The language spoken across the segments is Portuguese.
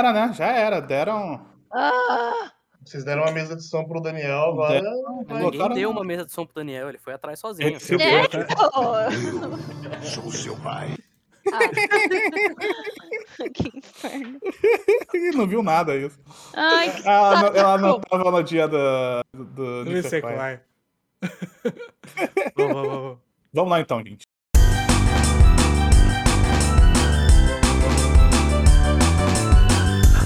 era, né? Já era. Deram. Ah! Vocês deram uma mesa de som pro Daniel, agora. Deram- Ninguém Botaram- deu uma mesa de som pro Daniel, ele foi atrás sozinho. Ele se É, botou- pô. Sou seu pai. que inferno. Não viu nada isso. Ai, que Ela, não- saco. ela não tava no dia do. do, do Vamos é Nicolas. vai. Vamos, vamos, vamos. Vamos lá então, gente.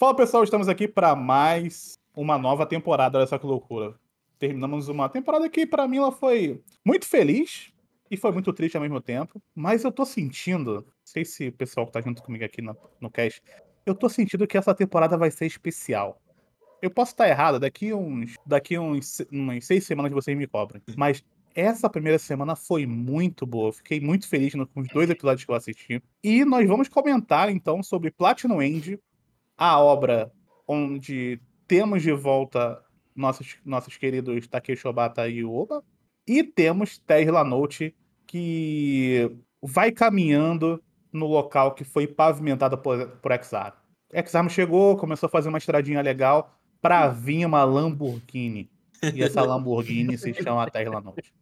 Fala pessoal, estamos aqui para mais uma nova temporada. Que loucura. Terminamos uma temporada que para mim ela foi muito feliz e foi muito triste ao mesmo tempo. Mas eu tô sentindo, não sei se o pessoal que tá junto comigo aqui no, no cast, eu tô sentindo que essa temporada vai ser especial. Eu posso estar errado, daqui uns, daqui uns, umas seis semanas vocês me cobrem. Mas essa primeira semana foi muito boa. Fiquei muito feliz com os dois episódios que eu assisti. E nós vamos comentar então sobre Platinum End, a obra onde temos de volta nossos, nossos queridos Takeshi Obata e Oba, e temos Tesla Note, que vai caminhando no local que foi pavimentado por, por Exar. Exarm chegou, começou a fazer uma estradinha legal para vir uma Lamborghini. E essa Lamborghini se chama Tesla Note.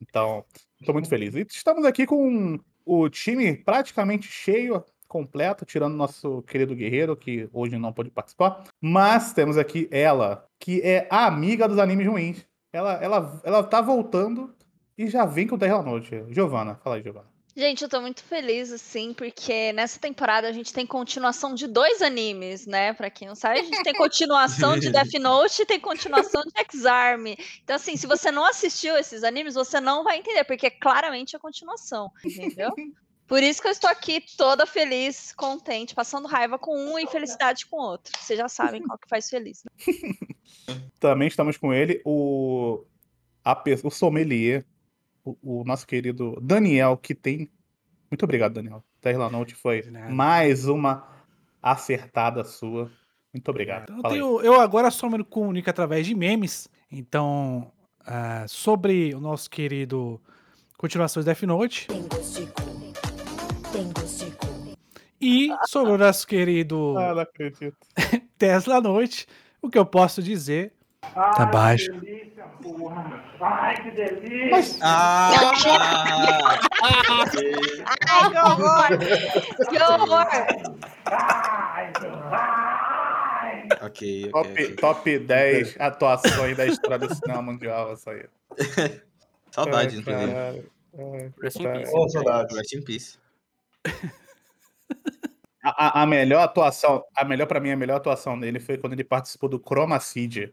Então, estou muito feliz. E estamos aqui com o time praticamente cheio, completo, tirando nosso querido guerreiro, que hoje não pôde participar. Mas temos aqui ela, que é a amiga dos animes ruins. Ela, ela, ela tá voltando e já vem com o Terra Noite. Giovana, fala aí, Giovana. Gente, eu tô muito feliz, assim, porque nessa temporada a gente tem continuação de dois animes, né? Pra quem não sabe, a gente tem continuação de Death Note e tem continuação de X-Arm. Então, assim, se você não assistiu esses animes, você não vai entender, porque é claramente a continuação, entendeu? Por isso que eu estou aqui toda feliz, contente, passando raiva com um e felicidade com o outro. Vocês já sabem qual que faz feliz, né? Também estamos com ele, o, a, o sommelier, o, o nosso querido Daniel, que tem. Muito obrigado, Daniel. Terra Noite foi mais uma acertada sua. Muito obrigado. Então, eu, tenho- eu agora só me comunico através de memes. Então, ah, sobre o nosso querido continuações Death Note Tem gosto de e sobre o nosso querido Ah, não acredito. Tesla Noite, o que eu posso dizer tá baixo. Ah! Ai, que horror! Que horror! ok, ok. Top, ok. top 10 atuações da história do cinema mundial, essa aí. Saudade, Ai, inclusive. Ai, Rest in peace. Rest in peace. A, a- melhor atuação, a melhor para mim, a melhor atuação dele foi quando ele participou do Chroma Seed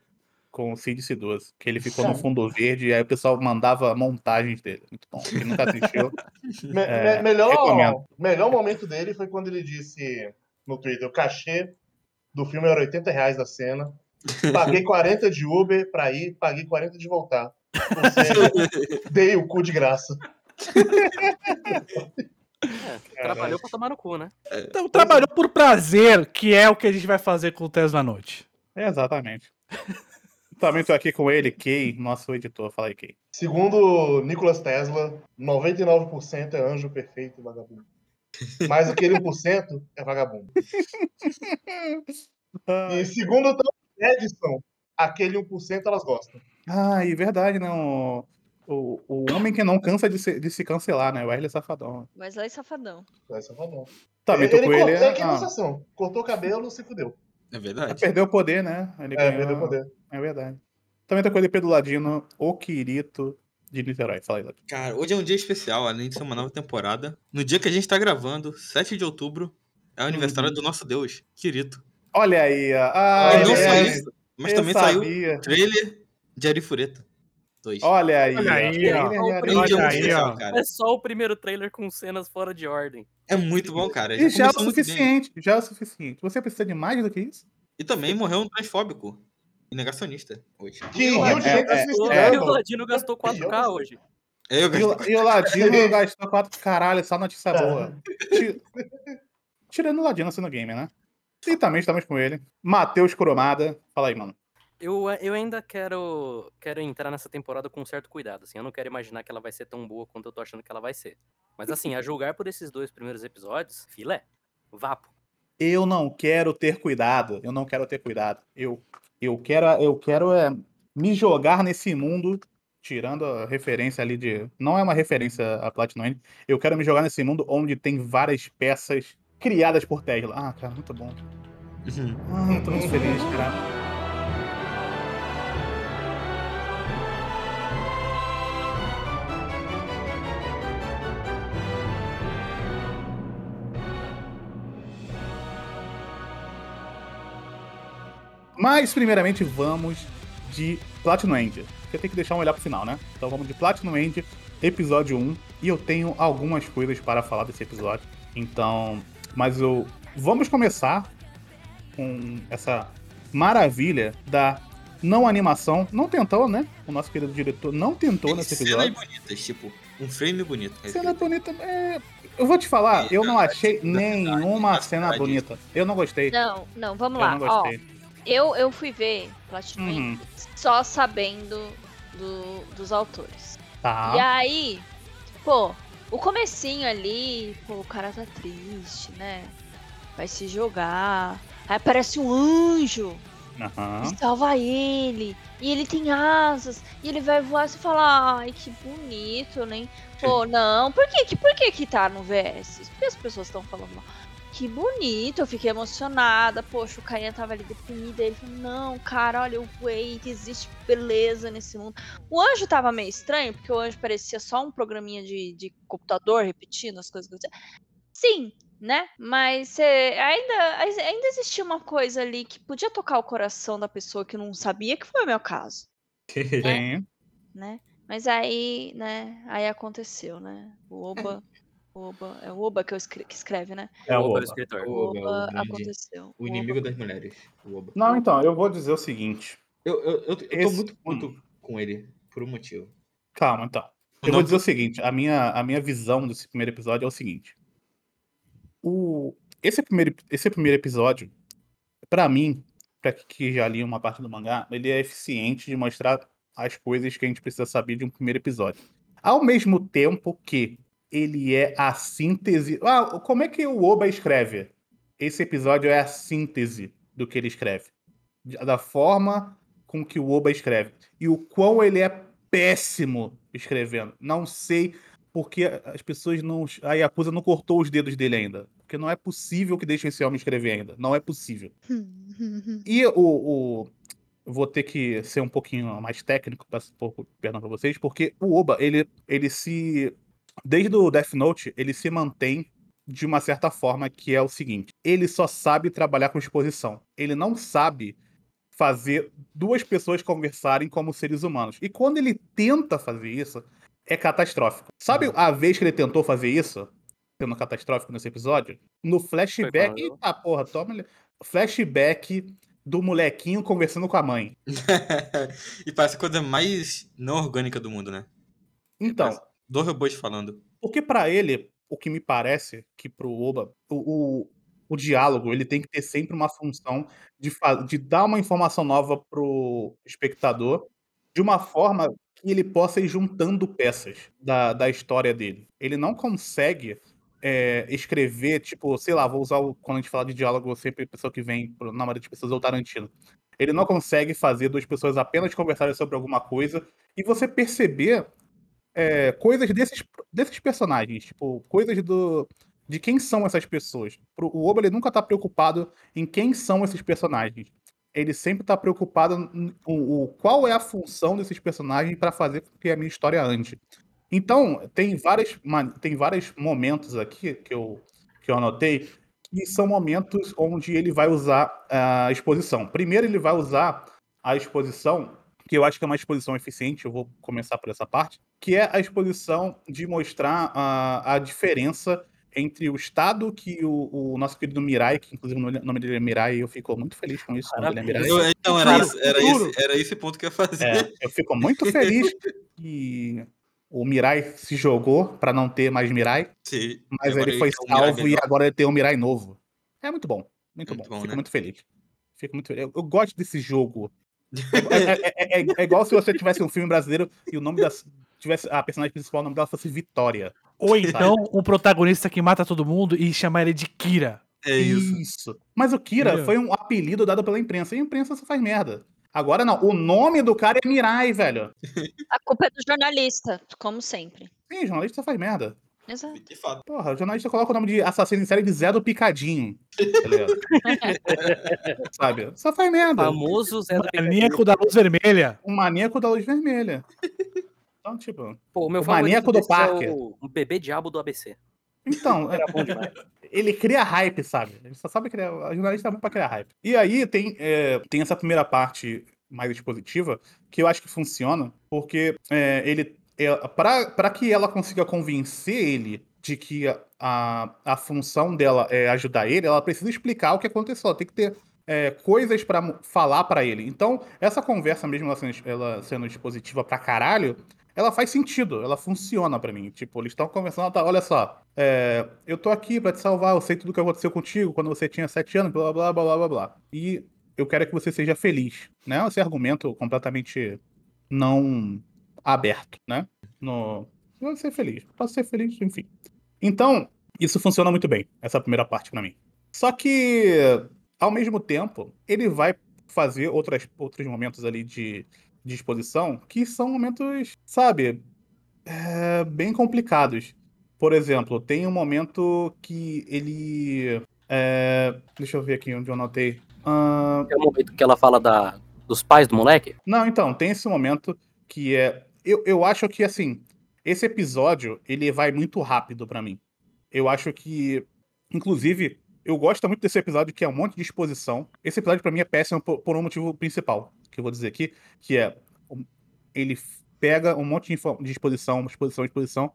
com o Cid C12, que ele ficou no fundo verde e aí o pessoal mandava montagens dele. Muito bom. Quem nunca assistiu, Me- É, me- melhor, recomendo. melhor momento dele foi quando ele disse no Twitter: o cachê do filme era 80 reais da cena. Paguei 40 de Uber pra ir, paguei 40 de voltar. Ou seja, dei o cu de graça. É, trabalhou pra tomar no cu, né? Então, trabalhou por prazer, que é o que a gente vai fazer com o Tesla Noite. É, exatamente. Também tô aqui com ele, Kay, nosso editor. Fala aí, Kay. Segundo Nicolas Tesla, 99% é anjo perfeito e vagabundo. Mas aquele 1% é vagabundo. E segundo o Tom Edison, aquele 1% elas gostam. Ah, e verdade, né? O, o, homem que não cansa de se, de se cancelar, né? O Wesley Safadão. Mas lá é safadão. É bom. Também tô ele com cortou, ele. é que ah. Cortou o cabelo, se fudeu. É verdade. perdeu o poder, né? Ele É, ganhou- perdeu o poder. É verdade. Também tô com ele Pedro Ladino, o Quirito de Niterói. Fala aí, Ladino. Cara, hoje é um dia especial, além de ser uma nova temporada. No dia que a gente tá gravando, 7 de outubro, é o aniversário do nosso Deus, Kirito. Olha aí. Ah, e não ele só é- isso, mas também saiu sabia. o trailer de Arifureta. Dois. Olha aí. Olha aí, Trailer ó. Olha é aí, ó. É só o primeiro trailer com cenas fora de ordem. É muito bom, cara. E já é o suficiente. Já é o suficiente. Você precisa de mais do que isso? E também morreu um transfóbico e negacionista hoje. Que É, gente é, se O. Ladino gastou 4K hoje. Eu E o, e o Ladino gastou quatro caralho, só notícia Tá. boa. Ti- Tirando o Ladino sendo gamer, né? E também estamos com ele. Matheus Cromada. Fala aí, mano. Eu, eu ainda quero, quero entrar nessa temporada com um certo cuidado, assim. Eu não quero imaginar que ela vai ser tão boa quanto eu tô achando que ela vai ser. Mas assim, a julgar por esses dois primeiros episódios, filé, vapo. Eu não quero ter cuidado. Eu não quero ter cuidado. Eu, eu quero, eu quero é, me jogar nesse mundo, tirando a referência ali de. Não é uma referência a Platinum End. Eu quero me jogar nesse mundo onde tem várias peças criadas por Tesla. Ah, cara, muito bom. Ah, eu tô muito feliz, cara. Mas, primeiramente, vamos de Platinum End. Porque tem que deixar um olhar pro final, né? Então vamos de Platinum End, episódio 1. E eu tenho algumas coisas para falar desse episódio. Então, mas eu. Vamos começar com essa maravilha da não animação. Não tentou, né? O nosso querido diretor não tentou nesse Cenas episódio. bonitas, tipo, um frame bonito. Cena bonita. é, Eu vou te falar, eu não achei nenhuma cena bonita. Eu não gostei. Não, não, vamos Eu lá. não Ó, gostei. Eu, eu fui ver Platinum Uhum. Só sabendo do- dos autores. E Tá. aí, pô, o comecinho ali, pô, o cara tá triste, né? Vai se jogar. Aí aparece um anjo e salva ele. E ele tem asas. E ele vai voar e você fala, ai, que bonito, nem. Pô, não, por que, que, por que que tá no VS? Por que as pessoas estão falando mal? Que bonito, eu fiquei emocionada. Poxa, o Caia tava ali deprimido. Ele falou: Não, cara, olha, voei, que existe beleza nesse mundo. O anjo tava meio estranho, porque o anjo parecia só um programinha de, de computador repetindo as coisas que eu Sim, né? Mas é, ainda, ainda existia uma coisa ali que podia tocar o coração da pessoa que não sabia, que foi o meu caso, Sim. né? Mas aí, né? Aí aconteceu, né? O Oba. Oba é o Oba que, eu escre- que escreve, né? É o Oba, Oba. o escritor. O Oba, Oba o aconteceu. O Oba- inimigo das mulheres. O Oba. Não, então, eu vou dizer o seguinte. Eu, eu, eu, eu tô Esse- muito puto com ele, por um motivo. Calma, então. Eu Não- vou dizer o seguinte, a minha, a minha visão desse primeiro episódio é o seguinte. O, esse, primeiro, esse primeiro episódio, pra mim, pra que já li uma parte do mangá, ele é eficiente de mostrar as coisas que a gente precisa saber de um primeiro episódio. Ao mesmo tempo que ele é a síntese... Ah, como é que o Oba escreve? Esse episódio é a síntese do que ele escreve. Da forma com que o Oba escreve. E o quão ele é péssimo escrevendo. Não sei porque as pessoas não. A Yakuza não cortou os dedos dele ainda. Porque não é possível que deixem esse homem escrever ainda. Não é possível. E o. o- vou ter que ser um pouquinho mais técnico, peço um pouco perdão pra vocês, porque o Oba, ele, ele se. Desde o Death Note, ele se mantém de uma certa forma, que é o seguinte: ele só sabe trabalhar com exposição. Ele não sabe fazer duas pessoas conversarem como seres humanos. E quando ele tenta fazer isso, é catastrófico. Sabe a vez que ele tentou fazer isso? Sendo catastrófico nesse episódio? No flashback. Eita porra, toma. Flashback do molequinho conversando com a mãe. e parece a coisa mais não orgânica do mundo, né? Então, Dois robôs falando. porque pra ele, o que me parece que pro Oba, o, o, o diálogo, ele tem que ter sempre uma função de, de dar uma informação nova pro espectador de uma forma que ele possa ir juntando peças da, da história dele. Ele não consegue é, escrever, tipo, sei lá, vou usar o, quando a gente fala de diálogo, sempre a pessoa que vem na maioria das pessoas é o Tarantino. Ele não consegue fazer duas pessoas apenas conversarem sobre alguma coisa e você perceber é, coisas desses, desses personagens, tipo, coisas do, de quem são essas pessoas. O Oba ele nunca tá preocupado em quem são esses personagens. Ele sempre tá preocupado em o, qual é a função desses personagens para fazer com que a minha história ande. Então, tem várias, tem vários momentos aqui que eu, que eu anotei que são momentos onde ele vai usar a exposição. Primeiro, ele vai usar a exposição que eu acho que é uma exposição eficiente, eu vou começar por essa parte, que é a exposição de mostrar a, a diferença entre o estado que o, o nosso querido Mirai, que inclusive o nome dele é Mirai, eu fico muito feliz com isso, dele é. Eu- então, era, Cara, isso, era, esse, era esse ponto que eu ia fazer. É, eu fico muito feliz que o Mirai se jogou pra não ter mais Mirai, Sim. mas ele foi salvo e agora ele tem um Mirai novo. É muito bom, muito, Muito bom. bom, Fico né? muito feliz. Fico muito feliz. Eu, eu gosto desse jogo. É, é- é- é- é igual se você tivesse um filme brasileiro e o nome da tivesse a personagem principal, o nome dela fosse Vitória. Ou então um protagonista que mata todo mundo e chamar ele de Kira. É isso. Mas o Kira Entendeu? foi um apelido dado pela imprensa. E a imprensa só faz merda. Agora não, o nome do cara é Mirai, velho. A culpa é do jornalista, como sempre. Sim, jornalista só faz merda. Exato. De fato. Porra, o jornalista coloca o nome de assassino em série de Zé do Picadinho. Tá? Sabe? Só faz merda. Famoso Zé do Picadinho. Maníaco da luz vermelha. Um maníaco da luz vermelha. Então, tipo. Pô, o meu O maníaco do é Parker. o, o bebê diabo do ABC. Então, ele cria hype, sabe? Ele só sabe criar. A jornalista é bom pra criar hype. E aí tem, é, tem essa primeira parte mais expositiva que eu acho que funciona, porque é, ele. É, pra, pra que ela consiga convencer ele de que a, a, função dela é ajudar ele, ela precisa explicar o que aconteceu. Ela tem que ter é, coisas pra mo- falar pra ele. Então, essa conversa, mesmo ela sendo, ela sendo expositiva pra caralho, ela faz sentido, ela funciona pra mim. Tipo, eles estão conversando, tá, olha só, é, eu tô aqui pra te salvar, eu sei tudo que aconteceu contigo quando você tinha sete anos, blá blá blá blá blá blá. E eu quero que você seja feliz, né? Esse argumento completamente não aberto, né? No, eu ser feliz, posso ser feliz, enfim. Então, isso funciona muito bem, essa primeira parte pra mim. Só que, ao mesmo tempo, ele vai fazer outras, outros momentos ali de, de exposição que são momentos, sabe, é, bem complicados. Por exemplo, tem um momento que ele. é, deixa eu ver aqui onde eu anotei. Ah, É o momento que ela fala da, dos pais do moleque. não, então, tem esse momento que é. Eu, eu acho que, assim, esse episódio, ele vai muito rápido pra mim. Eu acho que, inclusive, eu gosto muito desse episódio, que é um monte de exposição. Esse episódio, pra mim, é péssimo por, por um motivo principal, que eu vou dizer aqui, que é. Ele pega um monte de, exposição, exposição, exposição,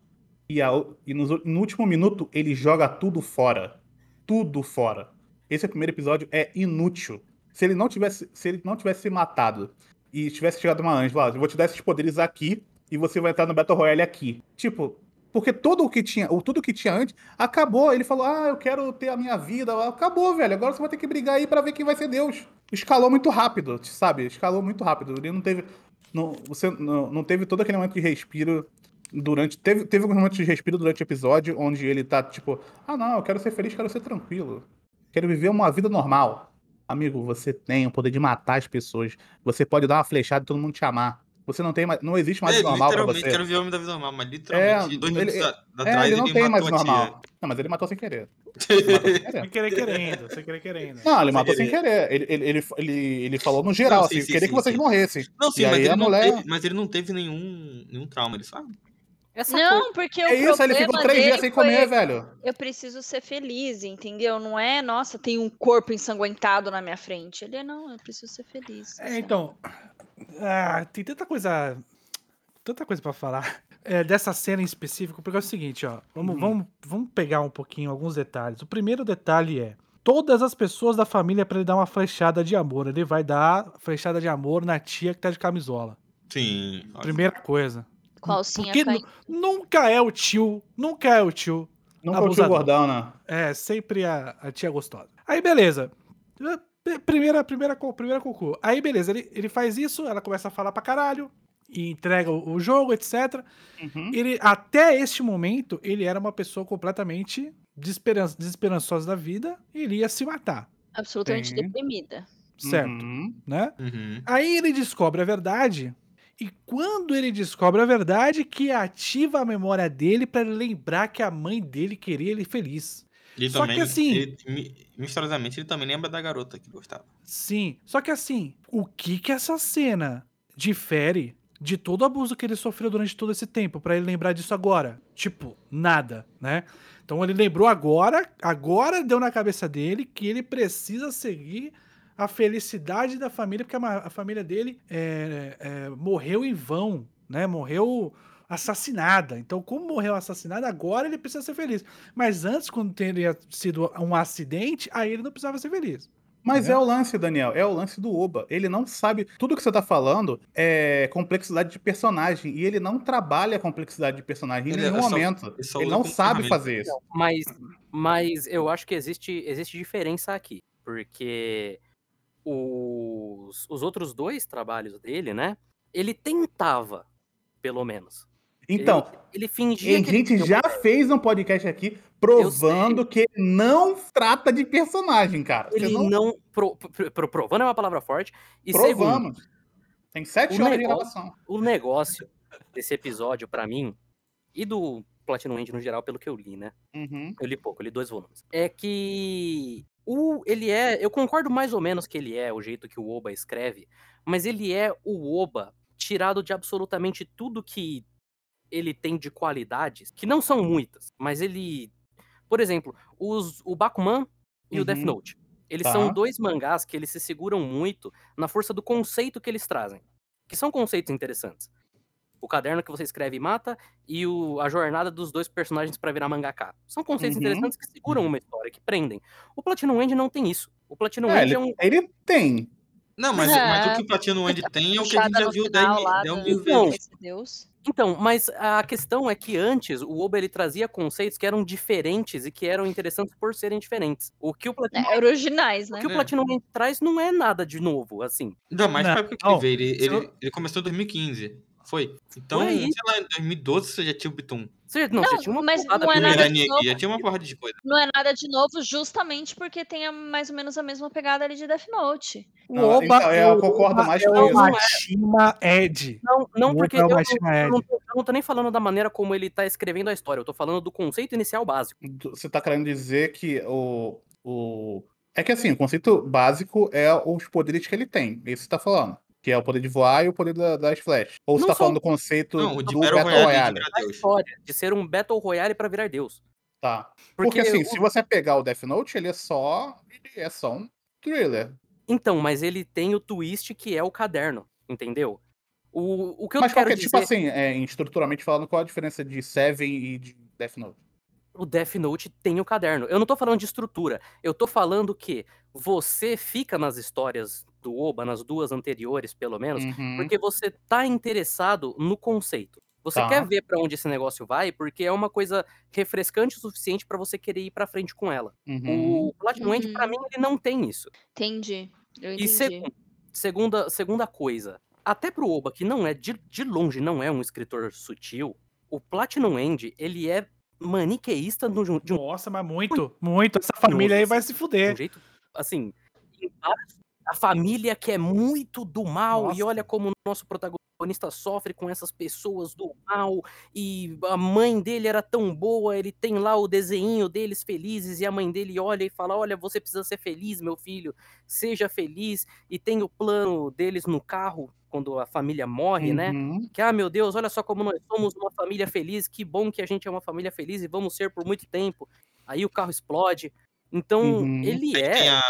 e, a, e nos u- no último minuto, ele joga tudo fora. Tudo fora. Esse primeiro episódio é inútil. Se ele não tivesse, se ele não tivesse se matado e tivesse chegado uma anjo lá, eu vou te dar esses poderes aqui e você vai entrar no Battle Royale aqui. Tipo, porque tudo o que tinha, o tudo que tinha antes acabou. Ele falou: "Ah, eu quero ter a minha vida". Acabou, velho. Agora você vai ter que brigar aí pra ver quem vai ser Deus. Escalou muito rápido, sabe? Escalou muito rápido. Ele não teve não, você não, não teve todo aquele momento de respiro durante teve teve alguns momentos de respiro durante o episódio onde ele tá tipo: "Ah, não, eu quero ser feliz, quero ser tranquilo. Quero viver uma vida normal". Amigo, você tem o poder de matar as pessoas. Você pode dar uma flechada e todo mundo te amar. Você não tem mais. Não existe mais É, normal pra literalmente, você. quero ver o homem da vida normal, mas literalmente, É, dois ele- minutos a- É, atrás, ele não tem mais tia. normal. Não, mas ele matou sem querer. Ele matou sem querer. Querendo, sem querer querendo. Não, ele Sem matou sem querer. Ele, ele, ele, ele, ele falou no geral, Não, sim, assim, sim, queria sim, que vocês sim. morressem. Não, sim, E mas, ele a não mulher- teve, mas ele não teve nenhum, nenhum trauma, ele sabe? Essa Não, porque o É isso, ele problema ficou três dele dias sem foi, comer, velho. Eu preciso ser feliz, entendeu? Não é, nossa, tem um corpo ensanguentado na minha frente. Ele é, não, eu preciso ser feliz. É, então. Ah, tem tanta coisa. Tanta coisa pra falar é, dessa cena em específico, porque é o seguinte, ó. Vamos, Uhum. vamos, vamos pegar um pouquinho alguns detalhes. O primeiro detalhe é. Todas as pessoas da família pra ele dar uma flechada de amor. Ele vai dar flechada de amor na tia que tá de camisola. Sim. Primeira coisa. Qual sim Porque nu- nunca é o tio. Nunca é o tio. Nunca o tio Abusador. gordão, né? É, sempre a, a tia gostosa. Aí, beleza. Primeira, primeira, primeira cocô. Aí, beleza, ele, ele faz isso, ela começa a falar pra caralho, e entrega o, o jogo, etc. Uhum. Ele, até este momento, ele era uma pessoa completamente desesperan desesperançosa da vida, e ele ia se matar, Absolutamente Sim. deprimida. certo? Uhum. Né? Uhum. Aí ele descobre a verdade, e quando ele descobre a verdade, que ativa a memória dele pra ele lembrar que a mãe dele queria ele feliz. Ele Só que também, assim- ele- mi- misteriosamente, ele também lembra da garota que gostava. Sim. Só que assim, o que que essa cena difere de todo o abuso que ele sofreu durante todo esse tempo pra ele lembrar disso agora? Tipo, nada, né? Então ele lembrou agora, agora deu na cabeça dele que ele precisa seguir a felicidade da família, porque a, a família dele é, é, morreu em vão, né? Morreu assassinada. Então, como morreu assassinada, agora ele precisa ser feliz. Mas antes, quando teria sido um acidente, aí ele não precisava ser feliz. Mas Né? é o lance, Daniel, é o lance do Oba. Ele não sabe. Tudo que você tá falando é complexidade de personagem. E ele não trabalha a complexidade de personagem em Ele nenhum é só- momento. ele Ele não sabe fazer isso. Mas, mas eu acho que existe, existe diferença aqui. Porque os, os outros dois trabalhos dele, né? Ele tentava, pelo menos. Então, Ele fingia a ele gente já ideia. fez um podcast aqui provando que ele não trata de personagem, cara. Você Ele não não. pro- pro- pro- provando é uma palavra forte. E segundo, provamos. Tem sete horas de negócio- gravação. o negócio desse episódio, pra mim, e do Platinum End no geral, pelo que eu li, né? Uhum. Eu li pouco, eu li dois volumes. É que o ele é, eu concordo mais ou menos que ele é o jeito que o Oba escreve, mas ele é o Oba tirado de absolutamente tudo que ele tem de qualidades, que não são muitas, mas ele, por exemplo, os, o Bakuman e o Death Uhum. Note, eles Tá. são dois mangás que eles se seguram muito na força do conceito que eles trazem, que são conceitos interessantes. O caderno que você escreve e mata e o, a jornada dos dois personagens para virar mangaka. São conceitos Uhum. interessantes que seguram uma história, que prendem. O Platinum End não tem isso. O Platinum É, End ele, é um. ele tem. Não, mas, É. mas o que o Platino End tem é o que a gente já viu final 10 lá mil, 10 do- mil Então, vezes. Esse Deus. Então, mas a questão é que antes o Oba ele trazia conceitos que eram diferentes e que eram interessantes por serem diferentes. O que o Platinum, É, originais, o né? que o É. Platinum End traz não é nada de novo, assim. Ainda mais Não, pra época que veio. Ele, ele, ele começou em 2015. Foi. Então, Foi sei lá, em 2012 você já tinha o Bitum. Você, não, Não, você tinha uma mas porrada não é nada de novo. já tinha uma porrada de coisa. Não é nada de novo, justamente porque tem a- mais ou menos a mesma pegada ali de Death Note. O Não, Oba, então, eu o concordo Oba mais é com o isso. Mashima Ed. Não, não O porque Oba é eu, o eu não tô, eu não tô nem falando da maneira como ele tá escrevendo a história, eu tô falando do conceito inicial básico. Você tá querendo dizer que o, o. É que assim, o conceito básico é os poderes que ele tem. Isso você tá falando. Que é o poder de voar e o poder da- das flechas. Ou você Não tá só- falando do conceito Não, do Battle Royale, Royale. A história de ser um Battle Royale pra virar Deus. Tá. Porque, Porque, assim, o- se você pegar o Death Note, ele é só. Ele é só um thriller. Então, mas ele tem o twist que é o caderno, entendeu? O, o que eu Mas quero que é, dizer, tipo assim, é, estruturalmente falando, qual a diferença de Seven e de Death Note? o Death Note tem o caderno. Eu não tô falando de estrutura, eu tô falando que você fica nas histórias do Oba, nas duas anteriores, pelo menos, Uhum. porque você tá interessado no conceito. Você Tá. quer ver pra onde esse negócio vai, porque é uma coisa refrescante o suficiente pra você querer ir pra frente com ela. Uhum. O Platinum End, pra Uhum. mim, ele não tem isso. Entendi. Eu E entendi. segu- segunda, segunda coisa, até pro Oba, que não é, de, de longe, não é um escritor sutil, o Platinum End, ele é maniqueísta no, de um Nossa, mas muito, muito. Essa família aí vai se de um fuder. jeito, assim, em vários- a família que é muito do mal, e Nossa. olha como o nosso protagonista sofre com essas pessoas do mal, e a mãe dele era tão boa, ele tem lá o desenho deles felizes, e a mãe dele olha e fala, olha, você precisa ser feliz, meu filho, seja feliz, e tem o plano deles no carro, quando a família morre, né? Uhum. Que, ah, meu Deus, olha só como nós somos uma família feliz, que bom que a gente é uma família feliz e vamos ser por muito tempo. Aí o carro explode. Então, Uhum. ele é.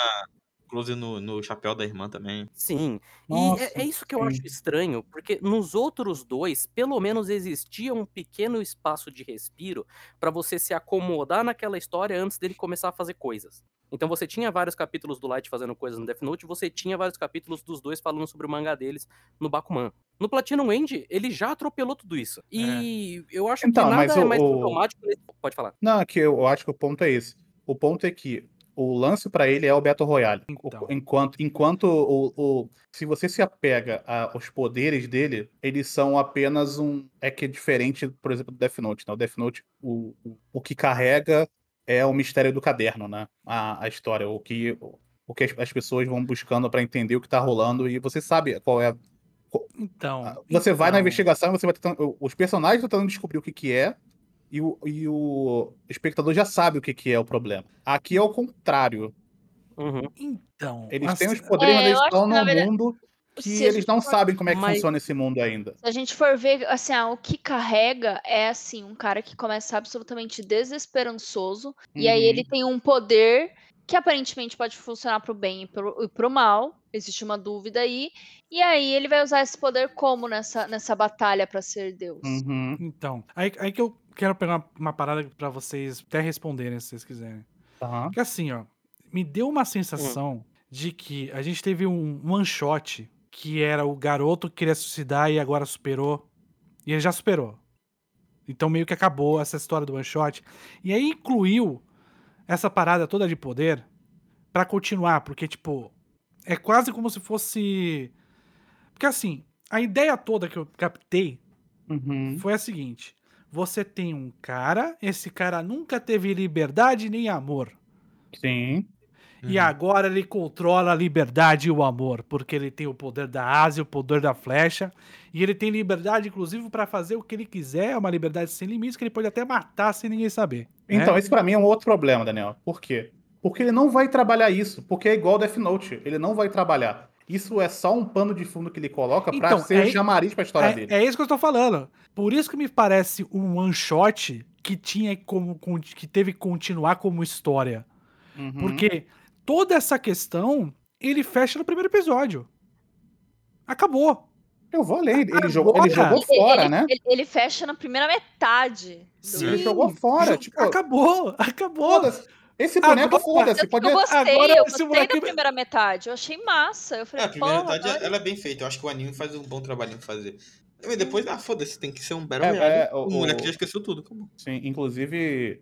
Close no, no chapéu da irmã também. Sim. E Nossa, é, é isso que eu sim. acho estranho, porque nos outros dois, pelo menos existia um pequeno espaço de respiro pra você se acomodar naquela história antes dele começar a fazer coisas. Então você tinha vários capítulos do Light fazendo coisas no Death Note, você tinha vários capítulos dos dois falando sobre o mangá deles no Bakuman. No Platinum End, ele já atropelou tudo isso. E eu acho Então, que nada mas é o- mais o- automático. nesse- Pode falar. Não, é que eu acho que o ponto é esse. O ponto é que o lance pra ele é o Battle Royale. Então. Enquanto, enquanto o, o- se você se apega a- aos poderes dele, eles são apenas um. É que é diferente, por exemplo, do Death Note. Né? O Death Note, o, o, o que carrega é o mistério do caderno, né? A, a história, o que, o que as, as pessoas vão buscando pra entender o que tá rolando e você sabe qual é. a- Então. Você vai na então, investigação e você vai tentando. Os personagens estão tentando descobrir o que, que é. E o, e o espectador já sabe o que, que é o problema. Aqui é o contrário. Uhum. Então. Eles assim, têm os poderes, É, mas eles estão num verdade, mundo que se eles não for- sabem como é que Mas- funciona esse mundo ainda. Se a gente for ver, assim, ah, o que carrega é, assim, um cara que começa absolutamente desesperançoso, e aí Uhum. ele tem um poder que aparentemente pode funcionar pro bem e pro, e pro mal. Existe uma dúvida aí. E aí ele vai usar esse poder como nessa, nessa batalha pra ser Deus? Uhum. Então, aí, aí que eu quero pegar uma, uma parada pra vocês até responderem, se vocês quiserem. Aham. Porque assim, ó, me deu uma sensação de que a gente teve um one shot que era o garoto que queria suicidar e agora superou. E ele já superou. Então meio que acabou essa história do one shot. E aí incluiu essa parada toda de poder pra continuar, porque tipo, é quase como se fosse Porque assim, a ideia toda que eu captei Uhum. foi a seguinte: você tem um cara, esse cara nunca teve liberdade nem amor. Sim. E Uhum. agora ele controla a liberdade e o amor, porque ele tem o poder da asa e o poder da flecha, e ele tem liberdade, inclusive, pra fazer o que ele quiser, é uma liberdade sem limites, que ele pode até matar sem ninguém saber. né? Então, esse pra mim é um outro problema, Daniel. Por quê? Porque ele não vai trabalhar isso, porque é igual Death Note. Ele não vai trabalhar. Isso é só um pano de fundo que ele coloca pra Então, ser é- chamariz pra história dele. É, é isso que eu tô falando. Por isso que me parece um one shot que tinha como que teve que continuar como história, Uhum. porque toda essa questão ele fecha no primeiro episódio. Acabou. Eu vou além. Ele jogou, ele jogou fora, ele, né? ele- ele fecha na primeira metade. Sim. Ele jogou fora. Tipo, acabou, acabou. Esse boneco, foda-se. Pode... eu gostei, agora eu esse gostei moleque- da primeira metade. Eu achei massa. Eu É, falei, a primeira metade olha- ela é bem feita. Eu acho que o anime faz um bom trabalho em fazer. Mas depois, ah, foda-se, tem que ser um Battle É, Royale. é, o, o- moleque o- já esqueceu tudo. Acabou. Sim, inclusive,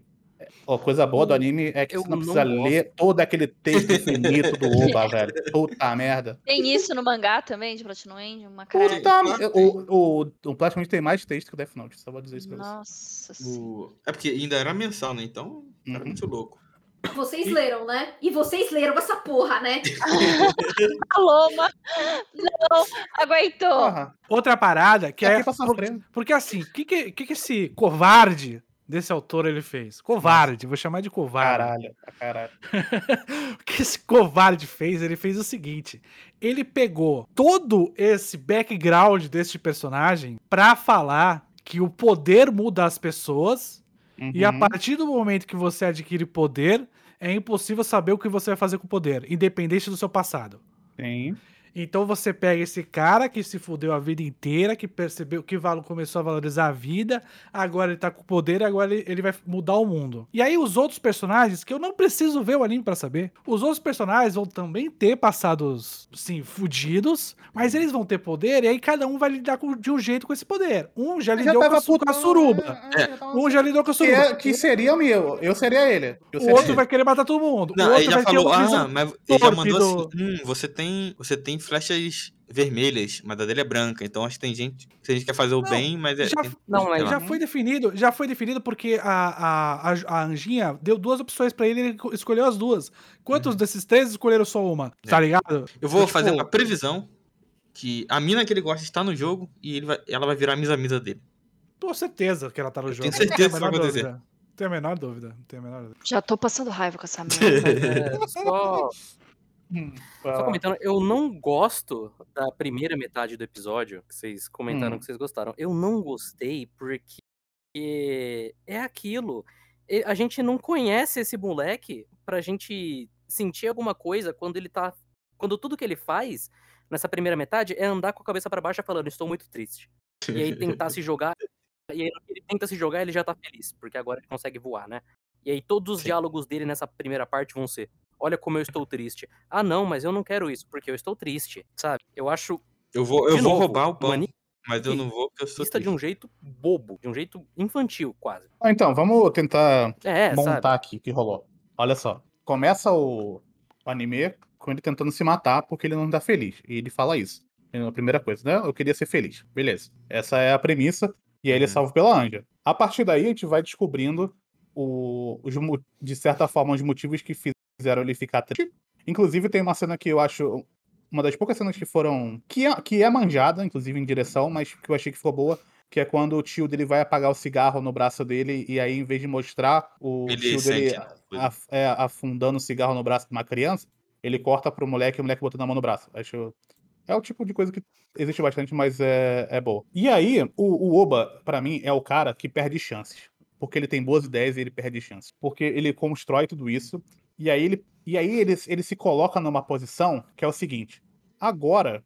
a coisa boa do anime é que Eu você não não precisa gosto. ler todo aquele texto infinito do Oba, velho. Puta merda. Tem isso no mangá também, de Platinum End? Uma caralho. Puta, o, o, o Platinum tem mais texto que o Death Note, só vou dizer isso pra você. Nossa senhora. O- É porque ainda era mensal, né? Então, era Uhum. muito louco. Vocês leram, né? E vocês leram essa porra, né? Paloma não aguentou. Porra, Outra parada que tá é. aqui pra sofrer. Porque assim, o que, que, que que esse covarde desse autor ele fez? Covarde, vou chamar de covarde. Caralho, caralho. O que esse covarde fez? Ele fez o seguinte: ele pegou todo esse background desse personagem pra falar que o poder muda as pessoas e a Uhum. partir do momento que você adquire poder, é impossível saber o que você vai fazer com o poder, independente do seu passado. Sim. Então você pega esse cara que se fudeu a vida inteira, que percebeu que valo- começou a valorizar a vida, agora ele tá com poder e agora ele, ele vai mudar o mundo. E aí os outros personagens, que eu não preciso ver o anime pra saber, os outros personagens vão também ter passados, sim, fudidos, mas eles vão ter poder e aí cada um vai lidar com- de um jeito com esse poder. Um já Ele lidou com a, puto- com a suruba. É, é, já tava- Um já lidou com a Que, suruba. é- que seria o meu. Eu seria ele. Eu O seria outro ele. vai querer matar todo mundo. Não, o outro ele já vai falou, ah, mas ele já mandou do- assim, hum, você tem, você tem flechas vermelhas, mas a dele é branca, então acho que tem gente, tem gente que quer fazer o Não, bem, mas é... já- tem- Não, mas. Já foi definido, já foi definido porque a, a, a, a Anjinha deu duas opções pra ele e ele escolheu as duas. Quantos desses três escolheram só uma? Tá ligado? Eu vou Então, fazer tipo, uma previsão que a mina que ele gosta está no jogo e ele vai, ela vai virar a misa-misa dele. Com certeza que ela tá no jogo. tenho certeza Não que tenho a isso vai menor acontecer. dúvida. Não tenho a menor dúvida. Tenho a menor dúvida. Já tô passando raiva com essa merda. É, só, Hum, só comentando, eu não gosto da primeira metade do episódio, que vocês comentaram Hum. que vocês gostaram. Eu não gostei porque é aquilo. A gente não conhece esse moleque pra gente sentir alguma coisa quando ele tá. Quando tudo que ele faz nessa primeira metade é andar com a cabeça pra baixo falando, estou muito triste. E aí tentar se jogar. E aí ele tenta se jogar, ele já tá feliz, porque agora ele consegue voar, né? E aí todos os Sim. diálogos dele nessa primeira parte vão ser: Olha como eu estou triste. Ah, não, mas eu não quero isso, porque eu estou triste, sabe? Eu acho Eu vou, eu De vou novo, roubar o pão, mani- mas eu não vou porque eu sou Lista de um triste. jeito bobo, de um jeito infantil, quase. Ah, Então, vamos tentar É, montar sabe? aqui o que rolou. Olha só. Começa o, o anime com ele tentando se matar porque ele não tá feliz. E ele fala isso. É a primeira coisa, né? Eu queria ser feliz. Beleza. Essa é a premissa. E aí ele é Uhum. salvo pela Anja. A partir daí, a gente vai descobrindo, o, os de certa forma, os motivos que fizeram ele ficar triste. Inclusive, tem uma cena que eu acho uma das poucas cenas que foram. que é, que é manjada, inclusive em direção, mas que eu achei que ficou boa. Que é quando o tio dele vai apagar o cigarro no braço dele, e aí, em vez de mostrar o Ele tio dele coisa. af- é, afundando o cigarro no braço de uma criança, ele corta pro moleque e o moleque botando a mão no braço. Acho. É o tipo de coisa que existe bastante, mas é, é boa. E aí, o, o Oba, pra mim, é o cara que perde chances. Porque ele tem boas ideias e ele perde chances. Porque ele constrói tudo isso. E aí ele, e aí ele, ele se coloca numa posição que é o seguinte: agora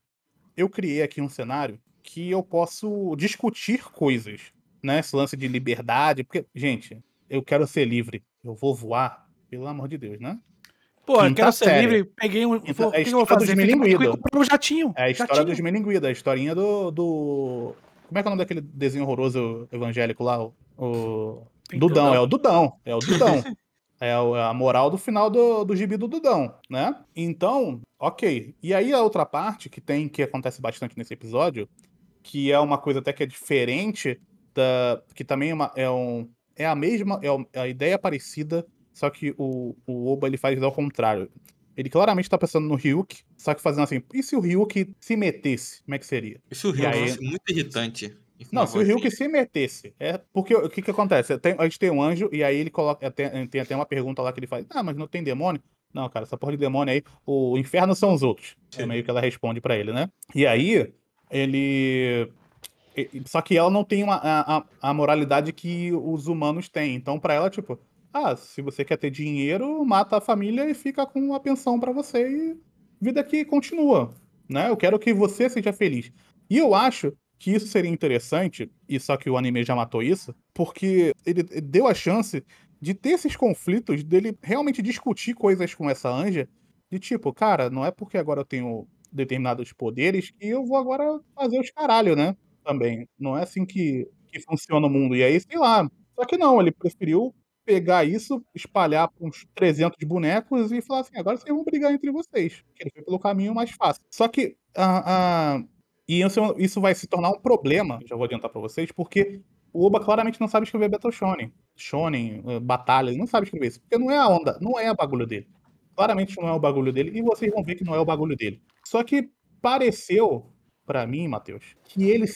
eu criei aqui um cenário que eu posso discutir coisas, né? Esse lance de liberdade, porque, gente, eu quero ser livre, eu vou voar, pelo amor de Deus, né? Pô, eu quero ser série. livre, peguei um. Então, é eu vou história dos um jatinho. É a história jatinho. dos Meninguida, a historinha do, do. Como é que é o nome daquele desenho horroroso evangélico lá? O, o... Dudão, é o Dudão. É o Dudão. é é a moral do final do, do gibi do Dudão, né? Então, ok. E aí a outra parte que tem, que acontece bastante nesse episódio, que é uma coisa até que é diferente da. Que também é, uma, é, um, é a mesma. É um- é a ideia parecida, só que o, o Oba ele faz ao contrário. Ele claramente tá pensando no Ryuk, só que fazendo assim, e se o Ryuk se metesse? Como é que seria? Isso o E Rio aí- muito irritante. Não, se o Ryuk se metesse. É porque o que que acontece? Tem- a gente tem um anjo e aí ele coloca. Tem, tem até uma pergunta lá que ele faz: Ah, mas não tem demônio? Não, cara, essa porra de demônio aí, o inferno são os outros. É Sim. meio que ela responde pra ele, né? E aí, ele. Só que ela não tem uma, a, a- moralidade que os humanos têm. Então, pra ela, tipo, ah, se você quer ter dinheiro, mata a família e fica com uma pensão pra você e vida que continua, né? Eu quero que você seja feliz. E eu acho que isso seria interessante, e só que o anime já matou isso, porque ele deu a chance de ter esses conflitos, dele realmente discutir coisas com essa anja, de tipo, cara, não é porque agora eu tenho determinados poderes que eu vou agora fazer os caralho, né? Também. Não é assim que, que funciona o mundo. E aí, sei lá. Só que não, ele preferiu pegar isso, espalhar para uns 300 bonecos e falar assim: agora vocês vão brigar entre vocês. Ele foi pelo caminho mais fácil. Só que a- e isso, isso vai se tornar um problema, já vou adiantar pra vocês, porque o Oba claramente não sabe escrever Battle Shonen. Shonen, eh, batalha, ele não sabe escrever isso. Porque não é a onda, não é o bagulho dele. Claramente não é o bagulho dele, e vocês vão ver que não é o bagulho dele. Só que pareceu, pra mim, Matheus, que ele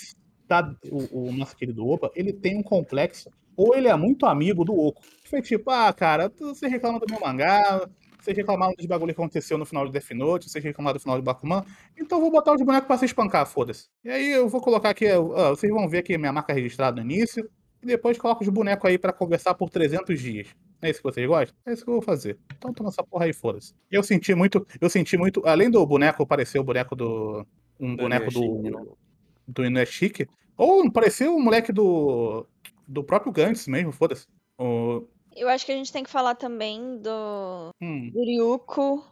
tá. O, o nosso querido Oba, ele tem um complexo. Ou ele é muito amigo do Oco. Foi tipo, ah, cara, você reclama do meu mangá, vocês reclamaram dos bagulho que aconteceu no final de Death Note, vocês reclamaram do final de Bakuman, então eu vou botar os bonecos pra se espancar, foda-se. E aí eu vou colocar aqui, ó, vocês vão ver aqui minha marca registrada no início, e depois coloco os bonecos aí pra conversar por 300 dias. É isso que vocês gostam? É isso que eu vou fazer. Então toma essa porra aí, foda-se. Eu senti muito, eu senti muito, além do boneco parecer o boneco do... Um Do boneco Inuyashiki, do... né? Do Inuyashiki, ou pareceu o moleque do... Do próprio Gantz mesmo, foda-se. O... Eu acho que a gente tem que falar também do, Hum, do Ryuko,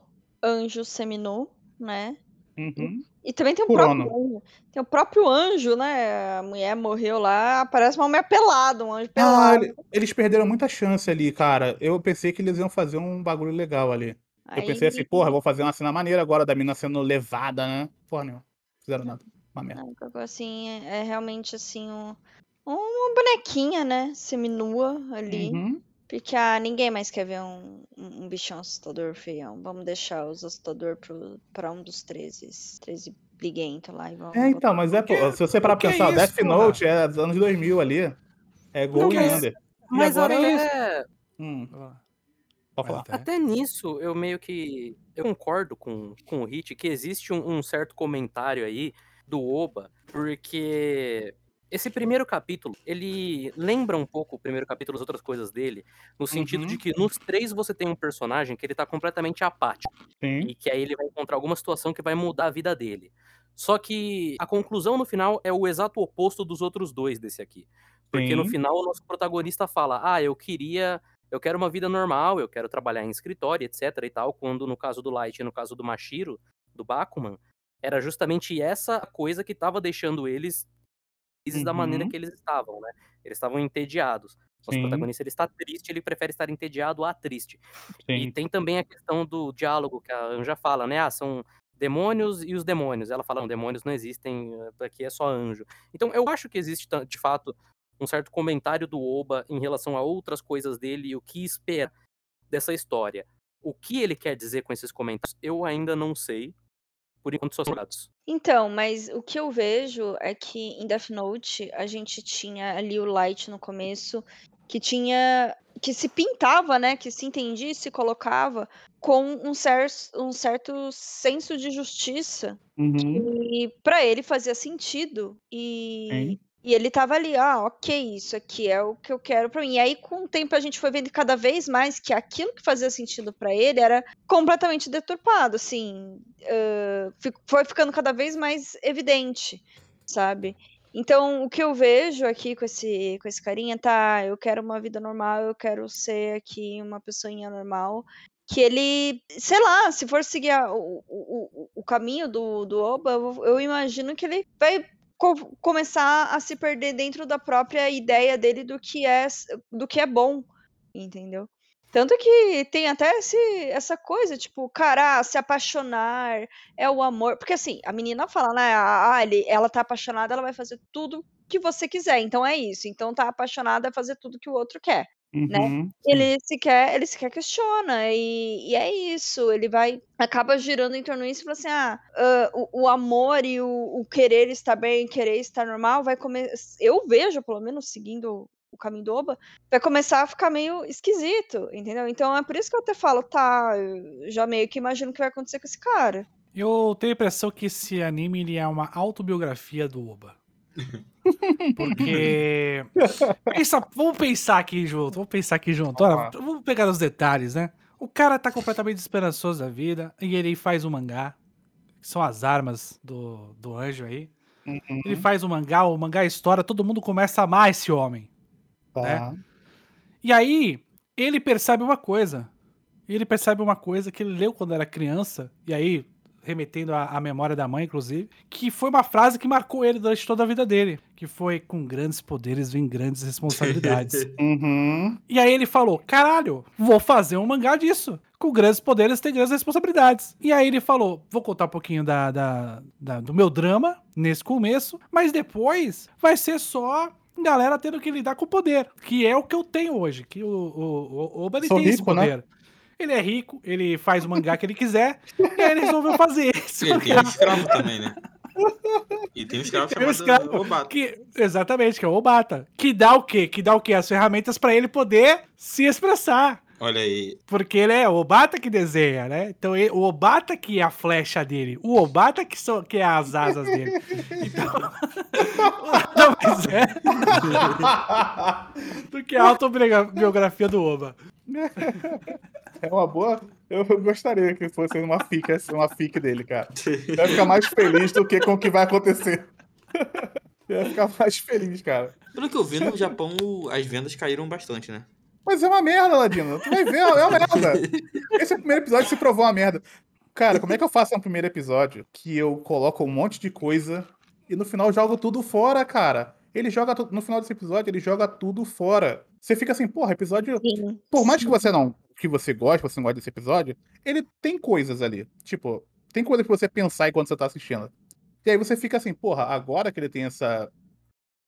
anjo seminu, né? uhum. E também tem o próprio anjo. Tem o próprio anjo, né? A mulher morreu lá, parece uma mulher pelada, um anjo Ah, pelado. ele- eles perderam muita chance ali, cara. Eu pensei que eles iam fazer um bagulho legal ali. Eu pensei assim, porra, vou fazer uma cena maneira agora da mina sendo levada, né? Porra, não. Fizeram nada. Uma merda. Não, assim, é, é realmente assim, um, uma bonequinha, né? Seminua ali. Uhum. Porque ah, ninguém mais quer ver um, um, um bichão assustador feião. Vamos deixar os assustador pro, pra um dos 13. 13 briguento lá e vamos. É, então, mas é, pô, se você parar pra pensar, isso, Death porra? Note é dos anos 2000 ali. É Gol Não, e mas- Under. Mas agora é até, Hum, pode falar. até- até nisso, eu meio que. Eu concordo com, com o Hit que existe um, um certo comentário aí do Oba, porque esse primeiro capítulo, ele lembra um pouco o primeiro capítulo, as outras coisas dele, no sentido de Uhum. que nos três você tem um personagem que ele tá completamente apático. Sim. E que aí ele vai encontrar alguma situação que vai mudar a vida dele. Só que a conclusão no final é o exato oposto dos outros dois desse aqui. Porque no Sim. final o nosso protagonista fala: Ah, eu queria. Eu quero uma vida normal, eu quero trabalhar em escritório, etc e tal. Quando no caso do Light e no caso do Mashiro, do Bakuman, era justamente essa coisa que tava deixando eles felizes da maneira Uhum. que eles estavam, né? Eles estavam entediados. Nosso Sim. protagonista ele está triste, ele prefere estar entediado a triste. E Sim. tem também a questão do diálogo que a Anja fala, né? Ah, são demônios e os demônios. Ela fala, não, demônios não existem, eh, aqui é só anjo. Então, eu acho que existe, de fato, um certo comentário do Oba em relação a outras coisas dele e o que espera dessa história. O que ele quer dizer com esses comentários, eu ainda não sei. Por enquanto, só dados. Então, mas o que eu vejo é que em Death Note a gente tinha ali o Light no começo, que tinha. que se pintava, né? Que se entendia e se colocava com um, cer um certo senso de justiça. Uhum. E pra ele fazia sentido. E Sim. E ele tava ali, ah, ok, isso aqui é o que eu quero pra mim. E aí, com o tempo, a gente foi vendo cada vez mais que aquilo que fazia sentido pra ele era completamente deturpado, assim. fi- foi ficando cada vez mais evidente, sabe? Então, o que eu vejo aqui com esse, com esse carinha, tá, eu quero uma vida normal, eu quero ser aqui uma pessoinha normal. Que ele, sei lá, se for seguir a- o, o, o- o caminho do, do Oba, eu, eu imagino que ele vai co- começar a se perder dentro da própria ideia dele do que é, do que é bom, entendeu? Tanto que tem até esse, essa coisa, tipo, cara, ah, se apaixonar é o amor. Porque assim, a menina fala, né? Ah, ele, ela tá apaixonada, ela vai fazer tudo que você quiser. Então é isso. Então tá apaixonada é fazer tudo que o outro quer. Né? Uhum. Ele sequer, ele sequer questiona, e, e é isso, ele vai, acaba girando em torno disso e fala assim, ah, ah, o, o amor e o, o querer estar bem, querer estar normal, vai começar, eu vejo, pelo menos, seguindo o caminho do Oba, vai começar a ficar meio esquisito, entendeu? Então é por isso que eu até falo, tá, já meio que imagino o que vai acontecer com esse cara. Eu tenho a impressão que esse anime ele é uma autobiografia do Oba. Porque. Pensa, vamos pensar aqui junto, vamos pensar aqui junto. Olha, vamos pegar os detalhes, né? O cara tá completamente desesperançoso da vida e ele faz um mangá, que são as armas do, do anjo aí. Uhum, Ele faz o mangá, o mangá estoura, todo mundo começa a amar esse homem. tá. E aí, ele percebe uma coisa. Ele percebe uma coisa que ele leu quando era criança, e aí, remetendo à, à memória da mãe, inclusive, que foi uma frase que marcou ele durante toda a vida dele. Que foi: com grandes poderes vem grandes responsabilidades. Uhum. e aí ele falou: caralho, vou fazer um mangá disso. Com grandes poderes tem grandes responsabilidades. E aí ele falou: vou contar um pouquinho da, da- da- do meu drama nesse começo, mas depois vai ser só galera tendo que lidar com o poder, que é o que eu tenho hoje. Que o, o, o Oba ele Sou tem esse rico, né? Ele é rico, ele faz o mangá que ele quiser, e aí ele resolveu fazer esse E ele tem um escravo também, né? E tem um escravo Tem um chamado escravo Obata. que, exatamente, que é o Obata. Que dá o quê? Que dá o quê? As ferramentas pra ele poder se expressar. Olha aí. Porque ele é o Obata que desenha, né? Então ele- o Obata que é a flecha dele. O Obata que, são, que é as asas dele. Então. Nada mais é do que a autobiografia do Oba. É uma boa. Eu gostaria que fosse uma fic, uma fic dele, cara. Vai ficar mais feliz do que com o que vai acontecer. Vai ficar mais feliz, cara. Pelo que eu vi, no Japão as vendas caíram bastante, né? Mas é uma merda, Ladino. Tu vai ver, é uma merda. Esse primeiro episódio se provou uma merda. Cara, como é que eu faço um primeiro episódio que eu coloco um monte de coisa e no final jogo tudo fora, cara? Ele joga no final desse episódio, ele joga tudo fora. Você fica assim, porra, episódio. Sim. Por mais que você não. Que você goste, você não gosta desse episódio, ele tem coisas ali. Tipo, tem coisa que você pensar enquanto você tá assistindo. E aí você fica assim, porra, agora que ele tem essa,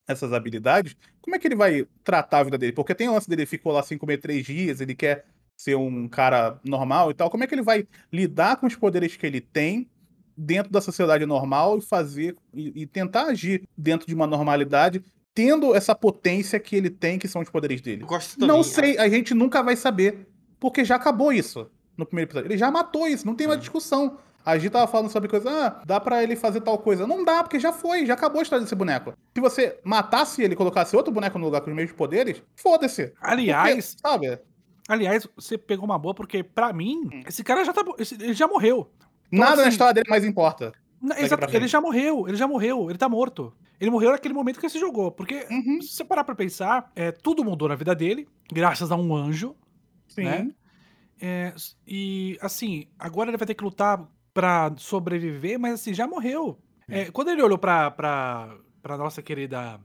essas habilidades, como é que ele vai tratar a vida dele? Porque tem o lance dele ficou lá sem comer três dias, ele quer ser um cara normal e tal. Como é que ele vai lidar com os poderes que ele tem dentro da sociedade normal e fazer e, e tentar agir dentro de uma normalidade, tendo essa potência que ele tem, que são os poderes dele? Não sei, a gente nunca vai saber, porque já acabou isso no primeiro episódio. Ele já matou isso, não tem mais discussão. A gente tava falando sobre coisa, ah, dá pra ele fazer tal coisa. Não dá, porque já foi, já acabou a história desse boneco. Se você matasse ele e colocasse outro boneco no lugar com os mesmos poderes, foda-se. Aliás, Porque, sabe? aliás, você pegou uma boa, porque pra mim, esse cara já tá. Ele já morreu. Então, Nada na assim, história dele mais importa. Na- exato, ele já morreu, ele já morreu, ele tá morto. Ele morreu naquele momento que ele se jogou. Porque, Uhum, se você parar pra pensar, é, tudo mudou na vida dele, graças a um anjo. Sim. Né? É, e, assim, agora ele vai ter que lutar pra sobreviver, mas, assim, já morreu. É, quando ele olhou pra, pra, pra nossa querida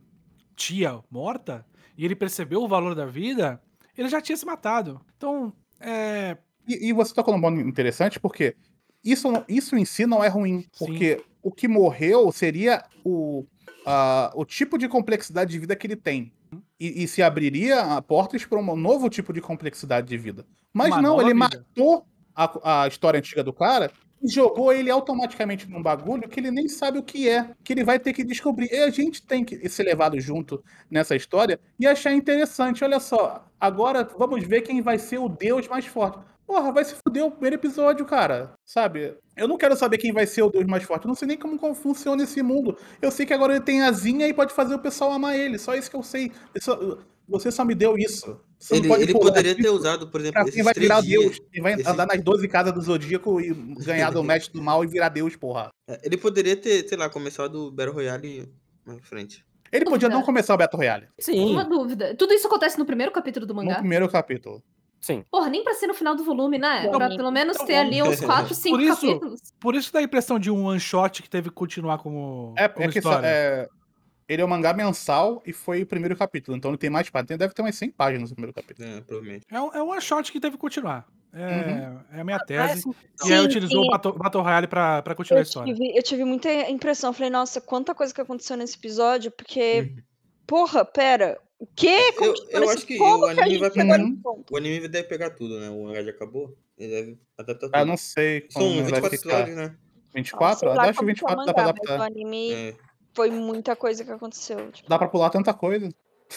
tia morta, e ele percebeu o valor da vida, ele já tinha se matado. Então, é. E, e você tocou num ponto interessante, porque isso, isso em si não é ruim. Sim. Porque o que morreu seria o, a- o tipo de complexidade de vida que ele tem. E, e se abriria a portas para um novo tipo de complexidade de vida. Mas Uma não, ele vida. matou a, a história antiga do cara e jogou ele automaticamente num bagulho que ele nem sabe o que é, que ele vai ter que descobrir. E a gente tem que ser levado junto nessa história e achar interessante. Olha só, agora vamos ver quem vai ser o deus mais forte. Porra, vai se fuder o primeiro episódio, cara. Sabe? Eu não quero saber quem vai ser o Deus mais forte. Eu não sei nem como, como funciona esse mundo. Eu sei que agora ele tem asinha e pode fazer o pessoal amar ele. Só isso que eu sei. Só- Você só me deu isso. Você Ele, pode ele poderia isso ter usado, por exemplo, quem esses vai três virar dias. Deus. Quem vai esses- andar nas 12 casas do Zodíaco e ganhar do mestre do mal e virar Deus, porra. É, Ele poderia ter, sei lá, começado o Battle Royale pra frente. Ele podia não Dúvida. começar o Battle Royale Sim, Uma dúvida. Tudo isso acontece no primeiro capítulo do no mangá? primeiro capítulo. Sim. Porra, nem pra ser no final do volume, né? Não, pra pelo menos então ter ali uns 4, 5 Por isso- capítulos. Por isso dá a impressão de um one shot que teve que continuar como, É, como é que essa- história. é, ele é um mangá mensal e foi o primeiro capítulo. Então ele tem mais páginas. Deve ter umas 100 páginas no primeiro capítulo. É, provavelmente. É um, é um one shot que teve que continuar. É, é a minha tese. Sim, E aí utilizou sim. o Battle, Battle Royale pra, pra continuar a Eu história. tive, eu tive muita impressão. Falei, nossa, quanta coisa que aconteceu nesse episódio, porque, Uhum. porra, pera, o quê? Como Eu- que eu acho que como o anime vai pegar-? O anime deve pegar tudo, né? O mangá já acabou. Ele deve adaptar tudo. Ah, não sei como São vai 24 ficar. episódios, né? 24? Sei lá Acho que como 24 foi dá pra o mangá, mas adaptar. O anime É, foi muita coisa que aconteceu. tipo. Dá pra pular tanta coisa.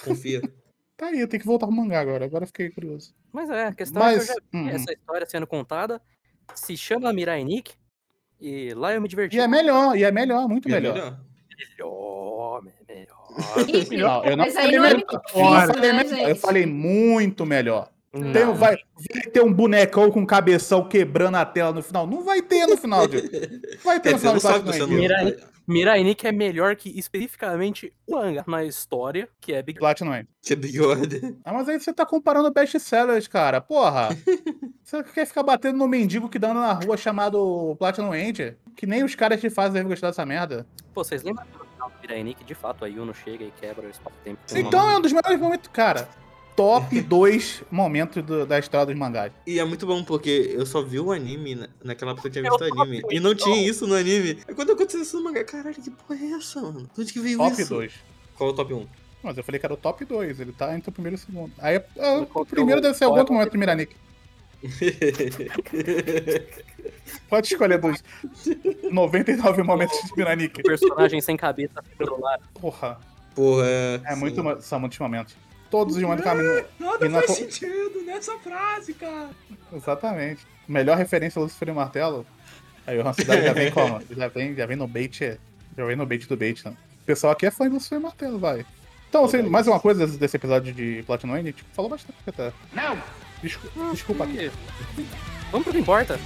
confia. Tá aí, eu tenho que voltar pro mangá agora. Agora eu fiquei curioso. Mas é, a questão é que eu Mas. já vi uhum. essa história sendo contada. Se chama Mirai Nikki. E lá eu me diverti. E é melhor, e é melhor, muito E é melhor. melhor, melhor. Eu não falei é melhor. falei né, melhor, eu gente? falei muito melhor. Não. Tem, vai, vai ter um bonecão com cabeção quebrando a tela no final. Não vai ter no final, de. Vai ter Quer no final de sabe. Mirai- Mirai Nikki é melhor que especificamente o mangá na história, que é Big Platinum. Que é Big Order. Ah, mas aí você tá comparando best-sellers, cara. Porra. você quer ficar batendo no mendigo que dá na rua chamado Platinum End? Que nem os caras te fazem gostar dessa merda. Pô, vocês lembram final do Mirai Nikki, de fato, a Yuno chega e quebra o espaço-tempo? Então uma- é um dos melhores momentos, cara. Top 2 momentos do- da história dos mangás. E é muito bom, porque eu só vi o anime na- naquela época que eu tinha visto o top anime. E não tinha isso no anime. Aí quando aconteceu isso no mangá, caralho, que porra é essa, mano? De onde que veio Top isso? 2. Qual é o top 1? Mas eu falei que era o top 2. Ele tá entre o primeiro e o segundo. Aí ah, o que é primeiro deve ser algum é momento do Miranik. Pode escolher dos 99 momentos de Miranik. personagem sem cabeça celular. Porra. Porra, é. É sim. muito, são muitos momentos. Todos os momentos que a menina- Nada na faz sentido nessa frase, cara. Exatamente. Melhor referência ao Lucifer e o Martelo. Aí o Hansidari já vem como? Já vem, já vem no bait. Já vem no bait do bait, né? O pessoal aqui é fã do Lucifer e Martelo, vai. Então, assim, mais uma coisa desse, desse episódio de Platinum End, tipo, falou bastante até. Não! Desculpa, desculpa aqui. Vamos pro que importa.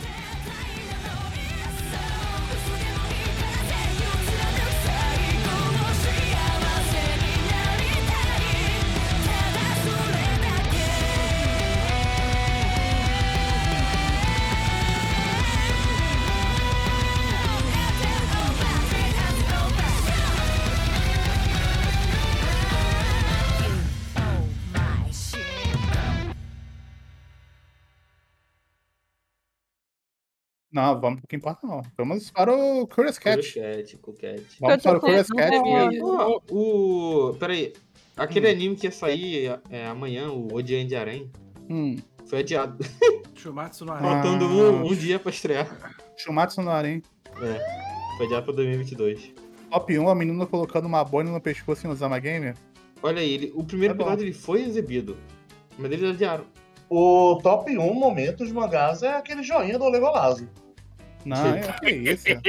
Não, vamos pro que importa, não. Vamos para o Curious Cat. Cat, Cat. Vamos para o Curious Cat. e- Ó, o. Peraí. Aquele Hum. anime que ia sair é, amanhã, o Odian de Arém, Hum, foi adiado. Shumatsu no Ah. Arém. Faltando um, um dia pra estrear. Shumatsu no Arém. Foi adiado pra 2022. Top 1, a menina colocando uma boina no pescoço em Osama Gamer. Olha aí, ele, o primeiro É episódio ele foi exibido. Mas eles adiaram. O top 1 momento de mangás é aquele joinha do Legolazo. Não, é, que isso?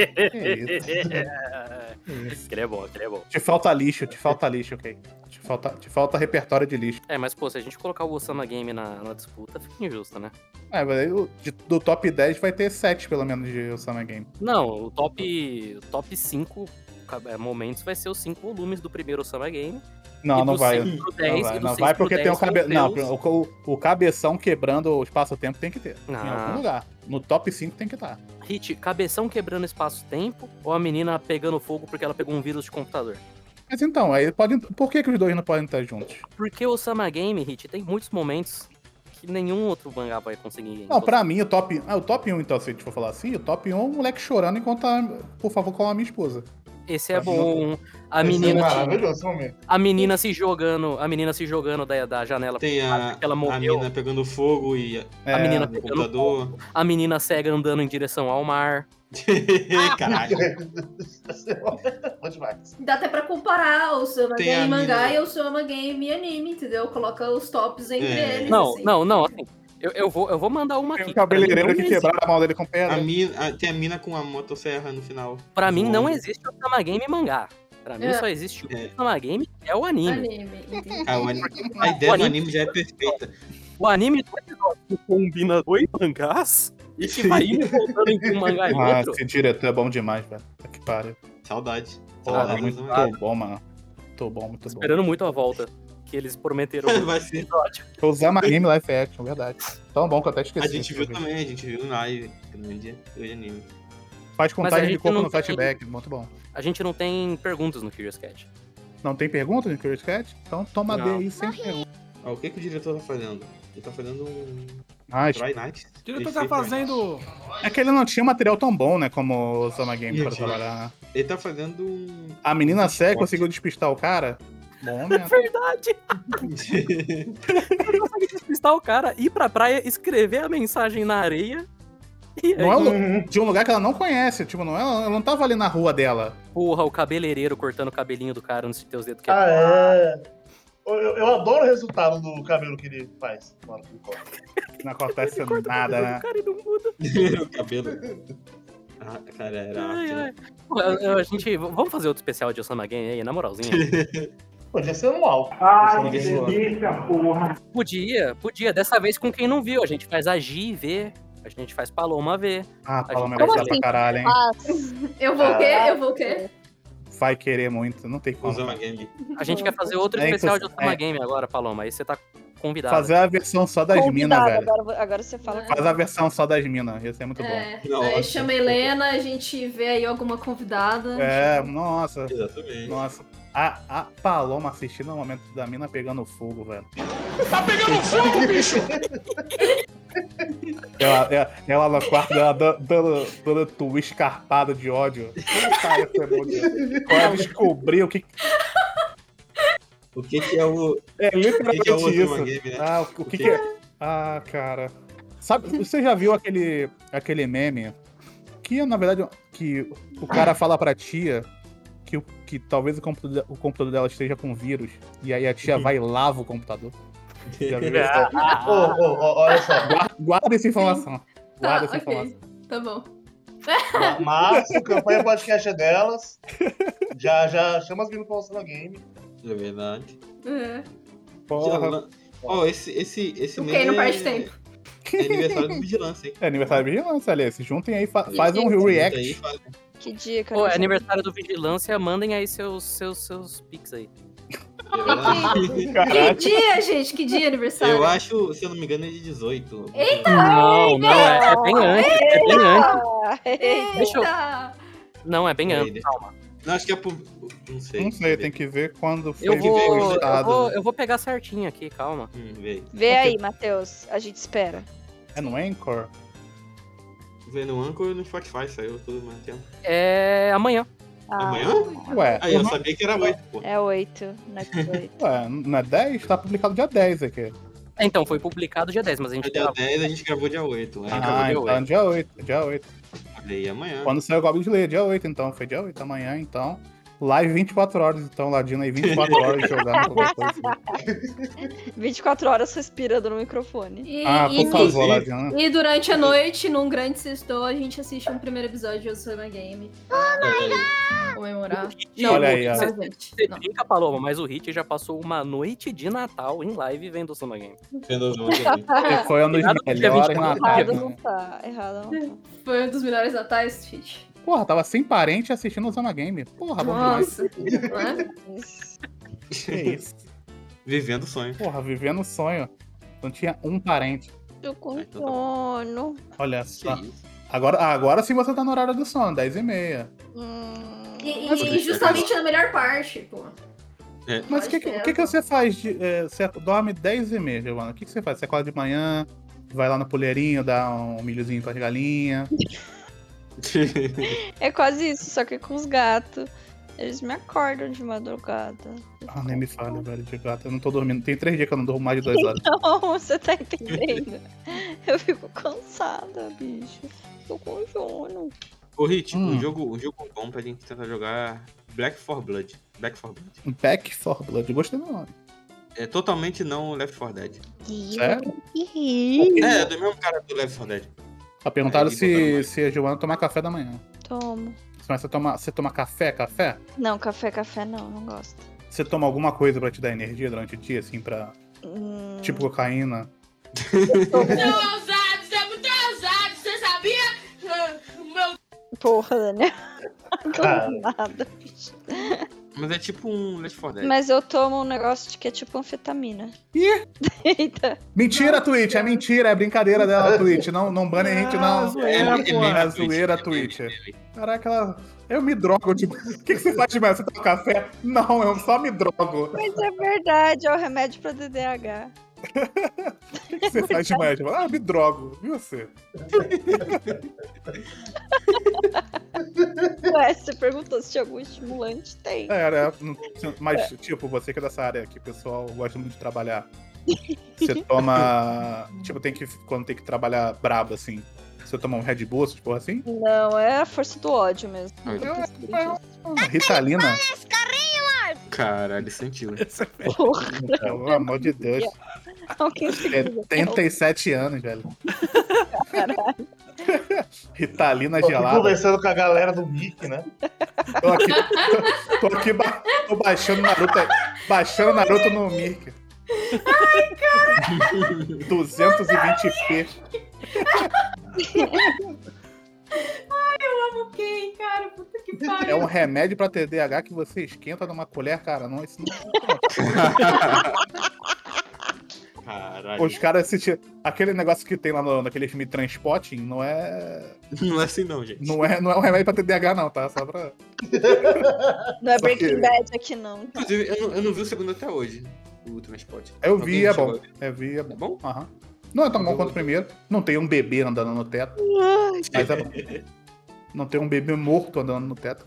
Que isso? Aquele é bom, aquele é bom. Te falta lixo, te falta lixo, ok? Te falta, te falta repertório de lixo. É, mas pô, se a gente colocar o Osama Game na, na disputa, fica injusto, né? É, mas aí o- de- do top 10 vai ter 7, pelo menos, de Osama Game. Não, o top, o top 5 ca- é, momentos vai ser os 5 volumes do primeiro Osama Game. Não, não vai. 6 pro Não 10, vai, não 6 vai porque 10 tem o cabe... são Não, o, o- o cabeção quebrando o espaço-tempo tem que ter. Em Ah. algum lugar. No top 5 tem que estar. Hit, cabeção quebrando espaço-tempo ou a menina pegando fogo porque ela pegou um vírus de computador? Mas então, aí podem. Por que, que os dois não podem estar juntos? Porque o Osama Game, Hit, tem muitos momentos que nenhum outro mangá vai conseguir. Não, pra mim, o top. Ah, o top 1, então, se a gente for falar assim, o top 1 é um moleque chorando enquanto tá, por favor, com a minha esposa. Esse é Acho bom. A Esse é menina, maravilhoso esse momento. a menina se jogando, a menina se jogando da, da janela. Tem a, que ela a morreu. mina pegando fogo e a- É, A menina pegando computador. A menina cega andando em direção ao mar. Caralho. Dá até pra comparar o Soma Tem a Game mangá mina- e o Soma Game anime, entendeu? Coloca os tops entre É. eles. Não, assim. não, não, assim. Eu, eu, vou, eu vou mandar uma Tem aqui. um pra mim cabeleireiro que quebraram a mão dele com A pedra. mina, a- tem a mina com a motosserra no final. Pra mim não existe o Sama Game mangá. Pra mim É. só existe o É. Que é o anime. Anime. Ah, o ani- a ideia O do anime- anime já é perfeita. O anime que combina dois mangás e que vai indo voltando entre um mangá e Ah, outro. esse diretor é bom demais, velho. Que pariu. Saudade. Porra, Saudade. muito bom, mano. Muito bom, muito bom. Esperando muito a volta que eles prometeram Vai ser. Zama Game Live Action, verdade. Tão bom que eu até esqueci. A gente viu também, a gente viu no live. No dia de anime. Faz contagem de corpo no tem- flashback, muito bom. A gente não tem perguntas no Curious Cat. Não tem pergunta no Curious Cat? Então toma Não. D aí sem pergunta. Ó, o que, que o diretor tá fazendo? Ele tá fazendo um. Ah, Try Night. O diretor Ele tá fazendo. é que ele não tinha material tão bom, né? Como o Zama Game tinha. trabalhar. Ele tá fazendo um. A menina cega Esporte. conseguiu despistar o cara? Bom, né? Verdade! Ele consegue despistar o cara, ir pra praia, escrever a mensagem na areia. E aí, Não é um de um lugar que ela não conhece. Tipo, não é, ela não tava ali na rua dela. porra, o cabeleireiro cortando o cabelinho do cara antes de ter os dedos Ah, quebrados. é. Eu, eu adoro o resultado do cabelo que ele faz. na hora que ele corta. Não acontece Ele corta o nada, cabelo né? do cara e não muda. o cabelo. Ah, cara, era Ai, né? ai. Eu- a gente, vamos fazer outro especial de Osama Game aí, na moralzinha. Podia ser anual. Ai, eu ver. porra. Podia, podia. Dessa vez com quem não viu. A gente faz a Gi ver. A gente faz Paloma ver. Ah, fala gente- melhor Como pra assim? caralho, hein? Ah, Eu vou o quê? Eu vou o quê? Vai querer muito, não tem como. Usama Game. A gente quer fazer outro É especial de. Osama É. Game agora, Paloma. Aí você tá convidado. Fazer a versão só das minas, velho. agora, agora você fala. Faz a versão só das minas, ia ser muito bom. É, Nossa. aí chama a Helena, a gente vê aí alguma convidada. É, nossa, Exatamente. nossa. A, a Paloma assistindo o momento da mina pegando fogo, velho. Ela, ela, ela no quarto dela dando, dando, twist escarpada de ódio. Demais. Quando ela descobriu o que. O que, que é o. É O que, que é o literalmente isso. Game, né? Ah, o, o que, que é? Ah, cara. Sabe, você já viu aquele, aquele meme que, na verdade, que o cara fala pra tia que, o- talvez o computador, o computador dela esteja com vírus e aí a tia vai e lava o computador? Ô, olha só. Guarda, guarda essa informação. Guarda Tá, essa ok. informação. Tá bom. Mas o campanha podcast é delas. Já, já chama as meninas pra Osama Game. É verdade. É. Porra. Ó, esse, esse, esse Ok, meme não é- perde tempo. É aniversário do Vigilância, hein? É aniversário de vigilância, ali. Se juntem aí, fa faz um Aí, react. faz- Que dica. Pô, é aniversário do Vigilância, mandem aí seus, seus, seus pics aí. Que dia, gente? Que dia é aniversário? Eu acho, se eu não me engano, é de 18. Eita! Não, não, é, é bem antes, é bem antes. Ah, Deixa eu- Eita! Não, é bem antes, calma. Não, acho que é por. Não sei. Não sei, tem que ver quando foi Eu vou, eu, vou, eu vou pegar certinho aqui, calma. Hum, vê. Vê aí, Matheus. A gente espera. É no Anchor? Vê no Anchor e no Spotify, saiu tudo mesmo tempo. É amanhã. Ah, Amanhã? Ué, Aí eu sabia que era 8, pô. É 8, não é 18. Ué, não é 10? Tá publicado dia 10 aqui. É, Então, foi publicado dia 10, mas a gente dia gravou. 10 a gente gravou dia 8. Aí Ah, dia então dia 8, dia 8. olha aí amanhã. Quando saiu o Goblin Slayer, dia 8, então. Foi dia 8 amanhã, então. Live 24 horas, então, Ladino aí 24 horas jogando qualquer coisa. 24 horas respirando no microfone. E, Ah, e- por favor, Ladino. e durante a noite, num grande sextou, a gente assiste um primeiro episódio de Osama Game. Comemorar. Não, Olha aí, ó. não, gente. Você brinca, Paloma, mas o Hit já passou uma noite de Natal em live vendo o Summer Game. Vendo os nomes também. Foi um dos melhores 24. natais. Errado não tá. Errado não tá. Foi um dos melhores natais, Fit. Porra, tava sem parente assistindo o Zama Game. Porra, bom demais. Nossa. é? Isso. Que isso. Vivendo o sonho. Porra, vivendo o sonho. Não tinha um parente. Tô com Ai, sono. Olha só. Agora, agora sim você tá no horário do sono, 10 e meia. Hum, E, Mas- e- e justamente na melhor parte, pô. Mas o que, que, o que, que você faz? De, é, você dorme 10 e meia, Giovana. O que, que você faz? Você acorda de manhã, vai lá no poleirinho, dá um milhozinho pras galinhas. É quase isso, só que com os gatos. Eles me acordam de madrugada. Ah, nem me fale, velho, de gato. Eu não tô dormindo. Tem três dias que eu não durmo mais de duas horas. Não, você tá entendendo? Eu fico cansada, bicho. Tô com sono. Ô, Hit, Hum. um, jogo, um jogo bom pra gente tentar jogar Black for Blood. Black for Blood. Back for Blood. Gostei do nome. É totalmente não Left 4 Dead. Sério? É, do mesmo cara do Left 4 Dead. Só perguntaram Aí, se, se a Joana tomar café da manhã. Tomo. Mas você toma, você toma café, café? Não, café, café não, não gosto. Você toma alguma coisa pra te dar energia durante o dia, assim, pra. Hum, Tipo cocaína? ousado, você é muito ousado, você sabia? Meu Porra, Daniel. Cara. Não nada. Mas é tipo um Left 4 Dead. Mas eu tomo um negócio de que é tipo anfetamina. Ih! Eita. Mentira, Twitch! É mentira, é brincadeira dela, Twitch. Não, não bane a gente, Ah, não. zoeira, É, pô. meme, É Twitch, zoeira, é Twitch. meme. Caraca, ela. Eu me drogo, tipo. O que, que você faz de manhã? Você toma café? Não, eu só me drogo. Mas é verdade, é o remédio pra DDH. O que, que você faz de? Tipo, ah, me drogo. E você? Ué, você perguntou se tinha algum estimulante? Tem. É? Não- Mas, tipo, você que é dessa área que o pessoal gosta muito de trabalhar. Você toma. Tipo, tem que. Quando tem que trabalhar brabo, assim. Você toma um Red Bull, essas porra assim? Não, é a força do ódio mesmo. Ritalina? Caralho, sentiu. Porra, Pelo amor de Deus. alguém segura. 77 anos, velho. Caralho. Ritalina Tô gelada. conversando com a galera do Mickey, né? Tô aqui, tô, tô aqui ba- tô baixando Naruto, baixando Naruto no Mirk. Ai, cara. 220p. Amo quem, cara? Puta que pariu. É um remédio pra TDAH que você esquenta numa colher, cara. Não, isso não... Caralho. Os caras assistiram. Aquele negócio que tem lá no, naquele filme Transpotting não é. Não é assim não, gente. Não é, não é um remédio pra TDAH, não, tá? Só pra. Não é Breaking Bad aqui, não. Inclusive, eu não, eu não vi o segundo até hoje. O transporte. Eu Alguém vi, é bom. Eu vi, é É bom. bom? Aham. Não é tão bom quanto o primeiro. Não tem um bebê andando no teto, mas é bom. Não tem um bebê morto andando no teto.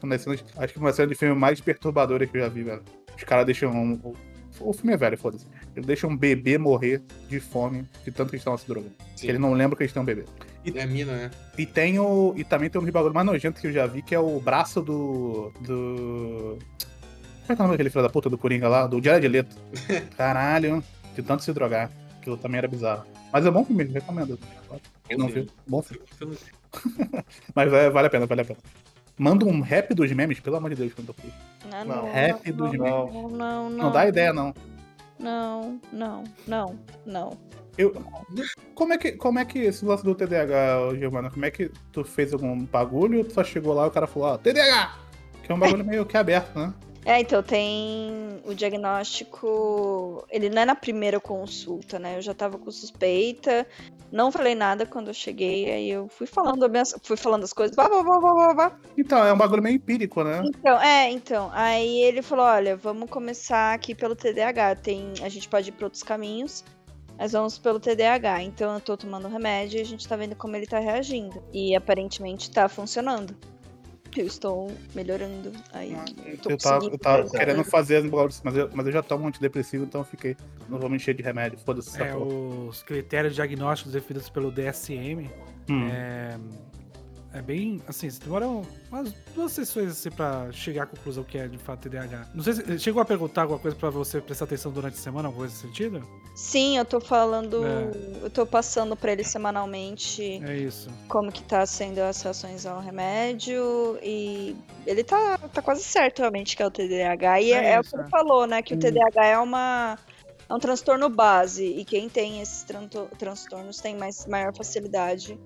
Acho que uma cena de filme mais perturbadora que eu já vi, velho. Os caras deixam. Um, o, filme é velho, foda-se. Eles deixam um bebê morrer de fome, de tanto que eles estão se drogando. Ele não lembra que eles têm um bebê. É a mina, né? E tem o. E também tem um bagulho mais nojento que eu já vi, que é o braço do. do. Como é que é o nome daquele filho da puta do Coringa lá? Do Jared Leto. Caralho, de tanto se drogar. Aquilo também era bizarro. Mas é bom filme, recomendo. Quem não viu, bom filme. Mas é, vale a pena, vale a pena. Manda um rap dos memes, pelo amor de Deus, quando eu fui. Não, Não. não, Rap dos memes. não, não, não, Não dá ideia, não. Não, não, não, não. Eu, como, é que, como é que esse lance do TDAH, Giovana? Como é que tu fez algum bagulho ou tu só chegou lá e o cara falou, ó, TDAH! Que é um bagulho meio que aberto, né? É, então tem o diagnóstico. Ele não é na primeira consulta, né? Eu já tava com suspeita, não falei nada quando eu cheguei, aí eu fui falando, a minha- fui falando as coisas. Blá, blá, blá, blá, blá. Então, é um bagulho meio empírico, né? Então, é, então. Aí ele falou: olha, vamos começar aqui pelo TDAH. Tem, a gente pode ir para outros caminhos, mas vamos pelo TDAH. Então eu tô tomando remédio e a gente tá vendo como ele tá reagindo. E aparentemente tá funcionando. Eu estou melhorando. Aí eu tô Eu tava, eu tava querendo fazer bagulho, mas eu, mas eu já tomo antidepressivo, então eu fiquei. Não vou me encher de remédio, foda-se É, os critérios diagnósticos definidos pelo DSM Hum. é, é bem. Assim, você demora umas duas sessões assim, pra chegar à conclusão que é de fato TDAH. Não sei se chegou a perguntar alguma coisa pra você prestar atenção durante a semana, alguma coisa nesse sentido? Sim, eu tô falando. É. Eu tô passando pra ele semanalmente É isso. como que tá sendo as reações ao remédio. E ele tá, tá quase certo realmente que é o TDAH. E é, É é o que ele é. falou, né? Que o Hum. TDAH é uma. É um transtorno base. E quem tem esses transtornos tem mais, maior facilidade.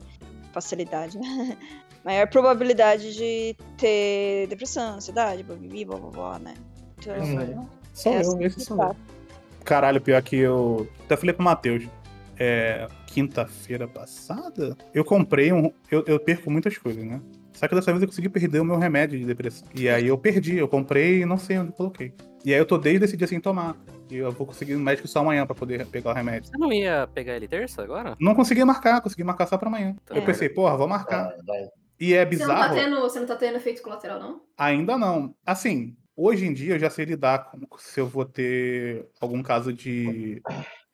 Facilidade, né? Maior probabilidade de ter depressão, ansiedade, blá, blá, blá, blá, né? Então, aí. é Sou assim eu, esse sou tá. eu. Caralho, pior que eu. Até falei pro Matheus. É, quinta-feira passada, eu comprei um. Eu, eu perco muitas coisas, né? Só que dessa vez eu consegui perder o meu remédio de depressão. E aí eu perdi, eu comprei e não sei onde coloquei. E aí eu tô desde esse dia sem tomar. E eu vou conseguir no médico só amanhã pra poder pegar o remédio. Você não ia pegar ele terça agora? Não consegui marcar, consegui marcar só pra amanhã. Tá. Eu pensei, porra, vou marcar. Vai. E é Você não, tá bizarro. tendo, você não tá tendo efeito colateral, não? Ainda não. Assim, hoje em dia eu já sei lidar com se eu vou ter algum caso de.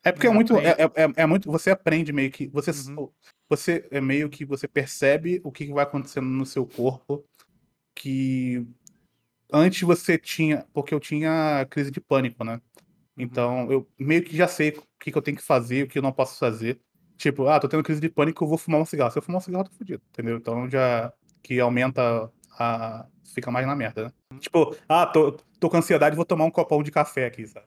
É porque é muito. É, é- é- é muito. Você aprende meio que. Você, Uhum. você é meio que você percebe o que vai acontecendo no seu corpo. Que antes você tinha. Porque eu tinha crise de pânico, né? Então, eu meio que já sei o que, que eu tenho que fazer, o que eu não posso fazer. Tipo, ah, tô tendo crise de pânico, eu vou fumar um cigarro. Se eu fumar um cigarro, eu tô fudido, entendeu? Então já que aumenta a. fica mais na merda, né? Tipo, ah, tô, tô com ansiedade, vou tomar um copão de café aqui, sabe?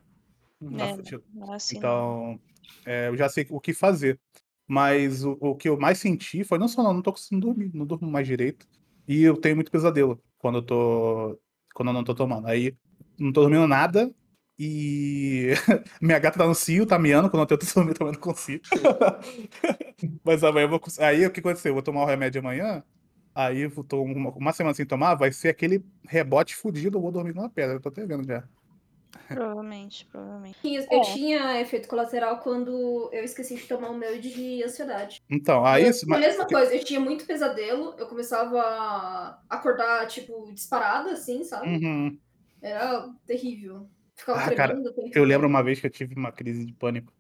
É, é assim. Então, é, eu já sei o que fazer. Mas o, o que eu mais senti foi, não só não, não tô conseguindo dormir, não durmo mais direito. E eu tenho muito pesadelo quando eu tô. Quando eu não tô tomando. Aí não tô dormindo nada. E minha gata tá no cio, tá miando, quando eu tento dormir também não consigo. Mas amanhã eu vou. Aí o que aconteceu? Eu vou tomar o remédio amanhã. Aí eu tô uma, uma semana sem tomar, vai ser aquele rebote fudido, eu vou dormir numa pedra. Eu tô até vendo já. Provavelmente, provavelmente. Eu, É. tinha efeito colateral quando eu esqueci de tomar o meu de ansiedade. Então, aí. Eu- isso- a mesma coisa, eu tinha muito pesadelo, eu começava a acordar, tipo, disparada, assim, sabe? Uhum. Era terrível. Ficava Ah, cara, Eu lembro uma vez que eu tive uma crise de pânico,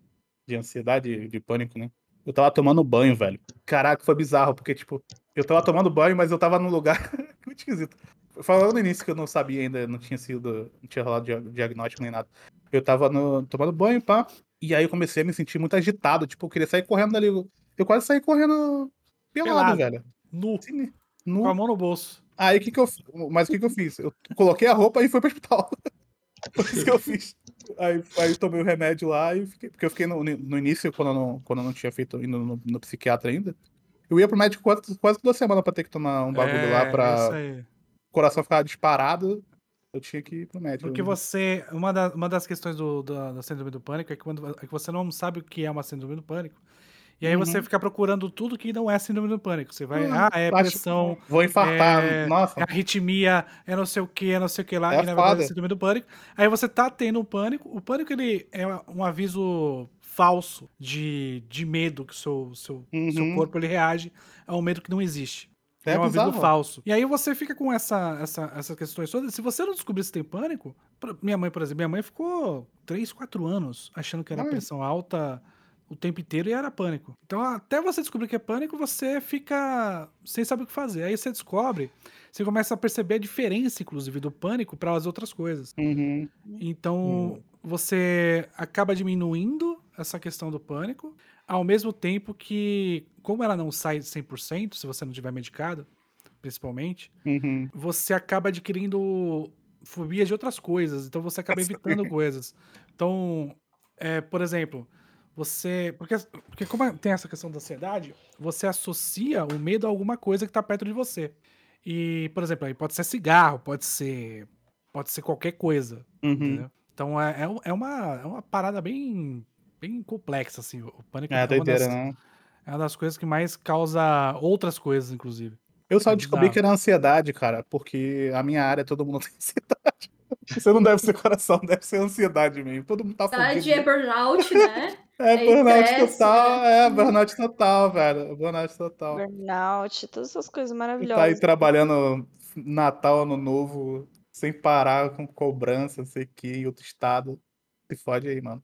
de ansiedade, de pânico, né? Eu tava tomando banho, velho. Caraca, foi bizarro, porque, tipo, eu tava tomando banho, mas eu tava num lugar muito esquisito. Falando no início que eu não sabia ainda, não tinha sido, não tinha rolado dia- diagnóstico nem nada. Eu tava no- tomando banho, pá, e aí eu comecei a me sentir muito agitado, tipo, eu queria sair correndo dali. Eu quase saí correndo pelado, Pelado. velho. Nu. Assim, Com nu. a mão no bolso. Aí o que que eu. Mas o que que eu fiz? Eu coloquei a roupa e fui pro hospital. Foi isso que eu fiz. Aí, aí tomei o remédio lá e fiquei. Porque eu fiquei no, no início, quando eu, não, quando eu não tinha feito indo no, no psiquiatra ainda. Eu ia pro médico quase, quase toda semana pra ter que tomar um bagulho lá É, pra isso aí. O coração ficar disparado. Eu tinha que ir pro médico. Porque você. Uma, da- uma das questões do, da, da síndrome do pânico é que, quando, é que você não sabe o que é uma síndrome do pânico. E aí você Uhum. fica procurando tudo que não é síndrome do pânico. Você vai. Hum, ah, é pressão. Vou infartar. é, Nossa. é arritmia, é não sei o que, é não sei o que lá, É que na verdade é síndrome do pânico. Aí você tá tendo um pânico. O pânico ele é um aviso falso de, de medo que o seu, seu, seu Uhum. corpo ele reage a um medo que não existe. É É, um aviso bizarro. falso. E aí você fica com essa, essa, essas questões todas. Se você não descobrir se tem pânico, pra- minha mãe, por exemplo, minha mãe ficou 3, 4 anos achando que era Ai. pressão alta o tempo inteiro e era pânico. Então, até você descobrir que é pânico, você fica sem saber o que fazer. Aí você descobre, você começa a perceber a diferença, inclusive, do pânico para as outras coisas. Uhum. Então, você acaba diminuindo essa questão do pânico, ao mesmo tempo que, como ela não sai 100%, se você não tiver medicado, principalmente, Uhum. você acaba adquirindo fobia de outras coisas, então você acaba evitando coisas. Então, é, por exemplo, você. Porque, porque como tem essa questão da ansiedade, você associa o medo a alguma coisa que está perto de você. E, por exemplo, aí pode ser cigarro, pode ser. Pode ser qualquer coisa. Uhum. Entendeu? Então é, é, é uma, é uma parada bem, bem complexa, assim. O pânico É uma doideira, das, né? é uma das coisas que mais causa outras coisas, inclusive. Eu só É descobri bizarro. que era ansiedade, cara, porque a minha área todo mundo tem ansiedade. Você não deve ser coração, deve ser ansiedade mesmo. Todo mundo tá Ansiedade é burnout, né? É, é burnout estresse, total, né? é, burnout total, velho. Burnout total. Burnout, todas essas coisas maravilhosas. tá aí trabalhando Natal, Ano Novo, sem parar, com cobrança, não sei o que, em outro estado. Se fode aí, mano.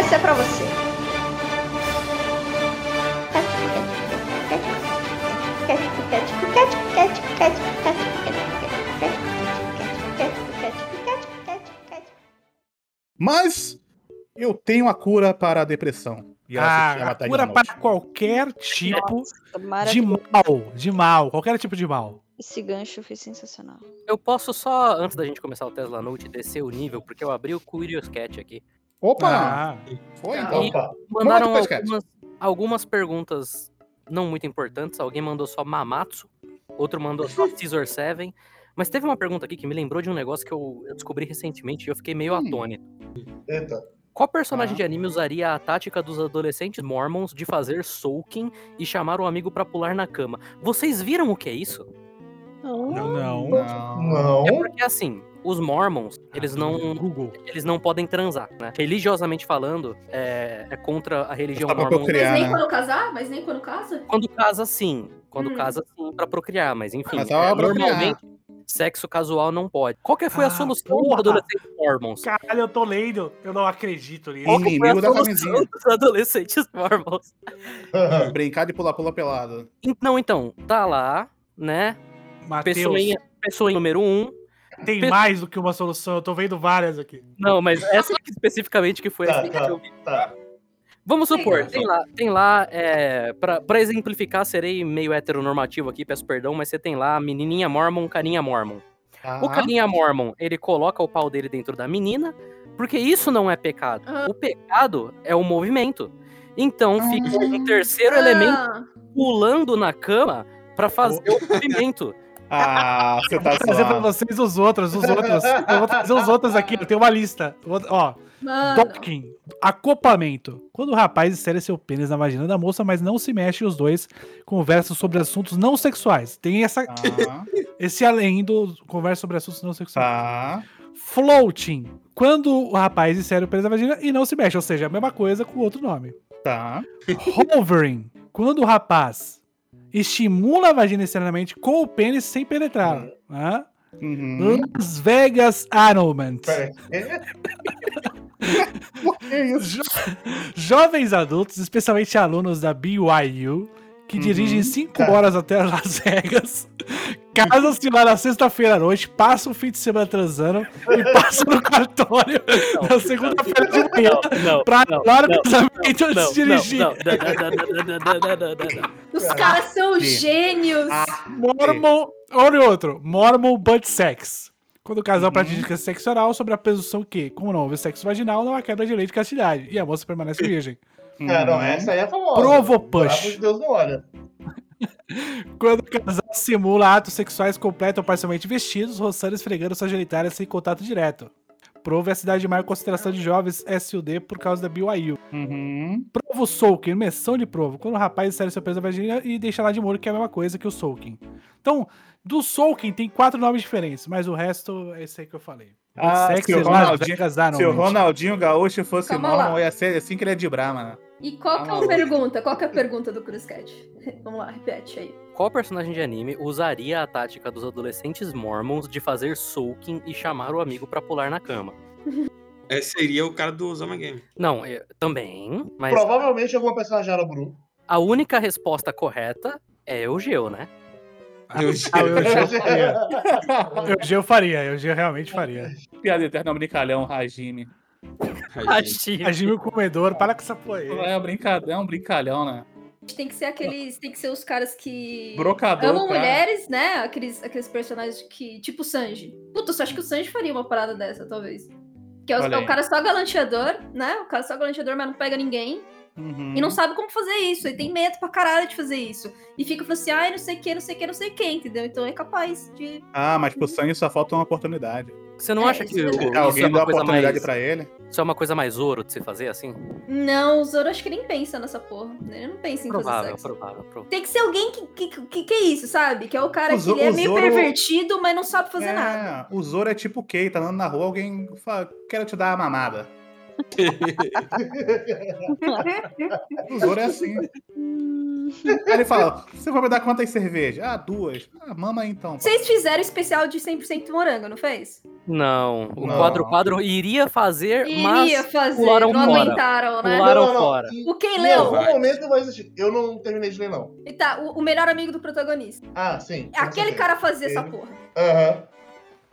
essa é pra você. Mas eu tenho a cura para a depressão. E Ah, a cura para qualquer tipo Nossa, de mal, de mal, qualquer tipo de mal. Esse gancho foi sensacional. Eu posso só, antes da gente começar o Tesla Note, descer o nível, porque eu abri o Curious Cat aqui. Opa! Ah, Foi então. Opa, Mandaram algumas, algumas perguntas não muito importantes. Alguém mandou só Mamatsu, outro mandou só Scissor 7. Mas teve uma pergunta aqui que me lembrou de um negócio que eu, eu descobri recentemente e eu fiquei meio Hum. atônito. eita. Qual personagem Ah. de anime usaria a tática dos adolescentes mormons de fazer soaking e chamar o amigo pra pular na cama? Vocês viram o que é isso? Não. Não. Não. É porque assim, os mormons, eles não, Google. eles não podem transar, né? Religiosamente falando, é, é contra a religião mormon. procriar. Mas nem né? quando casar? Mas nem quando casa? Quando casa, sim. Quando Hum. casa, sim, pra procriar. Mas enfim, Mas é, procriar. normalmente, sexo casual não pode. Qual que foi a Ah, solução dos adolescentes mormons? Caralho, eu tô lendo. Eu não acredito nisso. Qual que foi a solução dos adolescentes mormons? Brincar de pular-pula pelado. Não, então, tá lá, né? Matheus, Pessoinha, pessoinha número um. Tem mais do que uma solução. Eu tô vendo várias aqui. Não, mas essa aqui especificamente que foi Tá, essa que tá. eu vi. Tá. Vamos supor, tem lá, tem lá, é, pra, pra exemplificar, serei meio heteronormativo aqui, peço perdão, mas você tem lá menininha mormon, carinha mormon. Tá? O carinha mormon, ele coloca o pau dele dentro da menina, porque isso não é pecado. Ah. O pecado é o movimento. Então fica Ah. um terceiro elemento Ah, pulando na cama pra fazer o movimento. Ah, você tá Vou trazer pra vocês os outros, os outros. Eu vou trazer os outros aqui. Eu tenho uma lista. Vou- Ó, mano. docking, acoplamento. Quando o rapaz insere seu pênis na vagina da moça, mas não se mexe, os dois conversam sobre assuntos não sexuais. Tem essa, Tá, esse além do conversa sobre assuntos não sexuais. tá. Floating. Quando o rapaz insere o pênis na vagina e não se mexe, ou seja, a mesma coisa com outro nome. Tá. Hovering. Quando o rapaz estimula a vagina externamente com o pênis sem penetrar. né? Uhum. Las Vegas Annulment. Jo- Jovens adultos, especialmente alunos da BYU, que dirigem 5 horas até Las Vegas, casam-se lá na sexta-feira à noite, passam o fim de semana transando e passam no cartório não, na segunda-feira de manhã não, pra anular o casamento antes de dirigir. Os caras são gênios! Mormon, olha outro, Mormon Butt Sex. Quando o casal uhum. pratica sexo oral, sobre a presunção que, como não houve sexo vaginal, não há quebra de lei de castidade, e a moça permanece virgem. É, não, uhum. essa aí é famosa. Provo Pelo amor push. de Deus, não olha. Quando o casal simula atos sexuais completos ou parcialmente vestidos, roçando e esfregando sua genitália sem contato direto. Provo é a cidade de maior concentração de jovens SUD por causa da BYU. Uhum. Provo soaking, imersão de provo. Quando o rapaz insere seu peso na vagina e deixa lá de molho, que é a mesma coisa que o soaking. Então, do soaking tem quatro nomes diferentes, mas o resto é esse aí que eu falei. Ah, Sex se o Ronaldinho- Vegas Se o. Ronaldinho Gaúcho fosse Calma lá. ia ser assim que ele é de Brahma, né? E qual que é a pergunta? Qual que é a pergunta do Cruz Cat? Vamos lá, repete aí. Qual personagem de anime usaria a tática dos adolescentes mormons de fazer soaking e chamar o amigo pra pular na cama? Esse seria o cara do Zama Game. Não, é- também, mas Provavelmente alguma personagem Araburu. a única resposta correta é o Geo, né? Eu Ah, eu, eu faria. Eu, eu faria, eu realmente faria. Piada eterna, brincalhão, Hajime. A Jimmy o comedor, para com essa porra aí. É um brincalhão, é um brincalhão, né? Tem que ser aqueles. Tem que ser os caras que. Brocador, Amam cara. mulheres, né? Aqueles, aqueles personagens que. Tipo o Sanji. Puta, eu acho que o Sanji faria uma parada dessa, talvez. Que é o, é o cara só galanteador, né? O cara só galanteador, mas não pega ninguém. Uhum. E não sabe como fazer isso. E tem medo pra caralho de fazer isso. E fica falando assim, ai, não sei o que, não sei o que, não sei o que, entendeu? Então é capaz de. Ah, mas pro sangue só falta uma oportunidade. Você não É, acha que isso é o- isso Alguém é dá oportunidade mais, pra ele. isso é uma coisa mais ouro de se fazer assim? Não, o Zoro acho que nem pensa nessa porra. Ele não pensa em fazer Provável, sexo. provável, provável. Tem que ser alguém que, que, que, que é isso, sabe? Que é o cara O que Zo- ele é meio Zoro- pervertido, mas não sabe fazer é, nada. O Zoro é tipo o Kei, tá andando na rua, alguém fala, quero te dar uma mamada. O Zoro é assim. Aí ele fala, você vai me dar quantas cervejas? Ah, duas. Ah, mama aí então. Vocês fizeram especial de 100% morango, não fez? Não, o Não. quadro quadro iria fazer, Iria mas fazer, pularam não fora. aguentaram, né? Pularam Não, não, fora. Em, O quem em leu? algum momento vai existir. Eu não terminei de ler, não. E tá, o, o melhor amigo do protagonista. Ah, sim. Aquele cara fazia essa Ele- porra. Aham.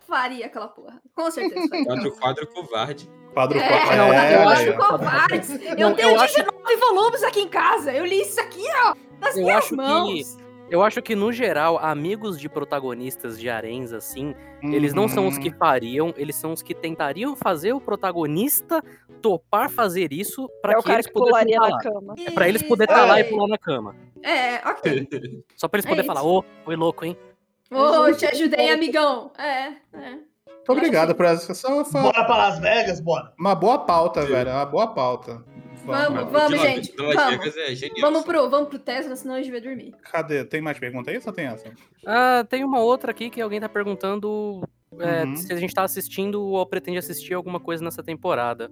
Faria aquela porra. Com certeza faria. Quadro, quadro covarde. Quadro É, quadro. é, eu acho covardes. Eu Não, tenho eu acho- 19 volumes aqui em casa. Eu li isso aqui, ó, nas Eu minhas acho que- mãos. eu acho que no geral, amigos de protagonistas de aréns assim, eles não são os que Uhum. fariam, eles são os que tentariam fazer o protagonista topar fazer isso pra É que eles que pudessem pularia estar na lá. cama. É pra eles poderem estar lá e Isso. pular na cama. É, ok. Só pra eles É poderem falar, ô, foi louco, hein? Ô, te ajudei, amigão. É, é. Muito obrigado por essa. Só Bora pra Las Vegas, bora. uma boa pauta, velho. Uma boa pauta. Vamos, vamos, Las- gente. Las Vamos. Vegas é genial. Vamos pro, vamos pro Tesla, senão a gente vai dormir. Cadê? Tem mais pergunta aí ou só tem essa? Ah, tem uma outra aqui que alguém tá perguntando é, Uhum. se a gente tá assistindo ou pretende assistir alguma coisa nessa temporada.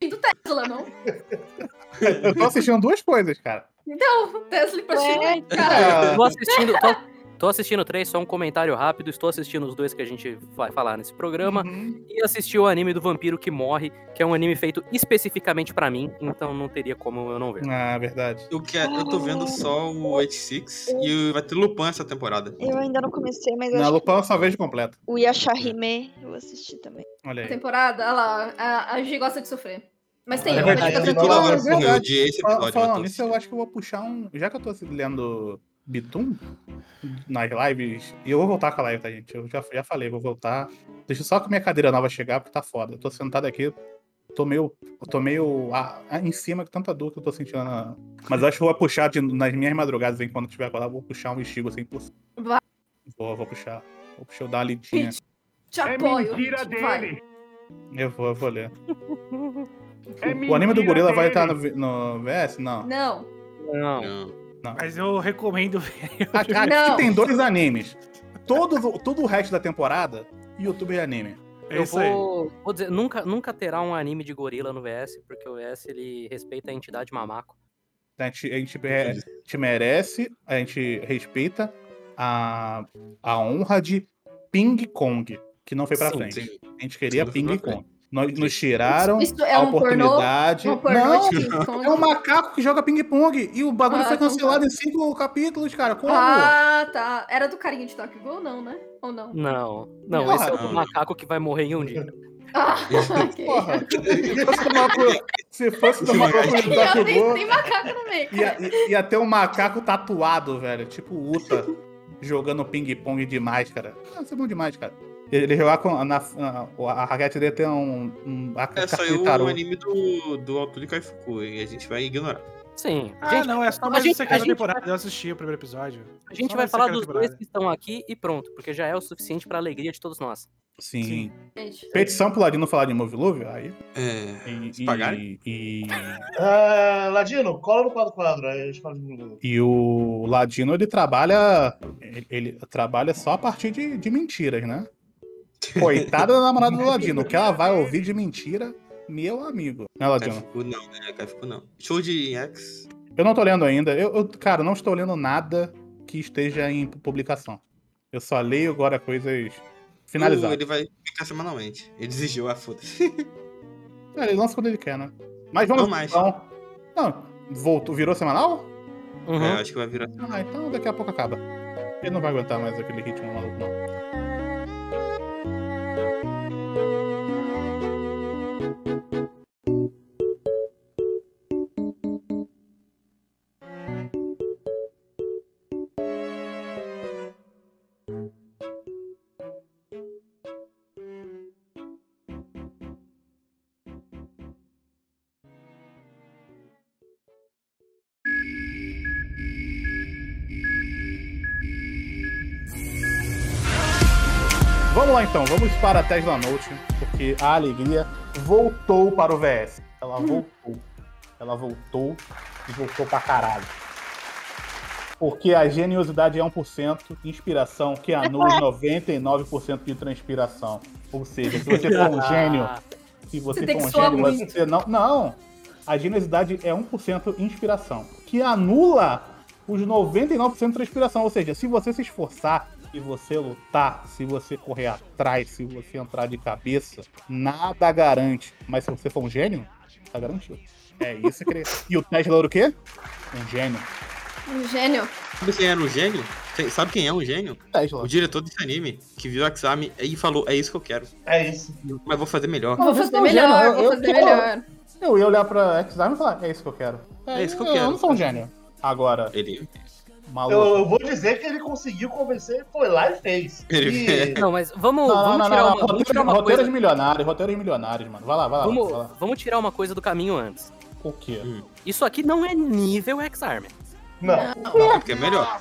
E do Tesla, não? Eu tô assistindo duas coisas, cara. Então, Tesla e Pastilha. É, Cara, Tô assistindo. Tô, tô assistindo três, só um comentário rápido. Estou assistindo os dois que a gente vai falar nesse programa. uhum. E assisti o anime do Vampiro que Morre, que é um anime feito especificamente pra mim, então não teria como eu não ver. Ah, verdade. Eu, quero, eu tô vendo só o 86 e vai ter Lupin essa temporada. Eu ainda não comecei, mas eu Na Lupin eu só vejo completo. que o Yashahime eu assisti também. Olha aí. temporada, olha lá, a, a G gosta de sofrer. Mas tem É outra, verdade, é eu Fal- episódio. Falando mas nisso, eu acho que eu vou puxar um. Já que eu tô lendo Bitum nas lives, e eu vou voltar com a live, tá, gente? Eu já, já falei, vou voltar. Deixa só que minha cadeira nova chegar, porque tá foda. Eu tô sentado aqui, tô meio. Tô meio ah, em cima de tanta dor que eu tô sentindo. na- Mas eu acho que eu vou puxar de- nas minhas madrugadas, enquanto eu estiver acordado, eu vou puxar um estigo assim por cima. Vai. Vou, vou puxar. Vou puxar eu dar uma lidinha. Te apoio. Vai. Eu vou, eu vou ler. o anime do gorila vai estar no, no VS? Não. Não. Não. Não. Mas eu recomendo ver. Aqui Não. tem dois animes. Todos, o- todo o resto da temporada, YouTube é anime. É eu vou, vou dizer, nunca, nunca terá um anime de gorila no VS, porque o VS ele respeita a entidade mamaco. A gente, a gente, a gente merece, a gente respeita a, a honra de Ping Kong, que não foi pra Sim, frente. sim. A gente queria não Ping Kong. Nós, nos tiraram Isso é a um pornô? oportunidade. Um pornô não, é um macaco que joga ping-pong. E o bagulho Ah, foi então cancelado tá. em cinco capítulos, cara. Como? Ah, tá. Era do carinha de Tokyo Ghoul, não, né? Ou não? Não, não, Porra, esse é o macaco que vai morrer em um dia. Ah, ok. Porra, se fosse tomar por- se fosse tomar por Não, Tokyo tem, Ghoul, tem macaco no meio. Ia, cara. ia- ter um macaco tatuado, velho. Tipo o Uta jogando ping-pong de máscara. Ah, Isso é bom demais, cara. Ele jogar com. Na, na- a raquete dele tem um. um a É, saiu de o anime do, do autor de Kaifuku e a gente vai ignorar. Sim. Ah, gente, não, é só a mais gente- a secreta a gente temporada. vai- Eu assisti o primeiro episódio. A gente Só vai falar dos temporada. dois que estão aqui e pronto, porque já é o suficiente pra alegria de todos nós. Sim. Sim. Gente, Petição pro Ladino falar de Move Love, aí. É. E, Se pagarem? e, e, Ah, Ladino, cola no quadro quadro. Aí a gente fala de e o Ladino, ele trabalha. Ele, ele trabalha só a partir de, de mentiras, né? Coitada da namorada do Ladino. O que ela vai ouvir de mentira, meu amigo. Né, Ladino? Kaifuku não, né? Kaifuku não. Show de X. Eu não tô lendo ainda. Eu, eu, cara, não estou lendo nada que esteja em publicação. Eu só leio agora coisas finalizadas. Ele vai ficar semanalmente. Ele exigiu a foda-se. É, ele lança quando ele quer, né? Mas vamos Não mais. então. Não, voltou, virou semanal? Uhum. É, acho que vai virar. Ah, então daqui a pouco acaba. Ele não vai aguentar mais aquele ritmo maluco, não. Lá então, vamos para a Tesla Note, porque a alegria voltou para o VS. Ela voltou. Ela voltou e voltou pra caralho. Porque a geniosidade é 1%, inspiração que anula os 99% de transpiração. Ou seja, se você for um gênio, se você, Você for um gênio, você não. Não! A geniosidade é 1% inspiração, que anula os 99% de transpiração. Ou seja, se você se esforçar, se você lutar, se você correr atrás, se você entrar de cabeça, nada garante. Mas se você for um gênio, tá garantido. É isso que ele... E o Tesla era o quê? Um gênio. Um gênio. Sabe quem era um gênio? Sabe quem é um gênio? Tesla. O diretor desse anime, que viu o exame e falou: É isso que eu quero, É isso. mas vou fazer melhor. Vou fazer é melhor, eu- vou eu fazer quero- melhor. Eu ia olhar pra X-Arm e falar, é isso que eu quero. É isso que eu Eu quero. não sou um gênio. Agora, Ele. Maluco. Eu, eu vou dizer que ele conseguiu convencer, foi lá e fez. Ele- E- Não, mas vamos, Não, vamos não, tirar não, uma, vamos tirar Roteiro, uma roteiro coisa. de milionários, roteiro de milionários, mano. Vai lá, vai lá. Vamos, vai lá. vamos tirar uma coisa do caminho antes. O quê? Isso aqui não é nível X-Arm. Não. Porque é melhor.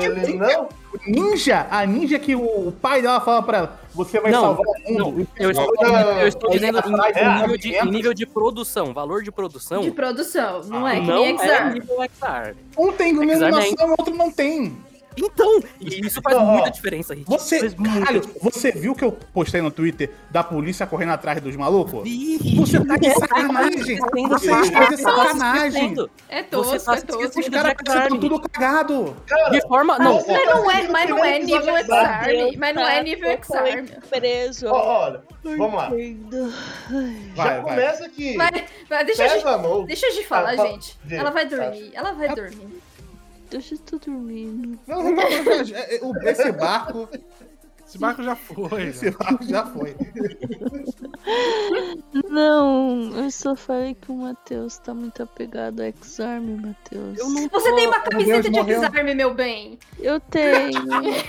Ele não. Ninja, a ninja que o, o pai dela fala pra ela, você vai Não, salvar o mundo. Eu estou, Não, não, não, eu estou não. dizendo em, Atrás em de nível de, em nível de produção, valor de produção. De produção, não é que não nem é Exar. nível XR. Um tem iluminação, o outro não tem. Então, isso faz ó, muita diferença, Hit. Você, caralho, você viu que eu postei no Twitter da polícia correndo atrás dos malucos? Ih, Você tá de sacanagem. Você está de sacanagem. É Você tosco, tá é tosco. Os caras estão tudo cagado. De forma. Não, Mas não é, mas não é nível. Deus, Mas não é tá, nível Exarm. preso. Ó, olha, vamos lá. Já vai. começa vai, deixa, a gente, deixa de falar, Ah, fala- gente. Ela vai tá. dormir, ela vai dormir. Deixa eu tô dormindo. Não, não, não, não, é- é- Esse barco, Esse barco já foi. esse já. barco já foi. Não, eu só falei que o Matheus tá muito apegado a X-Arm, Matheus. eu não Você tô, tem uma camiseta de. Exarm, meu bem. Eu tenho.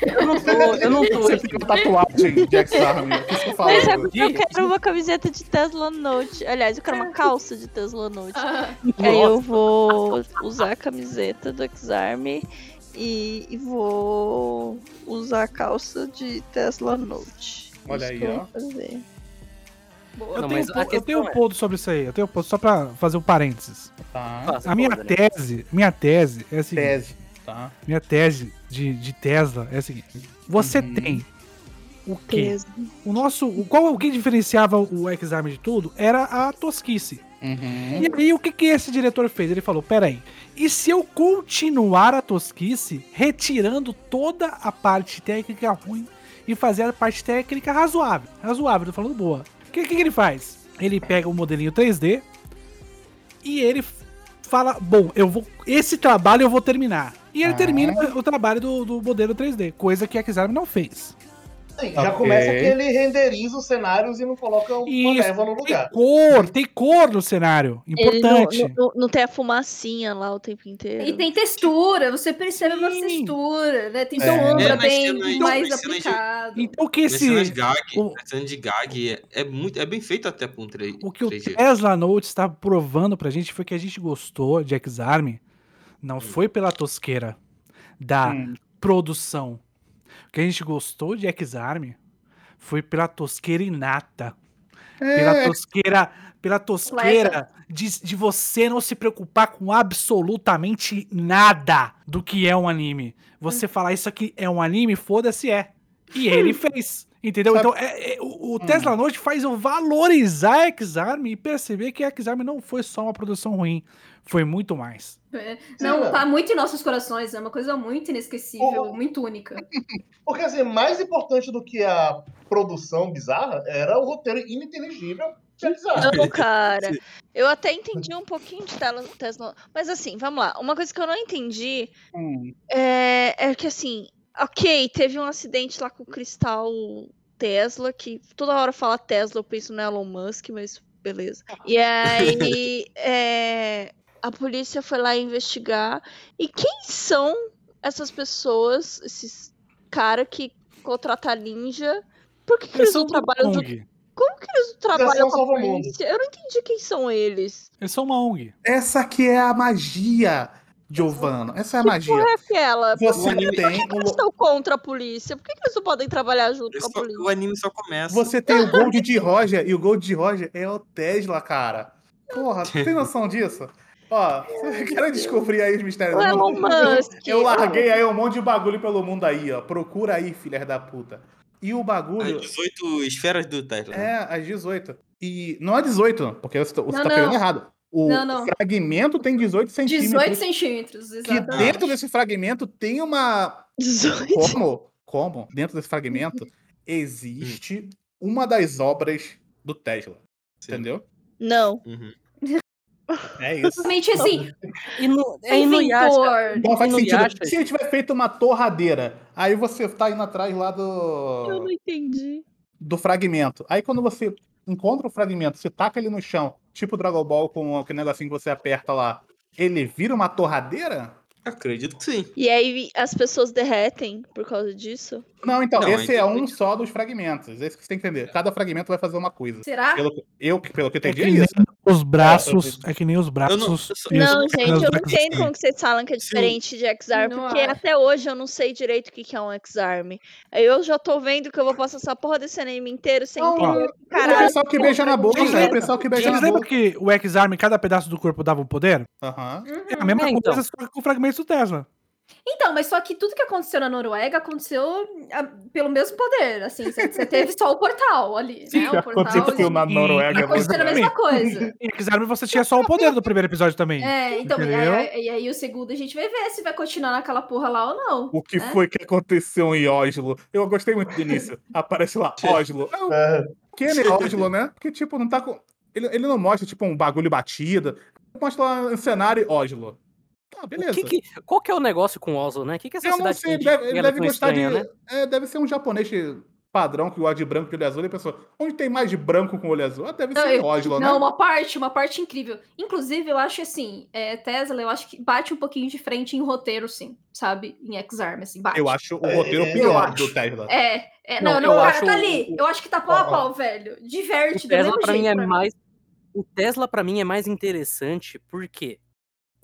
Eu não tô, eu não tô. Você tem uma tatuagem de X-Arm. Mas eu quero uma camiseta de Tesla Note. Aliás, eu quero uma calça de Tesla Note. Ah, Aí eu vou usar a camiseta do X-Arm e, e vou usar a calça de Tesla Note. Olha Isso aí, ó. fazer. boa. Eu, Não, tenho, um eu tenho um é- ponto sobre isso aí. Eu tenho um ponto só pra fazer um parênteses. Tá. A minha né? tese, minha tese é a seguinte. Tese. Tá. Minha tese de, de Tesla é a seguinte. Você Uhum. tem o quê? Tesla. O nosso. O, qual, o que diferenciava o X-Arm de tudo era a tosquice. Uhum. E aí, o que, que esse diretor fez? Ele falou: peraí, e se eu continuar a tosquice, retirando toda a parte técnica ruim e fazer a parte técnica razoável? Razoável, tô falando boa. O que, que, que ele faz? Ele pega o modelinho 3D e ele fala: bom, eu vou. Esse trabalho eu vou terminar. E ele Ah. termina o trabalho do, do modelo 3D, coisa que a X-Arm não fez. Sim, já Ok. começa que ele renderiza os cenários e não coloca uma Isso, leva no Tem lugar. cor, tem cor no cenário. Ele não, Importante. não- não- não tem a fumacinha lá o tempo inteiro. E tem textura, você percebe uma textura, né? Tem É. sombra É, bem cenas- mais de- aplicado. Então o que Nas cenas esse. gag, o- de gag é, é muito, é bem feito até pra um 3, O que o 3G. Tesla Note está provando pra gente foi que a gente gostou de X-Arm não foi pela tosqueira da Hum. produção. Que a gente gostou de X-Arm foi pela tosqueira inata. Pela É, tosqueira, pela tosqueira de, de você não se preocupar com absolutamente nada do que é um anime. Você falar isso aqui é um anime, foda-se é. E ele fez. Entendeu? Sabe- Então, é- é- o, o Tesla Note faz eu valorizar a X-Arm e perceber que a X-Arm não foi só uma produção ruim. Foi muito mais. É. Não, Sim, tá muito em nossos corações, é uma coisa muito inesquecível, O- muito única. Porque, assim, mais importante do que a produção bizarra era o roteiro ininteligível de bizarro. Não, cara. Eu até entendi um pouquinho de Tesla, Tesla. Mas assim, vamos lá. Uma coisa que eu não entendi hum, é, é que assim, ok, teve um acidente lá com o cristal Tesla, que toda hora fala Tesla, eu penso no Elon Musk, mas beleza. E aí é, a polícia foi lá investigar. E quem são essas pessoas, esses cara que contrata a ninja? Por que, que eles são não do trabalham junto? ONG. Como que eles não trabalham com a polícia? Eu não entendi quem são eles. Eles são uma ONG. essa aqui é a magia, Giovanna. Essa é a Que magia. porra é aquela? Você O tem, Por que o, eles estão contra a polícia? Por que, que eles não podem trabalhar junto com a só- polícia? o anime só começa. você tem o Gold de Roger, e o Gold de Roger é o Tesla, cara. Porra, tem noção disso? Ó, você quer descobrir aí os mistérios do mundo? Musk. Eu larguei aí um monte de bagulho pelo mundo aí, ó. Procura aí, filhas da puta. E o As bagulho 18 esferas do Tesla. é às 18. E não é 18, porque você tá, você Não, tá não. pegando errado. O Não, não. fragmento tem 18 centímetros. 18 centímetros, Que exatamente. dentro desse fragmento tem uma 18. Como? Como? Dentro desse fragmento existe uma das obras do Tesla. Sim. Entendeu? Não. Uhum. É isso. Simplesmente assim, é Inuyasha. inventor. Então faz sentido. Yasha? Se ele tiver feito uma torradeira, aí você tá indo atrás lá Eu do, não entendi. do fragmento. Aí quando você encontra o fragmento, você taca ele no chão, tipo Dragon Ball com aquele negocinho que você aperta lá, ele vira uma torradeira? Acredito que sim. E aí as pessoas derretem por causa disso? Não, então, Não, esse é então- um só dos fragmentos. Esse que você tem que entender. Cada fragmento vai fazer uma coisa. Será? Pelo, que- eu, pelo que eu É entendi, que é isso. os braços. É que nem os Eu não- braços. as Não, gente, eu não entendo como que vocês falam que é Sim. diferente de X-Arm, Não porque acho. até hoje eu não sei direito o que que é um X-Arm. Eu já tô vendo que eu vou passar essa porra desse anime inteiro sem Não, entender é o o caralho. pessoal que beija na boca, Vocês é o pessoal que beija Vocês na lembram boca. que o X-Arm, cada pedaço do corpo dava um poder? Aham. É a mesma É, então. coisa, só que com fragmentos do Tesla. Então, mas só que tudo que aconteceu na Noruega aconteceu ah, pelo mesmo poder, assim, você teve só o portal ali, Sim, né? O portal Aconteceu na e- Noruega. aconteceu a mesma coisa. Em X-Arm você tinha só o poder do primeiro episódio também. É, então, e aí, e aí o segundo a gente vai ver se vai continuar naquela porra lá ou não. O que né? foi que aconteceu em Oslo? Eu gostei muito do início. Aparece lá, Oslo. O É, é Oslo, né? Porque, tipo, não tá com. Ele, ele não mostra, tipo, um bagulho batido. Mostra lá um cenário Oslo. Tá, O beleza. que que- qual que é o negócio com Oslo, né? O que, que essa Eu não cidade sei, de- deve, ele é deve gostar estranha, de. né? é, deve ser um japonês padrão que gosta de branco com olho azul. E a pessoa, onde tem mais de branco com olho azul? Ah, deve Não, ser eu- Oslo, né? Não, uma parte, uma parte incrível. Inclusive, eu acho assim, é, Tesla, eu acho que bate um pouquinho de frente em roteiro, sim, sabe? Em X-Arm, assim, bate. Eu acho o É, roteiro eu pior acho. do Tesla. É, é, Não, não, não, eu cara, acho tá o- ali. o- Eu acho que tá pau a Ó, ó. pau, velho. Diverte O do mesmo Tesla pra mim jeito. é mim. mais. O Tesla pra mim é mais interessante porque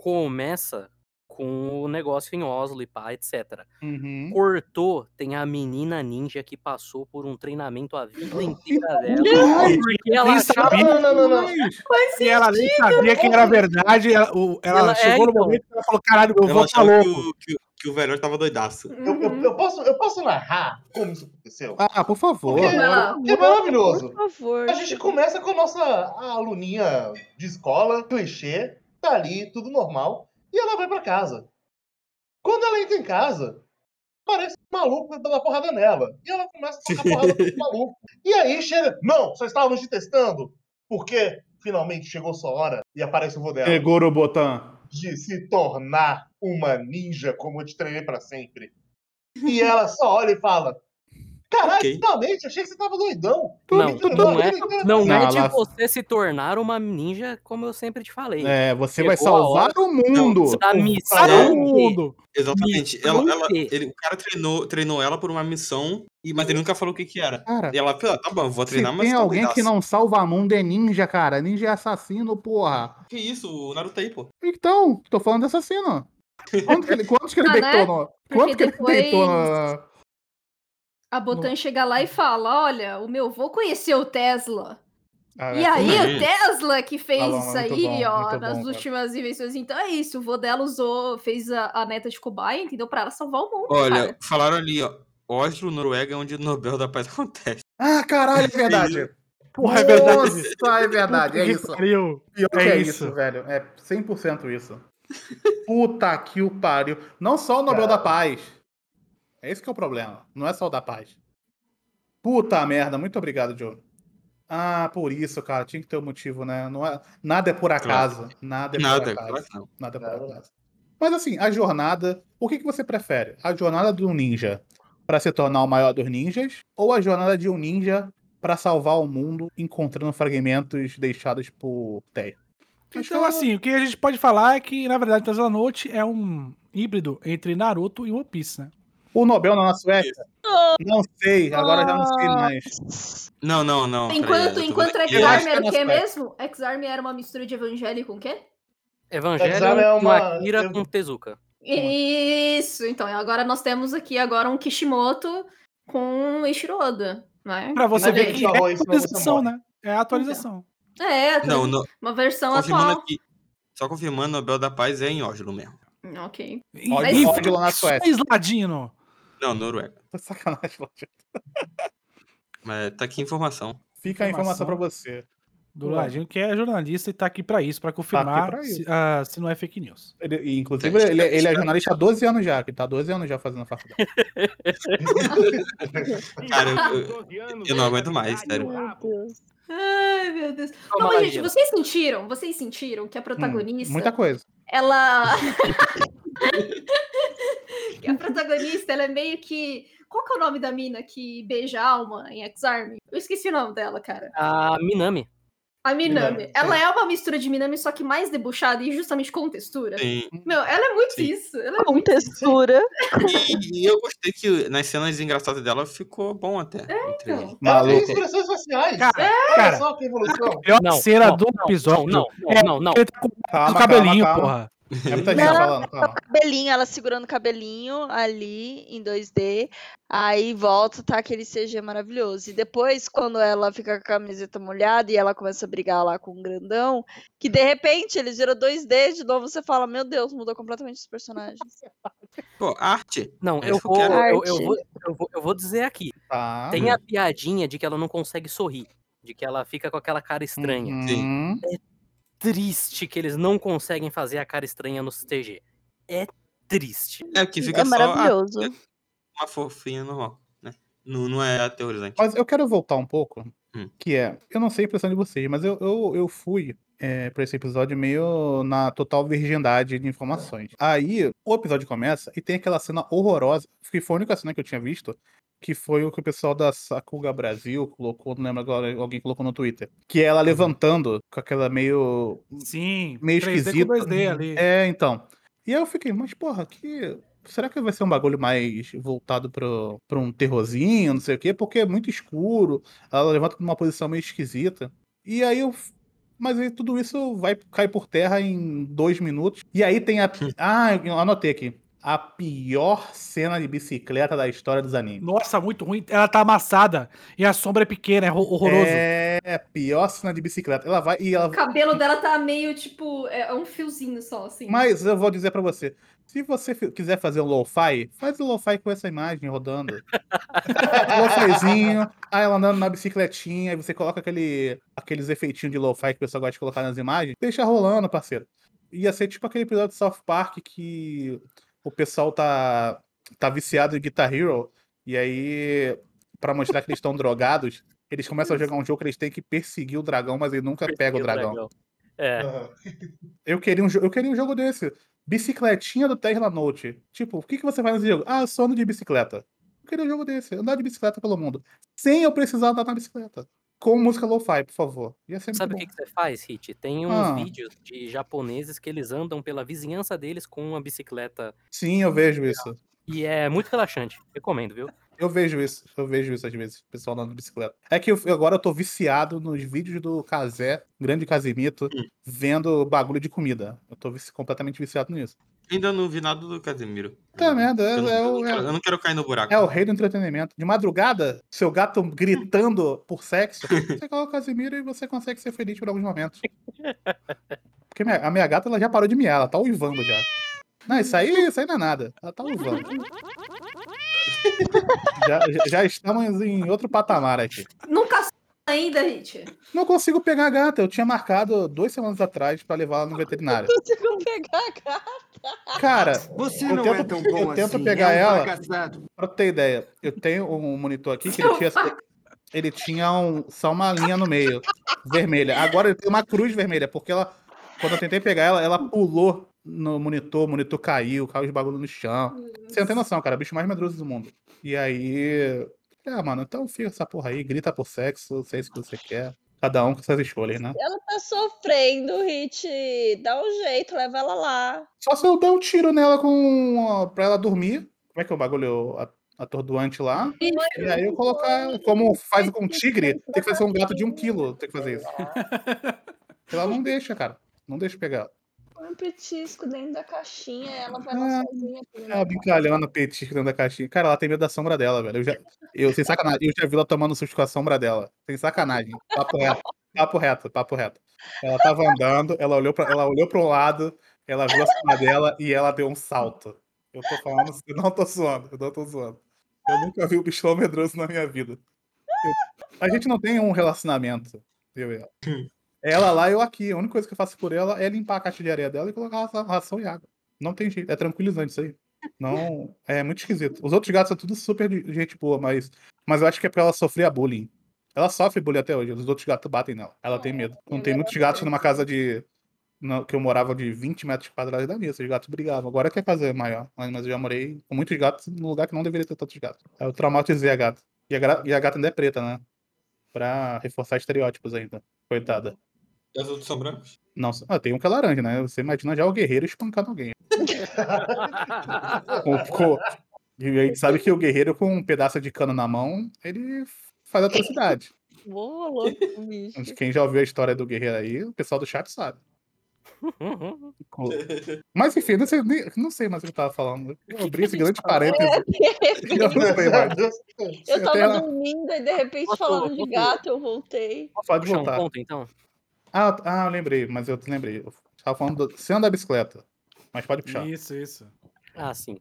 começa com o negócio em Oslo e pá, etc. Uhum. Cortou, tem a menina ninja que passou por um treinamento a vida inteira dela. Porque ela sabia. Não, não, não, não. E ela nem sabia que era verdade. Ela, o- ela Ela- é, chegou no então. momento que ela falou: caralho, eu Eu vou ficar achava que louco. o, que, o- que o velho tava doidaço. Eu, eu- Uhum. eu posso, eu posso narrar como isso aconteceu? Ah, por favor. Porque é maravilhoso. Por favor. A gente começa com a nossa aluninha de escola, clichê, tá ali, tudo normal, e ela vai pra casa. Quando ela entra em casa, parece um maluco dando uma porrada nela. E ela começa a tocar porrada pro maluco. E aí chega, não, só estávamos te testando, porque finalmente chegou sua hora e aparece o vô dela. Segura o botão. de se tornar uma ninja como eu te treinei pra sempre. E ela só olha e fala: Caralho, Ok. finalmente, achei que você tava doidão. Não, treinou não a é- Não, pra é Não, de você se tornar uma ninja, como eu sempre te falei. É, você Chegou vai a salvar o mundo. Da Não, missão Não. o mundo. Exatamente. Me Ela, ela- ele, o cara treinou, treinou ela por uma missão, e, mas ele nunca falou o que que era. Cara, E ela falou, ah, tá bom, vou se treinar, mas tem tô alguém que não salva mundo é ninja, cara. Ninja é assassino, porra. Que isso, o Naruto aí, pô. Então, tô falando de assassino. Quanto que ele, quantos que ele Ah, deitou né? no... Quanto que ele depois- deitou no... A Botan chega lá e fala: Olha, o meu vô conheceu o Tesla. Ah, E é, aí, o Tesla que fez Ah, lá, isso aí, bom, ó, nas bom, cara. últimas invenções. Então é isso, o vô dela usou, fez a, a neta de cobaia, entendeu? Pra ela salvar o mundo, Olha, cara. falaram ali, ó. Oslo, Noruega, é onde o Nobel da Paz acontece. Ah, caralho, é verdade. Porra, é verdade. Nossa, é verdade, é isso. Pior É que é isso. isso, velho. É 100% isso. Puta que o pariu. Não só o Nobel da Paz. É esse que é o problema. Não é só o da paz. Puta merda. Muito obrigado, Joe. Ah, por isso, cara. Tinha que ter um motivo, né? Não é... Nada é por acaso. Nada é por Nada, acaso. claro não. Nada é por Nada. acaso. Mas assim, a jornada. O que, que você prefere? A jornada do ninja pra se tornar o maior dos ninjas? Ou a jornada de um ninja pra salvar o mundo encontrando fragmentos deixados por Teia? Então, assim, o que a gente pode falar é que, na verdade, Tesla Note é um híbrido entre Naruto e One Piece, né? O Nobel na Suécia? Não sei, agora já não sei mais. Não, não, não. Enquanto, tô enquanto X-Arm que é era o Suécia. mesmo? X-Arm era uma mistura de Evangelho com o quê? Evangelho é com uma- Akira eu- com Tezuka. Isso, então agora nós temos aqui agora um Kishimoto com Eiichiro Oda, né? Pra você Mas ver que é falou isso, senão você atualização, né? É a atualização. É, Não, não. uma versão Confirmando atual. aqui. Só confirmando, o Nobel da Paz é em Oslo mesmo. Ok. Olha, Ih, olha lá na Suécia. Faz ladino. Não, Noruega. Tá sacanagem, Lorde. Mas tá aqui a informação. Fica a informação Informação. pra você. Do. Ladinho, que é jornalista e tá aqui pra isso, pra confirmar pra se, isso. ah, se não é fake news. Ele, inclusive, Tem ele, ele é jornalista há 12 anos já, que tá há 12 anos já fazendo faculdade. Cara, eu, eu, eu não aguento mais, sério. Ai, meu Deus. Toma Não, gente, vocês sentiram? Vocês sentiram que a Hum, protagonista, muita coisa. ela... que a protagonista, ela é meio que... Qual que é o nome da mina que beija a alma em X-Arm? Eu esqueci o nome dela, cara. A Minami. A Minami. Minami, ela sim. é uma mistura de Minami, só que mais debochada e justamente com textura. Sim. Meu, ela é muito Sim. isso. Ela é Com muito textura. E, e eu gostei que nas cenas engraçadas dela ficou bom até. entre então. eles. Ela tem Maluco. expressões faciais. Cara, Olha cara, só que evolução. a melhor Não, cena não, do não, episódio. não, não, é não, não. Ele tá com Calma, o cabelinho, calma, calma. porra. É muita gente Não, falando, calma. cabelinho, ela segurando o cabelinho ali em 2D. Aí volta, tá aquele CG maravilhoso. E depois, quando ela fica com a camiseta molhada e ela começa a brigar lá com o grandão, que de repente eles viram 2D de novo, você fala: Meu Deus, mudou completamente os personagens. Pô, arte. Não, É eu eu vou, quero. eu, eu Arte. vou, eu, vou, eu vou dizer aqui. Tá. Tem a piadinha de que ela não consegue sorrir. De que ela fica com aquela cara estranha. Uhum. Triste que eles não conseguem fazer a cara estranha no CG. É triste. É que fica É só maravilhoso. uma fofinha normal, né? Não, não é aterrorizante. Mas eu quero voltar um pouco, Hum. que é, eu não sei a impressão de vocês, mas eu, eu, eu fui é, pra esse episódio meio na total virgindade de informações. Aí, o episódio começa e tem aquela cena horrorosa, que foi a única cena que eu tinha visto, que foi o que o pessoal da Sakuga Brasil colocou, não lembro agora, alguém colocou no Twitter, que é ela levantando com aquela meio Sim, meio 3D esquisito. com 2D ali. É, então. E aí eu fiquei, mas porra, que. Será que vai ser um bagulho mais voltado pro, pra um terrorzinho, não sei o quê? Porque é muito escuro, ela levanta numa posição meio esquisita. E aí eu. Mas aí tudo isso vai cair por terra em dois minutos. E aí tem a. Ah, eu anotei aqui. A pior cena de bicicleta da história dos animes. Nossa, muito ruim. Ela tá amassada e a sombra é pequena, é horror- horroroso. É, pior cena de bicicleta. Ela vai e ela O cabelo dela tá meio, tipo, é um fiozinho só, assim. Mas eu vou dizer pra você, se você quiser fazer um lo-fi, faz o lo-fi com essa imagem rodando. Lo-fizinho, aí ela andando na bicicletinha, aí você coloca aquele, aqueles efeitinhos de lo-fi que o pessoal gosta de colocar nas imagens, deixa rolando, parceiro. Ia ser tipo aquele episódio de South Park que o pessoal tá, tá viciado em Guitar Hero, e aí, pra mostrar que eles estão drogados, eles começam a jogar um jogo que eles têm que perseguir o dragão, mas ele nunca pega o dragão. É. Eu queria um, eu queria um jogo desse. Bicicletinha do Terra Note. Tipo, o que, que você faz nesse jogo? Ah, ando de bicicleta. Eu queria um jogo desse. Andar de bicicleta pelo mundo. Sem eu precisar andar na bicicleta. Com música lo-fi, por favor. Sabe o que, que você faz, Hit? Tem uns Ah. vídeos de japoneses que eles andam pela vizinhança deles com uma bicicleta. Sim, eu vejo isso. E é muito relaxante. Recomendo, viu? Eu vejo isso. Eu vejo isso às vezes. O pessoal andando de bicicleta. É que eu- agora eu tô viciado nos vídeos do Kazé, grande Casimito, vendo bagulho de comida. Eu tô vici- completamente viciado nisso. Ainda não vi nada do Casemiro. Tá merda, é- eu, não, é eu o- não quero, eu não quero cair no buraco. É o rei do entretenimento. De madrugada, seu gato gritando por sexo, você coloca o Casimiro e você consegue ser feliz por alguns momentos. Porque minha- a minha gata ela já parou de miar, ela tá uivando já. Não, isso aí, isso aí não é nada. Ela tá uivando. já, já- já estamos em outro patamar aqui. Nunca ainda, Hit. Não consigo pegar a gata. Eu tinha marcado duas semanas atrás pra levar ela no veterinário. Consigo pegar, cara. Cara, Você eu não tento, é tão bom eu tento assim, pegar é um ela. fracassado. Pra tu ter ideia, eu tenho um monitor aqui que ele tinha, ele tinha um- só uma linha no meio, vermelha. Agora ele tem uma cruz vermelha, porque ela, quando eu tentei pegar ela, ela pulou no monitor, o monitor caiu, caiu os bagulho no chão. Você não tem noção, cara, bicho mais medroso do mundo. E aí, ah, mano, então fica essa porra aí, grita por sexo, sei se você quer. Cada um com suas escolhas, né? Ela tá sofrendo, Hit. Dá um jeito, leva ela lá. Só se eu der um tiro nela com pra ela dormir. Como é que é o bagulho a- atordoante lá? E aí eu colocar, como faz com tigre, tem que fazer um gato de um quilo, tem que fazer isso. Ela não deixa, cara. Não deixa pegar. ela. Põe um petisco dentro da caixinha, ela vai lá Ah, sozinha. Ela brincalhando, petisco dentro da caixinha. Cara, ela tem medo da sombra dela, velho. Eu, já, eu sem sacanagem, eu já vi ela tomando susto com a sombra dela. Sem sacanagem. Papo reto. Papo reto, papo reto. Ela tava andando, ela olhou pra, ela olhou pro lado, ela viu a sombra dela e ela deu um salto. Eu tô falando, eu não tô zoando, eu não tô zoando. Eu nunca vi um bichão medroso na minha vida. Eu- a gente não tem um relacionamento, eu e ela. Ela lá, eu aqui. A única coisa que eu faço por ela é limpar a caixa de areia dela e colocar ração- ração e água. Não tem jeito. É tranquilizante isso aí. Não. É muito esquisito. Os outros gatos são tudo super de gente boa, mas. Mas eu acho que é pra ela sofrer a bullying. Ela sofre bullying até hoje. Os outros gatos batem nela. Ela tem medo. Não tem muitos gatos numa casa de. na- que eu morava de 20 metros quadrados da minha. Esses gatos brigavam. Agora que a casa é maior. Mas eu já morei com muitos gatos num lugar que não deveria ter tantos gatos. Aí eu traumatizei a gata. E a, e a gata ainda é preta, né? Pra reforçar estereótipos ainda. Coitada. E as outras são brancos? Não, ah, tem um que é laranja, né? Você imagina já o guerreiro espancando alguém. Com- com- E a gente sabe que o guerreiro com um pedaço de cano na mão, ele faz atrocidade. Ô, louco, bicho. Quem já ouviu a história do guerreiro aí, o pessoal do chat sabe. Mas enfim, não sei, nem- não sei mais o que eu tava falando. Eu abri esse grande parênteses. Eu não sei mais. Eu tava dormindo e de repente Posso- falando de gato, eu voltei. Pode Puxar um voltar. ponto, então? Ah, ah, eu lembrei, mas eu lembrei. Eu tava falando do cena da bicicleta. Mas pode puxar. Isso, isso. Ah, sim.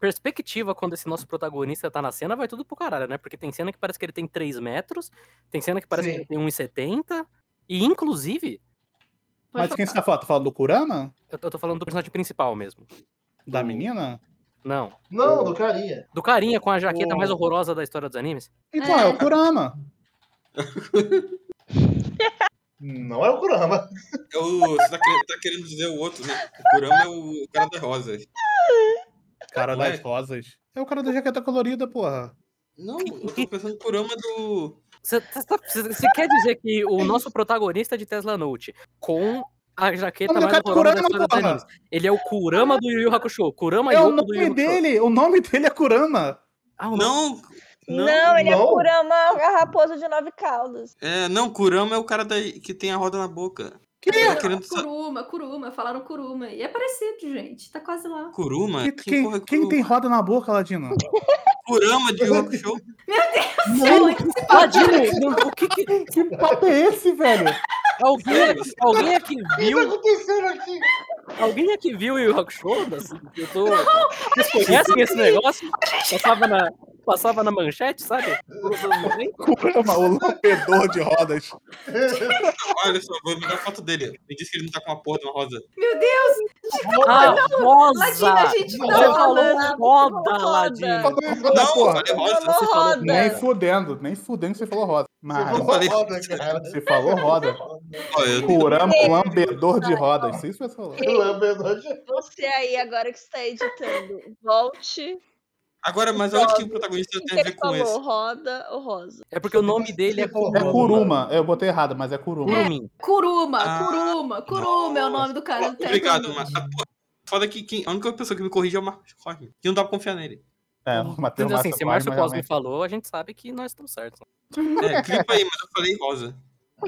Perspectiva, quando esse nosso protagonista tá na cena, vai tudo pro caralho, né? Porque tem cena que parece que ele tem 3 metros, tem cena que parece Sim. que ele tem 1,70, e inclusive, Mas quem você tá falando? Tá falando do Kurama? eu tô eu tô falando do personagem principal mesmo. Da Do- menina? Não. Não, do carinha. Do carinha com a jaqueta O- mais horrorosa da história dos animes. Então, é, o Kurama. Não é o Kurama. É o, você tá querendo, tá querendo dizer o outro, né? O Kurama é o cara das rosas. Cara Não é? das rosas. É o cara da jaqueta colorida, porra. Não, eu tô pensando no Kurama do. Você tá- você- você quer dizer que o nosso protagonista de Tesla Note, com a jaqueta o mais é horrorosa da Kurama, história dos porra. animes, ele é o Kurama do Yu Yu Hakusho. Kurama É o Yoko do Yu Yu nome dele. O nome dele é Kurama. Ah, o Não! Não, Não, ele é não. Kurama, a raposa de nove caudas. é, não, Kurama é o cara da, que tem a roda na boca. Que Tá querendo Kuruma, Kuruma, falaram Kuruma. E é parecido, gente. Tá quase lá. Kuruma? Que- Que quem, porra é quem Kuruma? tem roda na boca, Ladino? Kurama de Yu Yu Hakusho? Ladino, o que que... Que papo é esse, velho? Alguém, alguém aqui O que viu... tá acontecendo aqui? Alguém aqui viu o Yu Yu Hakusho? Assim, Eu tô... Vocês conhecem esse negócio? Passava na, passava na manchete, sabe? Kurama, o lampedor de rodas. Olha só, vou mandar foto dele. Ele disse que ele não tá com uma porra de uma rosa. Meu Deus! Ah, rosa! Ladino, a gente Você tá falou falando roda, roda. Ladino. Não, rosa. Roda. Nem fudendo, nem fudendo que você falou roda. Mas Eu falei- Roda, cara. você falou roda. Kurama, lambedor de rodas. Isso que você falou. Lambedor de- Você aí, agora que está editando, volte. Agora, mas onde que o protagonista tem a ver com esse? roda ou rosa? É porque o nome dele é É Kuruma. Kuruma. Eu botei errado, mas é Kuruma. Kurumin. Kuruma, Ah, Kuruma, Kuruma é o nome do cara do Obrigado, mas a porra, foda que quem, a única pessoa que me corrige é o Marcos Cosme. E não dá pra confiar nele. É, o Matheus Então, assim, se Márcio Márcio Cosme, realmente. falou, a gente sabe que nós estamos certos. É, clipa aí, mas eu falei rosa.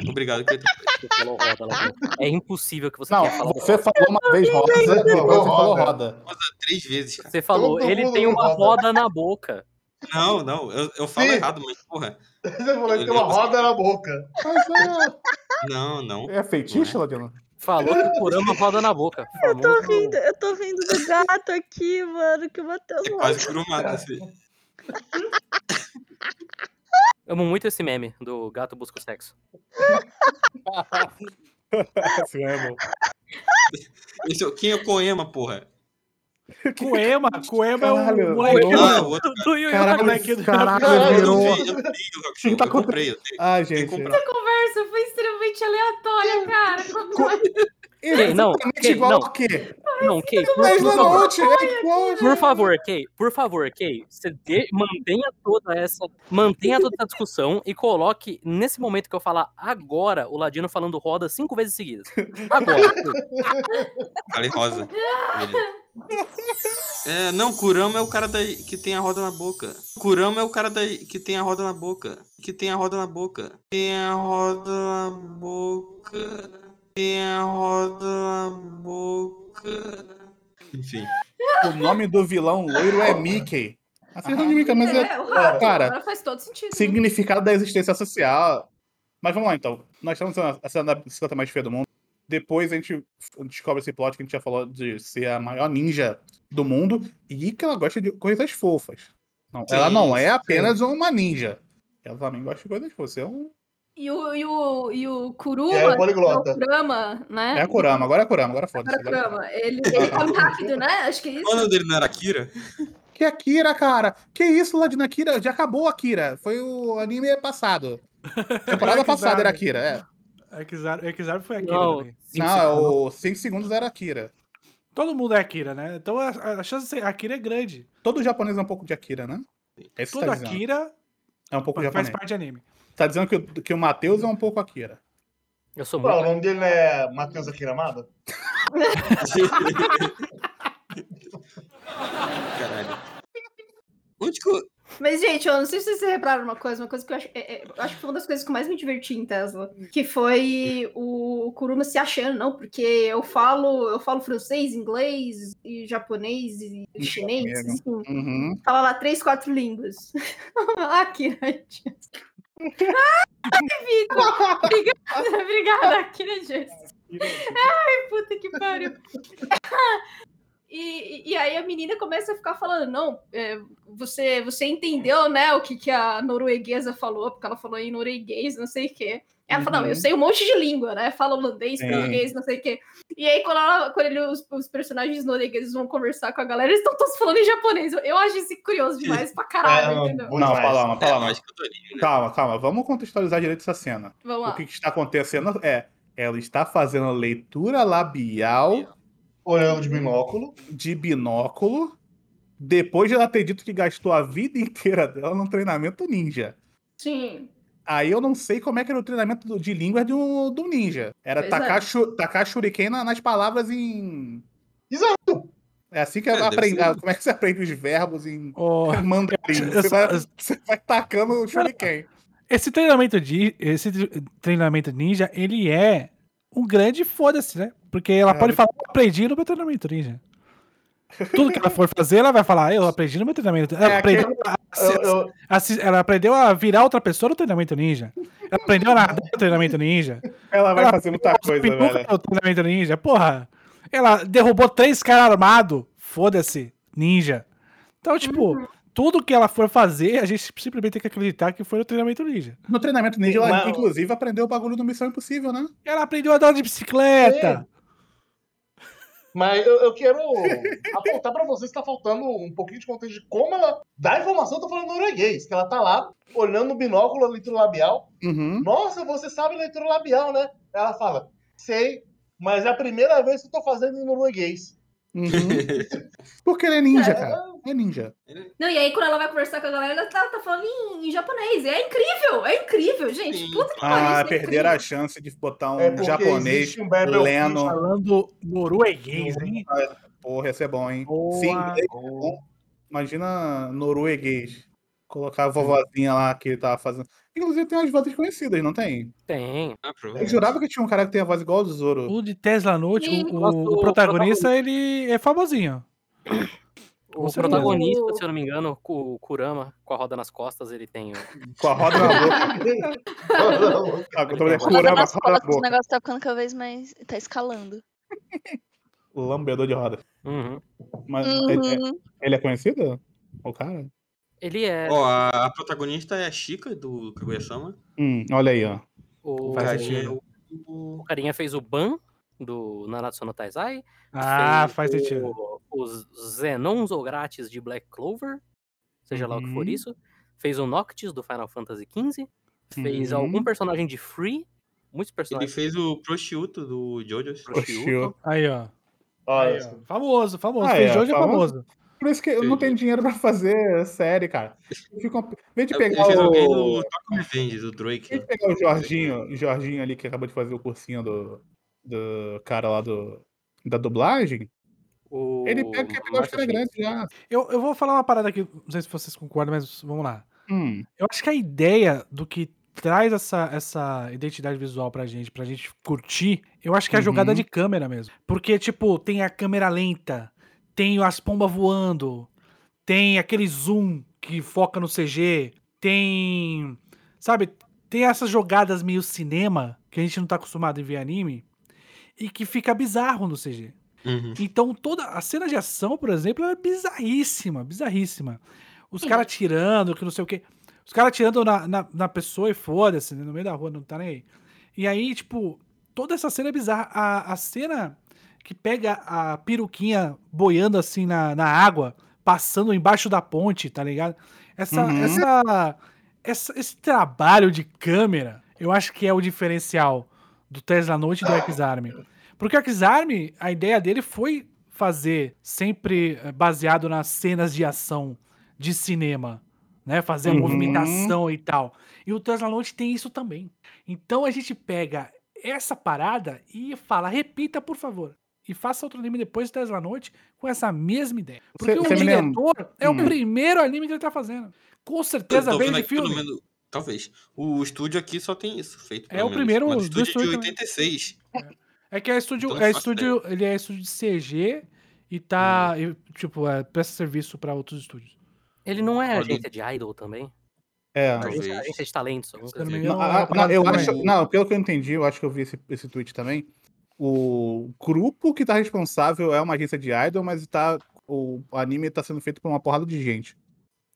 Obrigado. É impossível que você Não, tenha falado você falou uma vez roda, depois você falou roda. Rosa três vezes, cara. Você falou, Todo ele tem uma roda. roda na boca. Não, não, eu, eu falo Sim. errado, mas porra. Você falou que tem uma roda na boca. Mas Não, não. é, é feitiço, Ladino? Falou que o Kurama roda na boca. Eu tô rindo, eu tô rindo do gato aqui, mano, que o Matheus É quase curumado esse. Amo muito esse meme do gato busca o sexo. Esse é bom. esse é o- quem é o Koema, porra? Coema, Coema é o moleque. Coema. Ah, o outro. Do Yu Yu Caralho, do- caralho, Eu não vi, eu não vi o Hakusho, tá eu comprei, eu tenho. Que gente. comprar. Conversa foi extremamente aleatória, cara. É não, exatamente Kay, igual não. ao quê? Não, Kay, por, favor. é. Por favor, Kay, por favor, Kay, você dê- mantenha toda essa, mantenha toda essa discussão e coloque nesse momento que eu falar agora o Ladino falando roda cinco vezes seguidas. Agora. Falei rosa. É, não, Kurama é o cara da, que tem a roda na boca. Kurama é o cara da, que tem a roda na boca. Que tem a roda na boca. Tem a roda na boca. Tem a roda na boca. Enfim. O nome do vilão loiro é Mickey. Acertou de Mickey, mas é É, o rato. cara, Agora faz todo sentido. significado da existência social. Mas vamos lá, então. Nós estamos na a cena da bicicleta mais feia do mundo. Depois a gente descobre esse plot que a gente já falou de ser a maior ninja do mundo e que ela gosta de coisas fofas. Não, ela Sim, não é sim. apenas uma ninja. Ela também gosta de coisas fofas. É, um... E o, e o, e o Kuruma, é é o Kurama, né? é a Kurama, agora é a Kurama, agora foda-se. Agora agora- Kurama. Ele, ele come rápido, né? Acho que é O isso. nome dele não era Akira? Que Akira, cara? Que isso, Ladina Akira? Já acabou Akira. Foi o anime passado. Temporada passada era Akira, é. Exar, Exar foi Akira Não, também. cinco Não, é segundos. o 5 segundos era Akira. Todo mundo é Akira, né? Então a, a chance de ser Akira é grande. Todo japonês é um pouco de Akira, né? É isso que Todo tá. Akira É um pouco faz japonês. parte de anime. Tá dizendo que, o- que o Matheus é um pouco Akira. Eu sou Ué, o nome dele é Matheus Akiramada? Caralho. Onde que eu... Mas, gente, eu não sei se vocês repararam uma coisa, uma coisa que eu acho, é- é- eu acho que foi uma das coisas que eu mais me diverti em Tesla, que foi o Kuruma se achando, não, porque eu falo, eu falo francês, inglês e japonês e E chinês, assim, Uhum. fala lá três, quatro línguas. Akira. Ai, Vitor! Obrigada, obrigada, Akira Jess. Ai, puta que pariu. E, e aí a menina começa a ficar falando, não, é, você, você entendeu, né, o que, que a norueguesa falou, porque ela falou em norueguês, não sei o quê. Ela falou, não, eu Uhum. sei um monte de língua, né? Fala holandês, português, não sei o quê. E aí, quando, ela- quando ele- os, os personagens noruegueses vão conversar com a galera, eles estão todos falando em japonês. Eu, eu acho isso curioso demais pra caralho, É, entendeu? Não, mais. calma, É, calma. né? Calma, calma. Vamos contextualizar direito essa cena. Vamos O lá. que, que está acontecendo é. Ela está fazendo leitura labial Olhando de binóculo. de binóculo depois de ela ter dito que gastou a vida inteira dela num treinamento ninja. Sim. Aí eu não sei como é que era o treinamento de língua de um, do ninja. Era Pois tacar, é. chu- tacar shuriken na- nas palavras em. Exato. É assim que É, aprende. ser. Como é que você aprende os verbos em Ó, mandarim? Você vai, eu- você vai tacando o shuriken. esse treinamento de esse tre- treinamento ninja, ele é um grande foda-se, né? Porque ela É, pode falar, eu aprendi no meu treinamento ninja. Tudo que ela for fazer, ela vai falar, eu aprendi no meu treinamento. Ela, É, aprendeu, a, Eu, eu, assi- ela aprendeu a virar outra pessoa no treinamento ninja. Ela aprendeu a nadar no treinamento ninja. Ela vai Ela fazer muita Ela coisa, velho. no treinamento ninja. Porra, ela derrubou três caras armados. Foda-se, ninja. Então, tipo, tudo que ela for fazer, a gente simplesmente tem que acreditar que foi no treinamento ninja. No treinamento ninja, ela Mas- inclusive aprendeu o bagulho do Missão Impossível, né? Ela aprendeu a andar de bicicleta. mas eu, eu quero apontar pra vocês que tá faltando um pouquinho de contexto de como ela dá informação, tô falando norueguês, que ela tá lá olhando no binóculo a leitura labial. Uhum. Nossa, você sabe leitura labial, né? Ela fala, sei, mas é a primeira vez que eu tô fazendo em norueguês. Uhum. Porque ele é ninja, É, cara. É ninja. Não, e aí quando ela vai conversar com a galera, ela tá, tá falando em, em japonês. É incrível, é incrível, gente. Sim. Puta que pariu. Ah, isso é perderam a chance de botar um É japonês um lendo. Falando norueguês, hein? Porra, ia ser bom, hein? Boa. Sim, inglês é bom. Imagina norueguês. Colocar a vovozinha lá que ele tava fazendo. Inclusive tem umas vozes conhecidas, não tem? Tem. Ah, Eu jurava que tinha um cara que tem a voz igual ao do Zoro. O de Tesla Note, Sim. o, o o protagonista, ele é famosinho. O certeza. protagonista, O- se eu não me engano, o o Kurama, com a roda nas costas, ele tem. Com a roda na boca. Ah, eu tô Roda Kurama, nas roda na costas, o negócio tá ficando cada vez mais. tá escalando. Lambedor de roda. Uhum. Mas ele, é- Uhum. ele é conhecido? O cara? Ele é. Ó, a, a protagonista é a Chica do Kaguya-sama. Hum, olha aí, ó. O, Faz carinha é o- o carinha fez o Ban do Nanatsu no Taizai. Ah, faz o- sentido. Os Zenons ou grátis de Black Clover, seja lá o que for Uhum. isso. Fez o Noctis do Final Fantasy XV. Fez Uhum. algum personagem de Free. Muitos Ele personagens. fez o Prosciutto do Jojo's. Prosciutto. Aí, ó. Olha, Aí, ó. Famoso, famoso. Ah, Fez é, hoje é famoso. famoso. Por isso que eu não tenho dinheiro pra fazer série, cara. Em vez de Ele pegar alguém do o... Tokyo Revenge, do Drake. Em vez de pegar o Jorginho, o Jorginho ali que acabou de fazer o cursinho do, do cara lá do, da dublagem, O ele pega que pegou a Marcel história Phoenix. grande já. Eu, eu vou falar uma parada aqui, não sei se vocês concordam, mas vamos lá. Hum, Eu acho que a ideia do que traz essa, essa identidade visual pra gente, pra gente curtir, eu acho que é a jogada Uhum. de câmera mesmo. Porque, tipo, tem a câmera lenta, tem as pombas voando, tem aquele zoom que foca no CG, tem. Sabe? Tem essas jogadas meio cinema que a gente não tá acostumado em ver anime e que fica bizarro no CG. Uhum. Então, toda a cena de ação, por exemplo, é bizarríssima, bizarríssima. Os caras tirando, que não sei o quê. Os caras tirando na, na, na pessoa e foda-se, né, no meio da rua, não tá nem aí. E aí, tipo, toda essa cena é bizarra. A, a cena que pega a peruquinha boiando assim na, na água, passando embaixo da ponte, tá ligado? Essa, Uhum. essa, essa- esse trabalho de câmera, eu acho que é o diferencial do Tesla Note e do X-Arm. Porque o X-Arm, a ideia dele foi fazer sempre eh, baseado nas cenas de ação de cinema, né? Fazer a Uhum. movimentação e tal. E o Tesla Note tem isso também. Então a gente pega essa parada e fala, repita, por favor. E faça outro anime depois de 10 da noite com essa mesma ideia. Porque Cê- o cê diretor é o Hum. primeiro anime que ele tá fazendo. Com certeza vendo de filme. menos- talvez. O estúdio aqui só tem isso feito. É o menos. primeiro Mas do estúdio de estúdio também. 86. É que é estúdio, Então, é estúdio, ele é estúdio de CG e tá, Hum. e, tipo, é, presta serviço pra outros estúdios. Ele não é agência de idol também? É. Agência, agência de talentos. não assim. Não, ah, é não, parada eu acho, não, pelo que eu entendi, eu acho que eu vi esse, esse tweet também. O grupo que tá responsável é uma agência de idol, mas tá, o anime tá sendo feito por uma porrada de gente.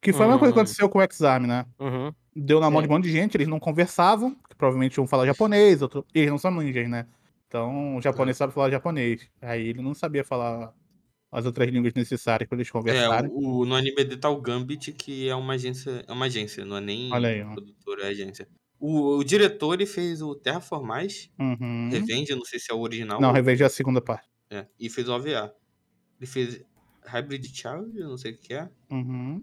Que foi a mesma coisa que Hum. aconteceu com o Exame, né? Uhum. Deu na mão Sim. de um monte de gente, eles não conversavam, provavelmente um fala japonês, outro. Eles não são ninjas, né? Então o japonês sabe falar japonês. Aí ele não sabia falar as outras línguas necessárias para eles É, conversarem. o, no anime dele tá o Gambit, que é uma agência. É uma agência, não é nem Olha aí, ó. produtora, é agência. O, o diretor ele fez o Terraformais, Uhum. Revenge, eu não sei se é o original. Não, ou- reveja a segunda parte. é, e fez o OVA. Ele fez Hybrid Child, eu não sei o que é. Uhum.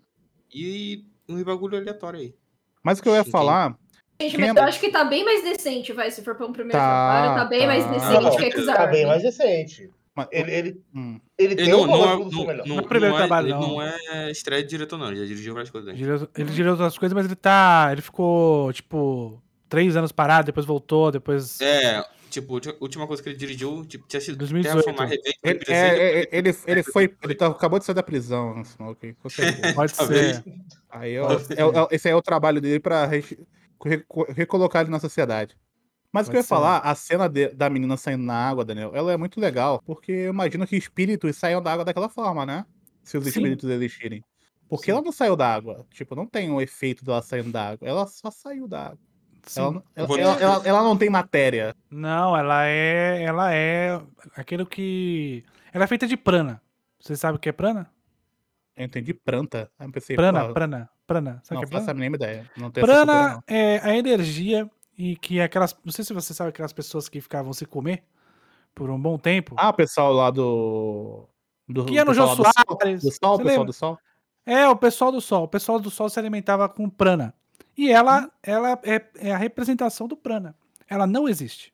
E um bagulho aleatório aí. Mas o que eu ia Entendi. falar. Gente, mas é- eu acho que tá bem mais decente, vai, se for pra um primeiro Tá, trabalho, tá bem mais tá. decente Não, que Exarm. Tá bem mais decente. Mas- Ele, ele, hum. ele Ele tem não, um não, é, não, melhor. não, Não é primeiro não é, trabalho, ele não. não é estreia de diretor, não. Ele já dirigiu várias coisas. Ele ele dirigiu outras coisas, mas ele tá. Ele ficou, tipo, três anos parado, depois voltou, depois. É, tipo, a última coisa que ele dirigiu, tipo, tinha sido 2018. Terraformar Revenge. Ele, é, ele- é, é, ele, ele foi. Ele tá- acabou de sair da prisão, ok, com certeza. Pode ser. Aí é o- é é- esse aí é o trabalho dele pra re- reco- recolocar ele na sociedade. Mas o que eu ia falar, a cena de- da menina saindo na água, Daniel, ela é muito legal, porque eu imagino que espíritos saiam da água daquela forma, né? Se os Sim. espíritos existirem. Porque Sim. ela não saiu da água. Tipo, não tem um efeito dela saindo da água. Ela só saiu da água. Ela, não- ela, ela- ela- ela não tem matéria. Não, ela é. Ela é aquilo que. Ela é feita de prana. Você sabe o que é prana? Eu entendi pranta. Aí eu pensei, Prana, pô, prana, prana. Sabe o não que é faço prana? a mínima ideia. Não Prana não. é a energia e que aquelas. Não sei se você sabe aquelas pessoas que ficavam se comer por um bom tempo. Ah, o pessoal lá do. do Que é no Jô lá do Sol? Soares. Do Sol, o pessoal do Sol? É, o pessoal do Sol. O pessoal do Sol se alimentava com prana. E ela, Hum. ela é, é a representação do prana. Ela não existe.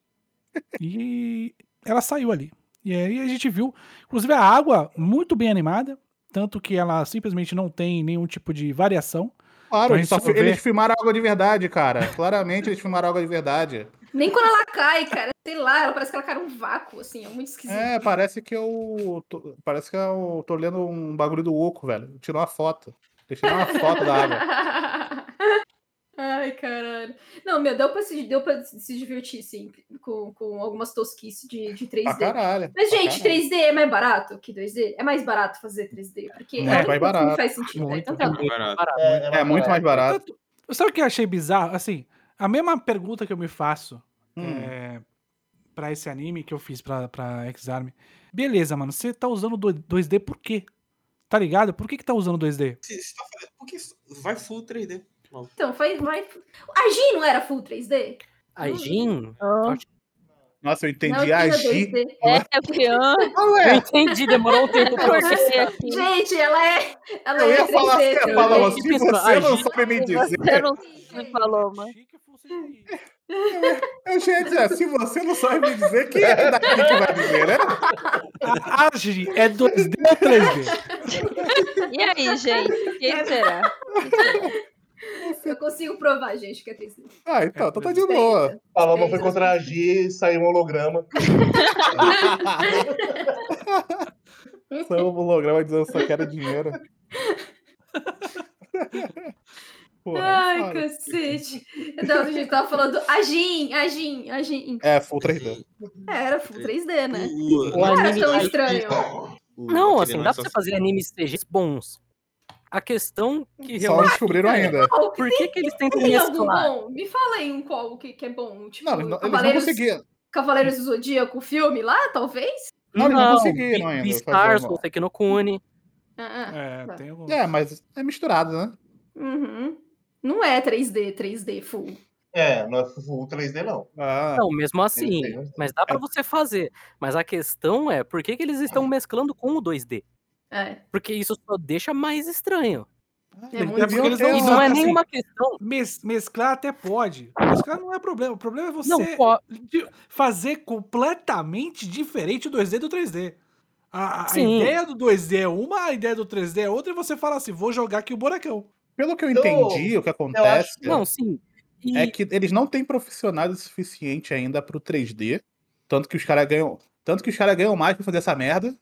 E ela saiu ali. E aí a gente viu, inclusive, a água muito bem animada. Tanto que ela simplesmente não tem nenhum tipo de variação. Claro, eles, eles filmaram água de verdade, cara. Claramente eles filmaram água de verdade. Nem quando ela cai, cara. Sei lá, ela parece que ela cai num vácuo, assim, é muito esquisito. É, parece que eu. tô- parece que eu tô lendo um bagulho do Oco, velho. Tirou uma foto. Deixei uma foto da água. Ai, caralho. Não, meu, deu pra se, deu pra se divertir, sim, com, com algumas tosquices de, de 3D. Pra caralho. Mas, gente, caralho. 3D é mais barato que 2D? É mais barato fazer 3D? Porque a única mais barato. me faz sentido. né? Muito, Então tá. Muito Barato. barato. É, É muito mais barato. Tanto- sabe o que eu achei bizarro? Assim, a mesma pergunta que eu me faço Hum. é, pra esse anime que eu fiz pra, pra X-Arm. Beleza, mano, você tá usando do- 2D por quê? Tá ligado? Por que que tá usando 2D? Se- se tá fazendo- Por que isso vai full 3D? Então, vai, vai. A Jin não era full 3D? A Jin, Nossa, eu Não, entendi tinha agir. 2D. É, é criança. eu entendi, demorou um tempo pra você. aqui. Gente, ela é. Ela Eu é ia falar, 3D. você também. falava Eu assim, você não sabe me dizer. Você não me falou, mano. Eu já ia dizer, se você não sabe me dizer, quem é daqui que vai dizer, né? A Agi é 2D ou 3D? E aí, gente? Quem será? Eu consigo provar, gente, que é 3D. Ah, então, então tá de boa. Paloma foi contra a G e saiu um holograma. Saiu um holograma dizendo só quero dinheiro. Porra, Ai, cacete. Não, a gente tava falando a Jin, a Jin, a Jin. É, full 3D. É, era full 3D, né? Não era tão estranho. Não, assim, dá pra você fazer animes CGs bons. A questão que Só não realmente. descobriram ainda. Qual Por que, que eles tentam Tem algum mesclar? bom? Me fala aí um qual que, que é bom. Tipo, Não, eles não, eles não Cavaleiros, conseguiram. Cavaleiros do Zodíaco, o filme lá, talvez? Não, eles não conseguiram ainda Beastars, fazer uma- Soseki no Kune. Ah, ah. É, Tá. tem algum. É, mas é misturado, né? Uhum. Não é 3D, 3D full. É, não é full 3D, não. Ah, Não, mesmo assim. Tem, né? Mas dá pra você fazer. Mas a questão é, por que, que eles estão mesclando com o 2D? É. Porque isso só deixa mais estranho. É Eles muito eles não- E não é assim, nenhuma questão. mes- mesclar até pode. Mesclar não é problema. O problema é você Não, fazer completamente diferente o 2D do 3D. A, a ideia do 2D é uma, a ideia do 3D é outra, e você fala assim: vou jogar aqui o buracão. Pelo que eu Eu- entendi, o que acontece Não, sim. E é que eles não têm profissionais o suficiente ainda pro 3D. Tanto que os caras ganham. Tanto que os caras ganham mais pra fazer essa merda.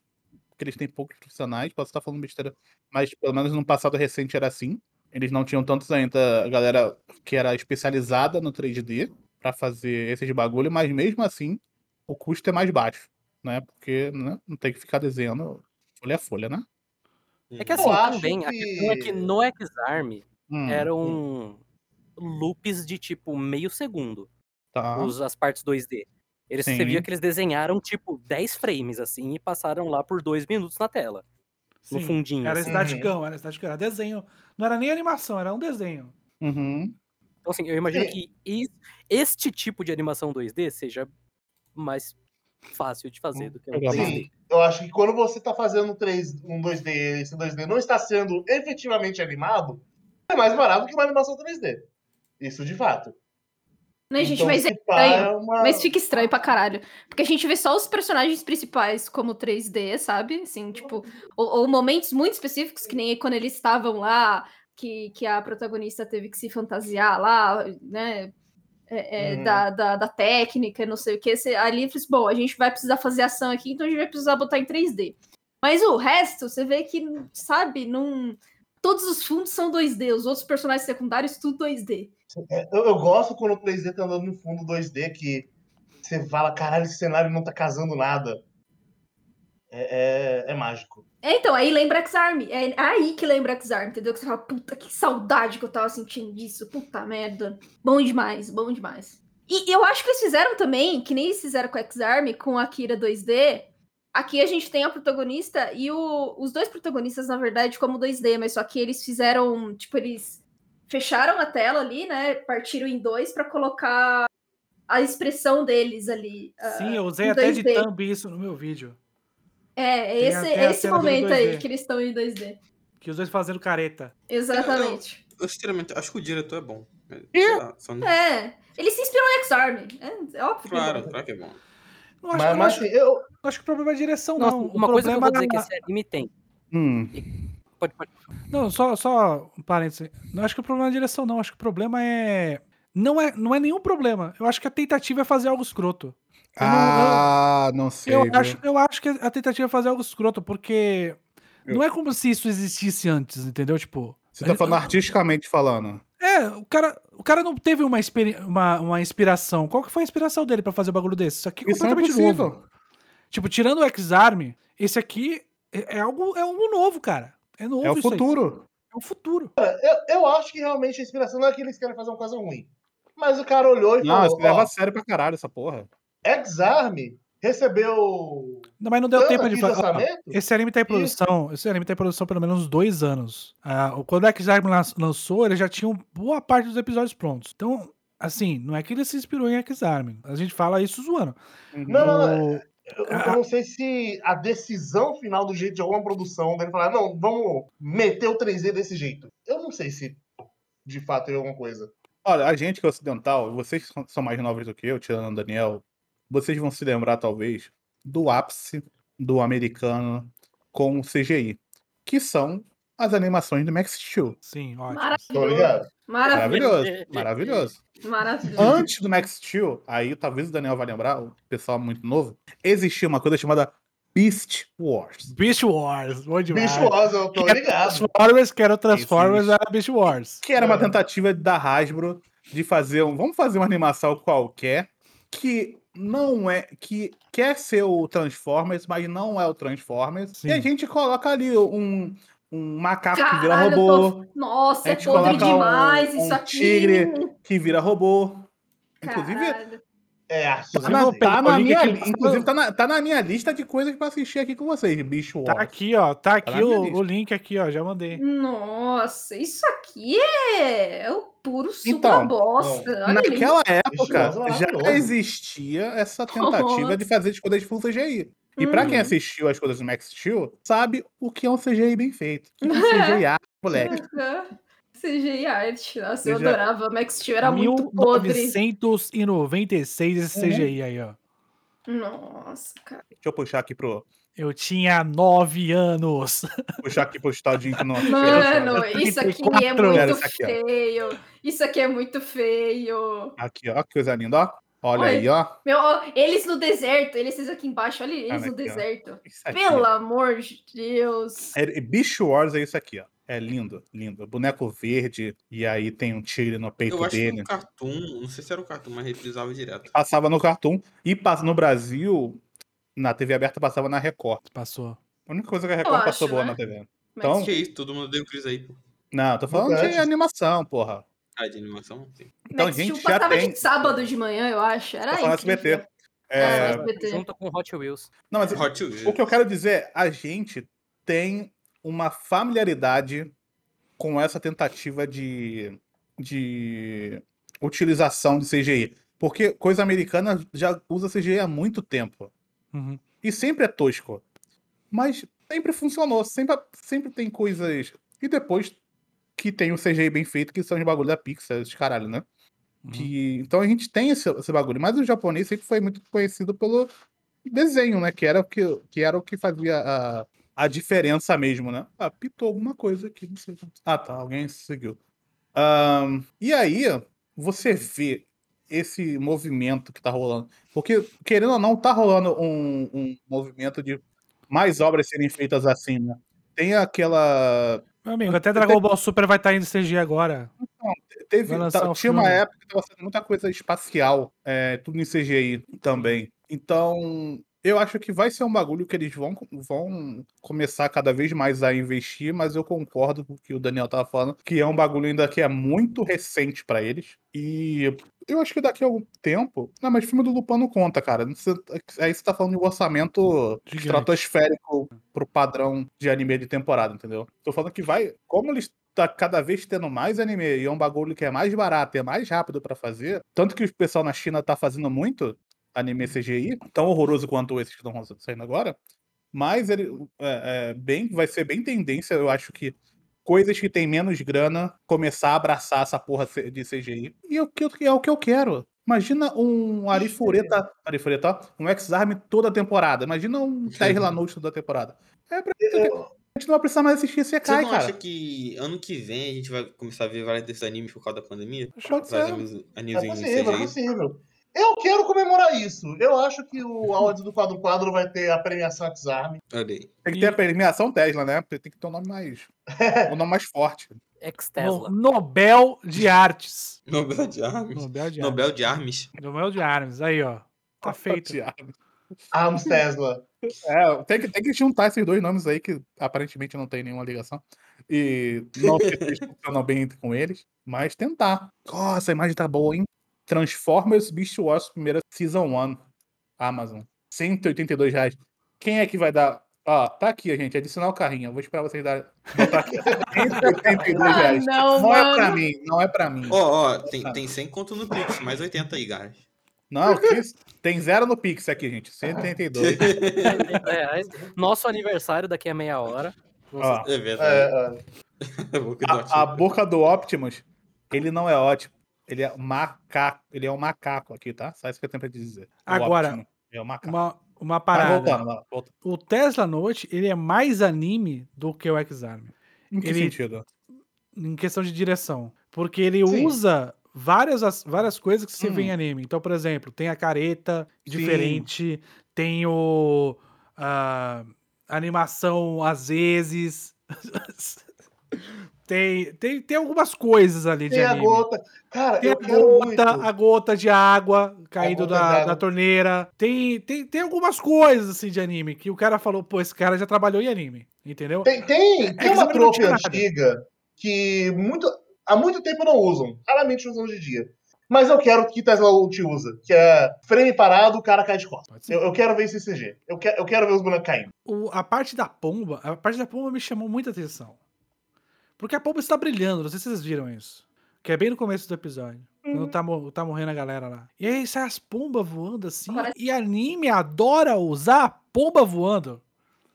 Porque eles têm poucos profissionais. Posso estar falando besteira. Mas pelo menos no passado recente era assim. Eles não tinham tantos ainda galera que era especializada no 3D pra fazer esses bagulho, mas mesmo assim o custo é mais baixo, né? Porque né, não tem que ficar desenhando folha a folha, né? é que assim, também, a questão é que que- no X-Arm Hum, eram loops de tipo meio segundo, tá. os, as partes 2D. Eles, você via que eles desenharam tipo 10 frames assim e passaram lá por dois minutos na tela, no Sim, fundinho. Era assim. estaticão, era estaticão, era desenho. Não era nem animação, era um desenho. Uhum. Então, assim, eu imagino É. que este tipo de animação 2D seja mais fácil de fazer do que um Legal. 3D. Sim, eu acho que quando você tá fazendo um 3, um 2D e esse 2D não está sendo efetivamente animado, é mais barato que uma animação 3D. Isso de fato. Né, gente, Então, mas é estranho. é uma- Mas fica estranho pra caralho. Porque a gente vê só os personagens principais como 3D, sabe? Assim, tipo, ou, ou momentos muito específicos, que nem quando eles estavam lá, que, que a protagonista teve que se fantasiar lá, né? é, é, Uhum. da, da, da técnica, não sei o que. Ali, assim, bom, a gente vai precisar fazer ação aqui, então a gente vai precisar botar em 3D. Mas o resto, você vê que, sabe, não. Todos os fundos são 2D, os outros personagens secundários, tudo 2D. É, Eu, eu gosto quando o 3D tá andando no fundo 2D, que você fala, caralho, esse cenário não tá casando nada. É, é, é mágico. É, então, aí lembra X-Arm. É aí que lembra X-Arm, entendeu? Que você fala, puta, que saudade que eu tava sentindo disso. Puta merda. Bom demais, bom demais. E eu acho que eles fizeram também, que nem eles fizeram com X-Arm, com Akira 2D. Aqui a gente tem a protagonista e o- os dois protagonistas, na verdade, como 2D, mas só que eles fizeram, tipo, eles fecharam a tela ali, né? Partiram em dois pra colocar a expressão deles ali. ah, Sim, eu usei até de 2D. thumb isso no meu vídeo. É, esse, esse momento aí 2D. que eles estão em 2D. Que os dois fazendo careta. Exatamente. Eu, sinceramente, acho que o diretor é bom. É, sei lá, não- É, ele se inspirou em X-Arm. É, é óbvio que Claro, é bom. claro que é bom. Não acho, Mas, não mas acho, assim, eu, acho que o problema é a direção, Nossa, não. uma o coisa que eu vou dizer que esse anime tem. Hum. Pode, pode. Não, só, só um parênteses. Não acho que o problema é a direção, não. Acho que o problema é. Não é, não é nenhum problema. Eu acho que a tentativa é fazer algo escroto. Eu não- Ah, não sei. Eu viu? acho, eu acho que a tentativa é fazer algo escroto, porque não é como se isso existisse antes, entendeu? Tipo. Você tá falando artisticamente falando. É, o cara, o cara não teve uma, uma, uma inspiração. Qual que foi a inspiração dele pra fazer um bagulho desse? Isso aqui é Isso é completamente novo. Tipo, tirando o X-Arm, esse aqui é, é algo, é algo novo, cara. É novo É o isso aí. futuro. É o futuro. eu, eu acho que realmente a inspiração não é que eles querem fazer uma coisa ruim. Mas o cara olhou e Não, falou: você leva a sério pra caralho essa porra. X-Arm recebeu. Não, mas não deu tempo de orçamento? Esse anime tá em produção. Esse anime tá em produção pelo menos uns dois anos. Ah, o- quando o X-Arm lan- lançou, ele já tinha boa parte dos episódios prontos. Então, assim, não é que ele se inspirou em X-Arm. A gente fala isso zoando. Não, não, não. Eu, eu Ah. não sei se a decisão final do jeito de alguma produção dele falar, não, vamos meter o 3D desse jeito. Eu não sei se de fato é alguma coisa. Olha, a gente que é ocidental, vocês que são mais novos do que eu, tirando o Daniel, vocês vão se lembrar, talvez, do ápice do americano com o CGI, que são as animações do Max Steel. Sim, ótimo. Tô Maravilhoso. ligado? Maravilhoso. Maravilhoso, maravilhoso. Maravilhoso. Antes do Max Steel, aí talvez o Daniel vai lembrar, o pessoal muito novo, existia uma coisa chamada Beast Wars. Beast Wars, bom demais. Bicho Oz, eu tô ligado. Transformers, que era o Transformers, era Beast Wars. Que era uma tentativa da Hasbro de fazer um. Vamos fazer uma animação qualquer que não é. que quer ser o Transformers, mas não é o Transformers. Sim. E a gente coloca ali um, um macaco que vira Caralho, robô, tô... Nossa, é podre coloca um- demais um isso aqui. tigre. que vira robô. Inclusive, Caralho. É, arte. tá na, tá na minha, aqui, inclusive tá, na, tá na minha lista de coisas pra assistir aqui com vocês, Bicho. Tá aqui, ó. Tá aqui na minha o, o link aqui, ó. Já mandei. Nossa, isso aqui é, é o puro suco Então, da bosta. Ali. Naquela época já existia essa tentativa de fazer as coisas full CGI. E pra quem Uhum. assistiu as coisas do Max Steel, sabe o que é um CGI bem feito. O que é um CGI moleque. CGI art. Nossa, eu CGI. adorava. Max Steel era muito podre. 1996 esse Uhum. CGI aí, ó. Nossa, cara. Deixa eu puxar aqui pro. Eu tinha 9 anos. Puxar aqui pro estadinho que não Mano, isso aqui é 34. Cara, muito aqui, ó. feio. Isso aqui é muito feio. Aqui, ó, que coisa linda, ó. Olha Oi. aí, ó. Meu, ó, eles no deserto, eles aqui embaixo, olha eles Olha no aqui, deserto. Aqui, Pelo ó. amor de Deus. É, Beast Wars é isso aqui, ó. É lindo, lindo. Boneco verde, e aí tem um tiro no peito Eu acho que dele. o Cartoon, não sei se era o Cartoon, mas reprisava direto. Passava no Cartoon e passa no Brasil, na TV aberta passava na Record. Passou. A única coisa que a Record acho, passou boa né? na TV. Então, Que isso, todo mundo deu crise aí, pô. não, tô falando de Verdade. animação, porra. Ah, de animação? Sim. Então, Max a gente Steel já passava tem. de sábado de manhã, eu acho. Era incrível. SBT. É, É, SBT. Junto com Hot Wheels. Não, mas Hot Wheels. o que eu quero dizer é, a gente tem uma familiaridade com essa tentativa de, de utilização de CGI. Porque coisa americana já usa CGI há muito tempo. Uhum. E sempre é tosco. Mas sempre funcionou. Sempre, sempre tem coisas. E depois que tem o CGI bem feito, que são os bagulho da Pixar, esses caralho, né? Uhum. Que, então a gente tem esse, esse bagulho. Mas o japonês sempre foi muito conhecido pelo desenho, né? Que era o que, que, era o que fazia a, a diferença mesmo, né? Ah, pitou alguma coisa aqui, não sei. Ah, tá. Alguém seguiu. Ahn, e aí, você vê esse movimento que tá rolando. Porque, querendo ou não, tá rolando um, um movimento de mais obras serem feitas assim, né? Tem aquela. Meu amigo, até Dragon Ball Super vai estar indo CG agora. Teve, Vai lançar tá- tinha uma época que tava sendo muita coisa espacial, é, tudo em CGI também. Então, eu acho que vai ser um bagulho que eles vão, vão começar cada vez mais a investir, mas eu concordo com o que o Daniel tava falando, que é um bagulho ainda que é muito recente pra eles. E eu acho que daqui a algum tempo. Não, mas filme do Lupin não conta, cara. Você- aí você tá falando de um orçamento Gigante. estratosférico pro padrão de anime de temporada, entendeu? Tô falando que vai. Como eles tá cada vez tendo mais anime e é um bagulho que é mais barato, é mais rápido pra fazer, tanto que o pessoal na China tá fazendo muito anime CGI, tão horroroso quanto esses que estão saindo agora, mas ele é, é, bem, vai ser bem tendência, eu acho que coisas que tem menos grana começar a abraçar essa porra de CGI. E é o que eu, é o que eu quero. Imagina um Arifureta, Arifureta, ó, um X-Arm toda a temporada. Imagina um Terra Noite toda a temporada. É pra... A gente não vai precisar mais assistir esse Você não cara. acha que ano que vem a gente vai começar a ver vários desses animes por causa da pandemia? Pode ser. É animes em possível, é possível. Eu quero comemorar isso. Eu acho que o áudio do quadro quadro vai ter a premiação X-Arm. Tem que ter a premiação Tesla, né? Tem que ter um nome mais. um nome mais forte. Ex-Tesla. No- Nobel de Artes. Nobel de Armes. Nobel de Artes. Nobel de Armes. Nobel de Artes. Aí, ó. Tá feito. Arms Tesla. É, tem que, tem que juntar esses dois nomes aí que aparentemente não tem nenhuma ligação. E não sei se eles funcionam bem com eles, mas tentar. Nossa, a imagem tá boa, hein? Transformers Beast Wars, primeira Season 1. Amazon. 182 reais. Quem é que vai dar? Ó, tá aqui, gente. Adicionar o carrinho. Eu vou esperar vocês dar. botar aqui. 182 Ah, reais. não, Não é pra mim, não é pra mim. Ó, ó, tem, tem 100 conto no Pix, mais 80 aí, guys. Não, tem zero no Pix aqui, gente. 182. reais. Nosso aniversário daqui a meia hora. Ó, É É, verdade. é. Cuidar a, a boca do Optimus, ele não é ótimo. Ele é macaco. Ele é um macaco aqui, tá? Só isso que eu tenho pra te dizer. O Agora, é um macaco. Uma, uma parada. voltando, volta. O Tesla Note, ele é mais anime do que o X-Arm. Em que Ele- sentido? Em questão de direção. Porque ele Sim. usa várias, as- várias coisas que você vê Hum. em anime. Então, por exemplo, tem a careta Sim. diferente, tem o. a animação às vezes. tem, tem, tem algumas coisas ali de Tem a anime. gota. Cara, Tem a gota, a gota de água caindo de da, água. da torneira. Tem, tem, tem algumas coisas assim de anime que o cara falou, pô, esse cara já trabalhou em anime, entendeu? Tem, tem, tem uma trope antiga que muito, há muito tempo não usam. Raramente usam hoje em dia. Mas eu quero que Tesla te usa. Que é frame parado, o cara cai de costas. Eu, eu quero ver esse CG. Eu quero, eu quero ver os bonecos caindo. O- a parte da pomba, a parte da pomba me chamou muita atenção. Porque a pomba está brilhando, não sei se vocês viram isso. Que é bem no começo do episódio. Quando tá, tá morrendo a galera lá. E aí sai as pombas voando assim. Parece- E anime adora usar a pomba voando.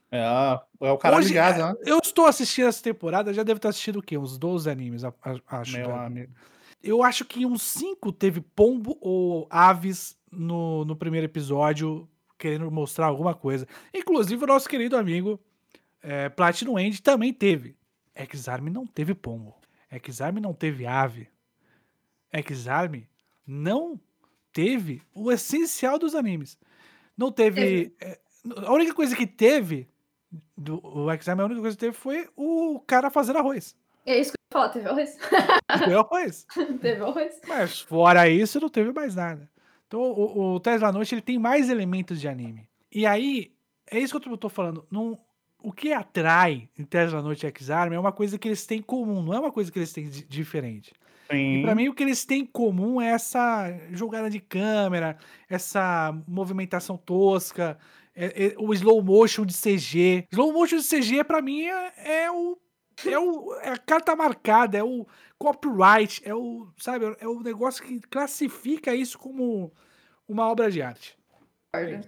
É, é o Hoje, de Gaza, né? Eu estou assistindo essa temporada, já devo ter assistido o quê? Uns 12 animes, acho. Meu né? amigo. Eu acho que uns 5 teve pombo ou aves no, no primeiro episódio, querendo mostrar alguma coisa. Inclusive, o nosso querido amigo é, Platinum End também teve. Exarm não teve pombo. Exarm não teve ave. Exarm não teve o essencial dos animes. Não teve. é, a única coisa que teve do o Exarm, a única coisa que teve foi o cara fazendo arroz. É isso que eu falar, teve arroz? Teve arroz. teve arroz. Mas fora isso, não teve mais nada. Então o, o Tesla Noite ele tem mais elementos de anime. E aí, é isso que eu tô, tô falando. Não, o que atrai em Tesla Noite e X-Arm é uma coisa que eles têm em comum, não é uma coisa que eles têm de diferente. E Sim. pra mim o que eles têm em comum é essa jogada de câmera, essa movimentação tosca, é- é o slow motion de CG. Slow motion de CG pra mim é, é o é, o, é a carta marcada, é o copyright, é o, sabe, é o negócio que classifica isso como uma obra de arte. Concordo.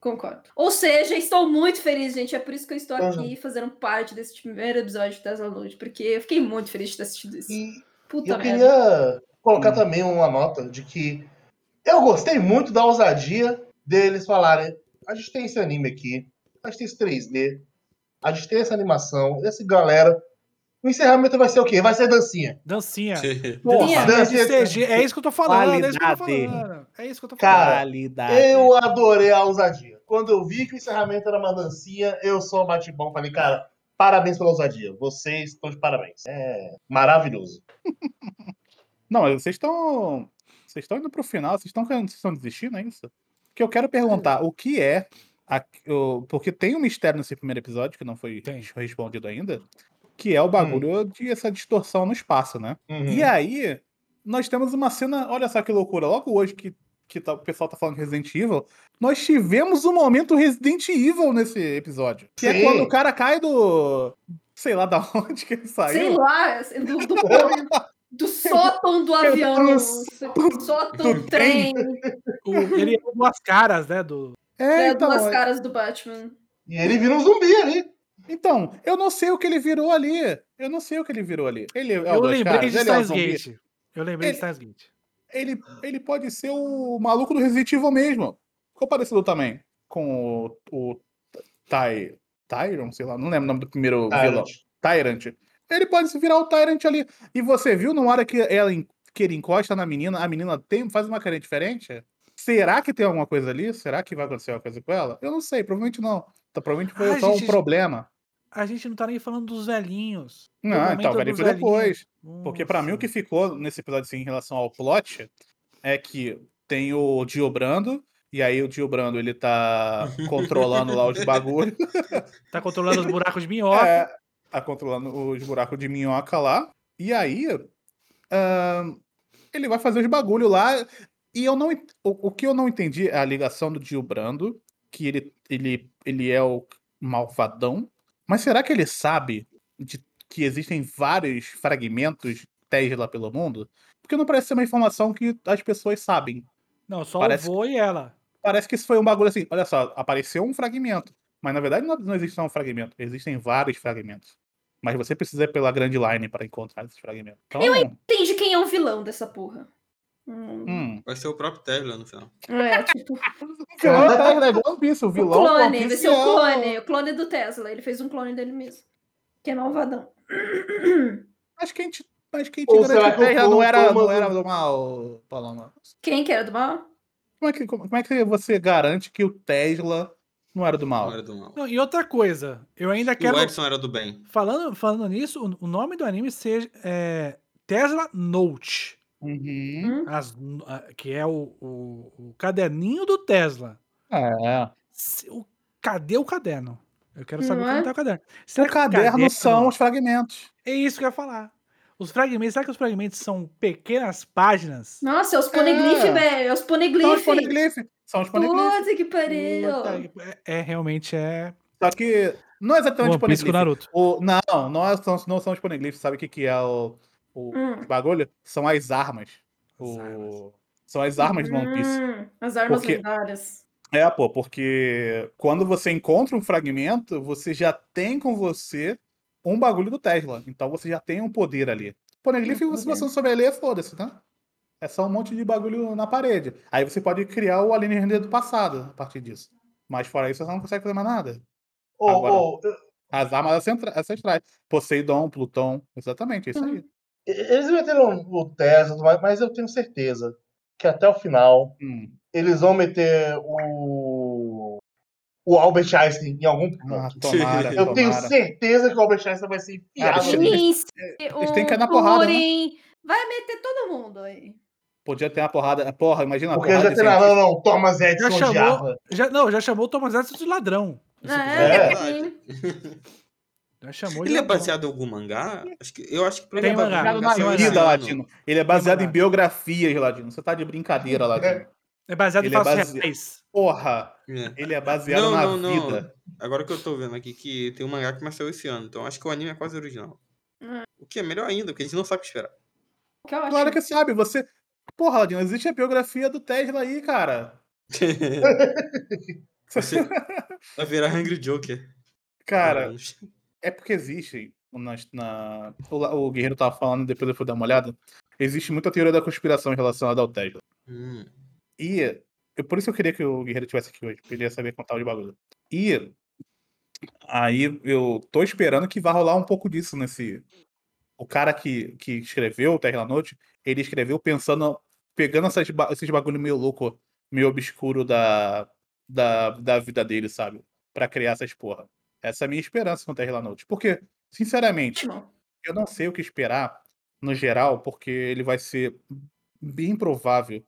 Concordo. Ou seja, estou muito feliz, gente. É por isso que eu estou Uhum. aqui fazendo parte desse primeiro episódio de Tesla porque eu fiquei muito feliz de ter assistido isso. E Puta eu merda. queria colocar Hum. também uma nota de que eu gostei muito da ousadia deles falarem: a gente tem esse anime aqui, a gente tem esse 3D, a gente tem essa animação, essa galera. O encerramento vai ser o quê? Vai ser dancinha. Dancinha. Porra, Dancinha é isso que eu tô falando, é isso que eu tô Qualidade. falando. É isso que eu tô falando. Cara, Qualidade. Eu adorei a ousadia. Quando eu vi que o encerramento era uma dancinha, eu só bati bom. Falei, cara, parabéns pela ousadia. Vocês estão de parabéns. É maravilhoso. Não, vocês estão. Vocês estão indo pro final, vocês estão querendo- vocês estão desistindo, é isso? Que eu quero perguntar o que é. a- o- porque tem um mistério nesse primeiro episódio que não foi Tem. respondido ainda. Que é o bagulho de essa distorção no espaço, né? Uhum. E aí, nós temos uma cena. Olha só que loucura. Logo hoje que, que tá- o pessoal tá falando de Resident Evil, nós tivemos um momento Resident Evil nesse episódio. Que é Sim. quando o cara cai do. Sei lá da onde que ele saiu. Sei lá, do, do, do sótão do avião, do sótão do trem, O- ele é duas caras, né? Do, É, né, então, duas caras do Batman. E ele vira um zumbi ali. Então, eu não sei o que ele virou ali. Eu não sei o que ele virou ali. Ele é o eu lembrei caras, de ele é o Steins. Gate. Eu lembrei de Ele- Steins Gate. Ele, ele pode ser o maluco do Resident Evil mesmo. Ficou parecido também com o, o Ty, Tyron, sei lá, não lembro o nome do primeiro vilão. Tyrant. Tyrant. Ele pode se virar o Tyrant ali. E você viu na hora que, ela, que ele encosta na menina, a menina tem, faz uma carinha diferente? Será que tem alguma coisa ali? Será que vai acontecer alguma coisa com ela? Eu não sei, provavelmente não. Então, provavelmente foi Ah, só gente, um problema. A gente não tá nem falando dos velhinhos. Não, então, vai depois. velhinhos. Porque pra mim o Nossa. que ficou nesse episódio assim, em relação ao plot é que tem o Dio Brando, e aí o Dio Brando ele tá controlando lá os bagulhos. Tá controlando os buracos de minhoca. É, tá controlando os buracos de minhoca lá. E aí ahn, ele vai fazer os bagulhos lá. E eu não. O, o que eu não entendi é a ligação do Dio Brando, que ele, ele, ele é o malvadão. Mas será que ele sabe de que existem vários fragmentos Tesla pelo mundo? Porque não parece ser uma informação que as pessoas sabem. Não, só Parece- o vô e ela. Parece que isso foi um bagulho assim. Olha só, apareceu um fragmento. Mas na verdade não, não existe só um fragmento. Existem vários fragmentos. Mas você precisa ir pela Grand Line para encontrar esses fragmentos. Então, Entende quem é o vilão dessa porra. Hum, hum. Vai ser o próprio Tesla no final. É, tipo, O vilão tá é igual One Piece, o o vilão. do One clone, vai ser o é clone, o clone do Tesla. Ele fez um clone dele mesmo. Que é malvadão. Mas quem te, mas quem te Ou garante será que que o Tesla não era, não era do mal, Paloma? Quem que era do mal? Como é, que, como, como é que você garante que o Tesla não era do mal? Não era do mal. Não, e outra coisa, eu ainda E quero. o Edson era do bem. Falando, falando nisso, o, o nome do anime seja é, Tesla Note. Uhum. Hum? as- que é o, o, o caderninho do Tesla. É. O- cadê o caderno? Eu quero saber Não como é? tá o caderno. O Será que caderno são os fragmentos. É isso que eu ia falar. Os fragmentos, será que os fragmentos são pequenas páginas? Nossa, é os poneglyph, É. velho. É os São os poneglyph. poneglyph. São os poneglyph. Puta que pariu. É, é, realmente é. Só que não é exatamente com poneglyph. Naruto. O, não, não, são, não são os poneglyphs. Sabe o que, que é o, o Hum. bagulho? São as armas. O- As armas. São as armas do One Piece. Hum, as armas Porque- lendárias. É, pô, porque quando você encontra um fragmento, você já tem com você um bagulho do Tesla. Então você já tem um poder ali. Poneglyph, se você não souber ler, foda-se, tá? É só um monte de bagulho na parede. Aí você pode criar o Alien Render do passado a partir disso. Mas fora isso, você não consegue fazer mais nada. Ô, Agora- ô, As armas ancestra- ancestrais. Poseidon, Plutão. Exatamente, é isso aí. Eles meteram o Tesla, mas eu tenho certeza que até o final Hum. eles vão meter o. O Albert Einstein em algum Ah, ponto. tomara, Eu tenho tomara. certeza que o Albert Einstein vai ser enfiado. Ah, ali. eles- Sim, eles têm que ir na o porrada, né? Vai meter todo mundo aí. Podia ter uma porrada. Porra, imagina Porque porrada já tem. Não, não. Thomas Já Edison chamou, odiava. já, não, já chamou o Thomas Edison de ladrão. Esse É, Já chamou Ele é baseado em algum mangá? Acho que, eu acho que Tem mangá, Baseado na tem mangá. vida, Ladino. Ele é baseado em biografias, Ladino. Você tá de brincadeira, Ladino. É baseado Ele em é fatos reais. Porra, É. ele é baseado Não, na não, não. vida. Agora que eu tô vendo aqui que tem um mangá que nasceu esse ano, então acho que o anime é quase original. Hum. O que é melhor ainda, porque a gente não sabe o que esperar. O que eu acho. Claro que sabe, você. Porra, Ladino, existe a biografia do Tesla aí, cara. Você vai virar Angry Joker. Cara, é porque existe. Na, na- o, o Guerreiro tava falando, depois eu fui dar uma olhada. Existe muita teoria da conspiração relacionada ao Tesla. Hum. E eu, por isso eu queria que o Guerreiro estivesse aqui hoje, porque ele ia saber contar o de bagulho. E aí eu tô esperando que vá rolar um pouco disso nesse. O cara que, que escreveu o Terra Noite, ele escreveu pensando, pegando essas, esses bagulho meio louco, meio obscuro da, da, da vida dele, sabe? Pra criar essas porra. Essa é a minha esperança com o Terra Noite. Porque, sinceramente, Ótimo. eu não sei o que esperar no geral, porque ele vai ser bem provável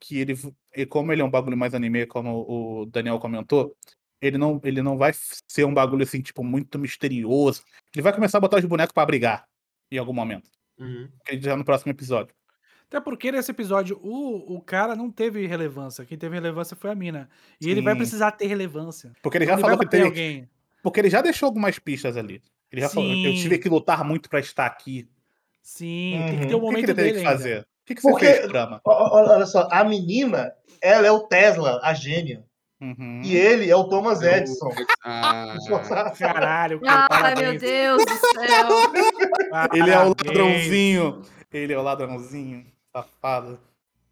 que ele, e como ele é um bagulho mais anime, como o Daniel comentou, ele não, ele não vai ser um bagulho assim, tipo, muito misterioso. Ele vai começar a botar os bonecos pra brigar em algum momento. Uhum. Já no próximo episódio. Até porque nesse episódio o, o cara não teve relevância. Quem teve relevância foi a mina. E ele vai Sim. precisar ter relevância. Porque ele já falou vai que tem. alguém. Porque ele já deixou algumas pistas ali. Ele já falou, eu Sim. tive que lutar muito pra estar aqui. Sim, tem que Uhum. ter um O que, que momento ele teve dele que ainda. fazer? O que, que você Porque- fez, Brahma? Olha só, a menina, ela é o Tesla, a gênia. Uhum. E ele é o Thomas Eu- Edison. Ah, Caralho, cara, Ai, meu. Deus do céu. Ele é o ladrãozinho. Ele é o ladrãozinho. Safado.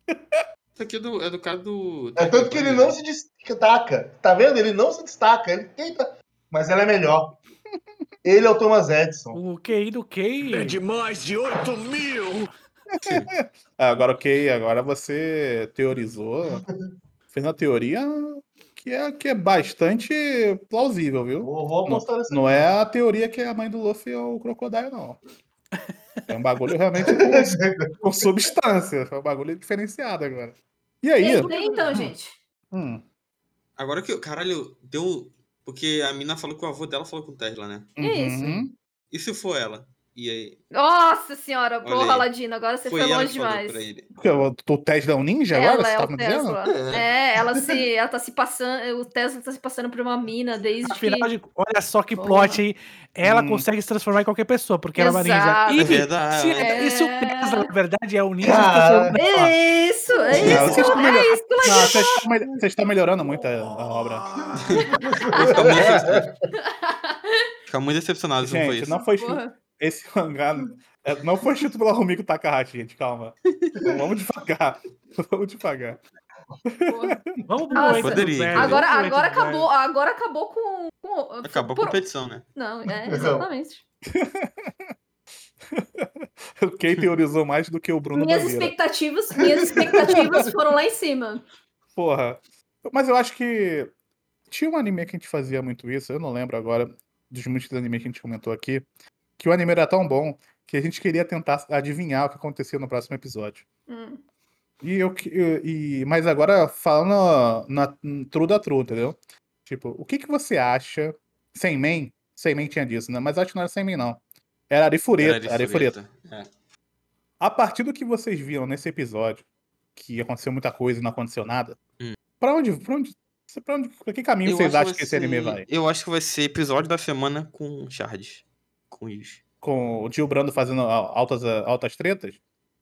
isso aqui é do, é do cara do. É tanto que ele não se destaca. Tá vendo? Ele não se destaca. Ele tenta. Mas ela é melhor. Ele é o Thomas Edison. O QI do QI. É de mais de 8 mil! Ah, Agora, ok, agora você teorizou. Fez uma teoria que é, que é bastante plausível, viu? Vou, vou Não, não é a teoria que a mãe do Luffy é o Crocodile, não. É um bagulho realmente com, com substância. É um bagulho diferenciado agora. E aí? Então, gente. Hum, Agora que. Caralho, deu. Porque a mina falou que o avô dela falou com o Tesla, né? Isso. uhum. E se for ela? E aí? Nossa senhora, Olha porra, aí. Ladino, agora você foi, ela longe demais. Porque o, o Tesla é um ninja agora? Ela Você é tá o me dizendo? Tesla. É, ela se, ela tá se passando, o Tesla tá se passando por uma mina desde Afinal que... de olha só que Porra. plot, hein? Ela Hum. consegue se transformar em qualquer pessoa, porque ela é uma Exato. ninja. É verdade. se, É. e se o Tesla, na verdade, é o ninja, uma- É isso, é Não, isso, vocês estão é melhor- isso Não, vocês estão mel- vocês estão melhorando muito a, a obra. Fica muito decepcionado. Fica muito decepcionado se não foi isso. não foi. Porra. Esse mangá é, não foi escrito pelo Rumiko Takahashi, gente. Calma. Vamos devagar. Vamos devagar. porra. Vamos pro Nossa. Poderia. Agora, agora acabou, agora acabou com... com Acabou a por- competição, né? Não, é, exatamente. Quem teorizou mais do que o Bruno Minhas expectativas, minhas expectativas foram lá em cima. Porra. Mas eu acho que tinha um anime que a gente fazia muito isso, eu não lembro agora dos muitos animes que a gente comentou aqui, que o anime era tão bom que a gente queria tentar adivinhar o que acontecia no próximo episódio. Hum. E eu que- eu- e mas agora falando na na true da true, entendeu? Tipo, o que que você acha sem man? Sem man tinha disso, né? Mas acho que não era sem man não. Era Arifureta, Era de Arifureta. fureta. É. A partir do que vocês viram nesse episódio, que aconteceu muita coisa e não aconteceu nada, Hum. pra onde, pra onde, pra onde, pra que caminho Eu vocês acho acham que esse anime ser- vai? Eu acho que vai ser episódio da semana com Shards. Com isso. Com o tio Brando fazendo al- altas, altas tretas?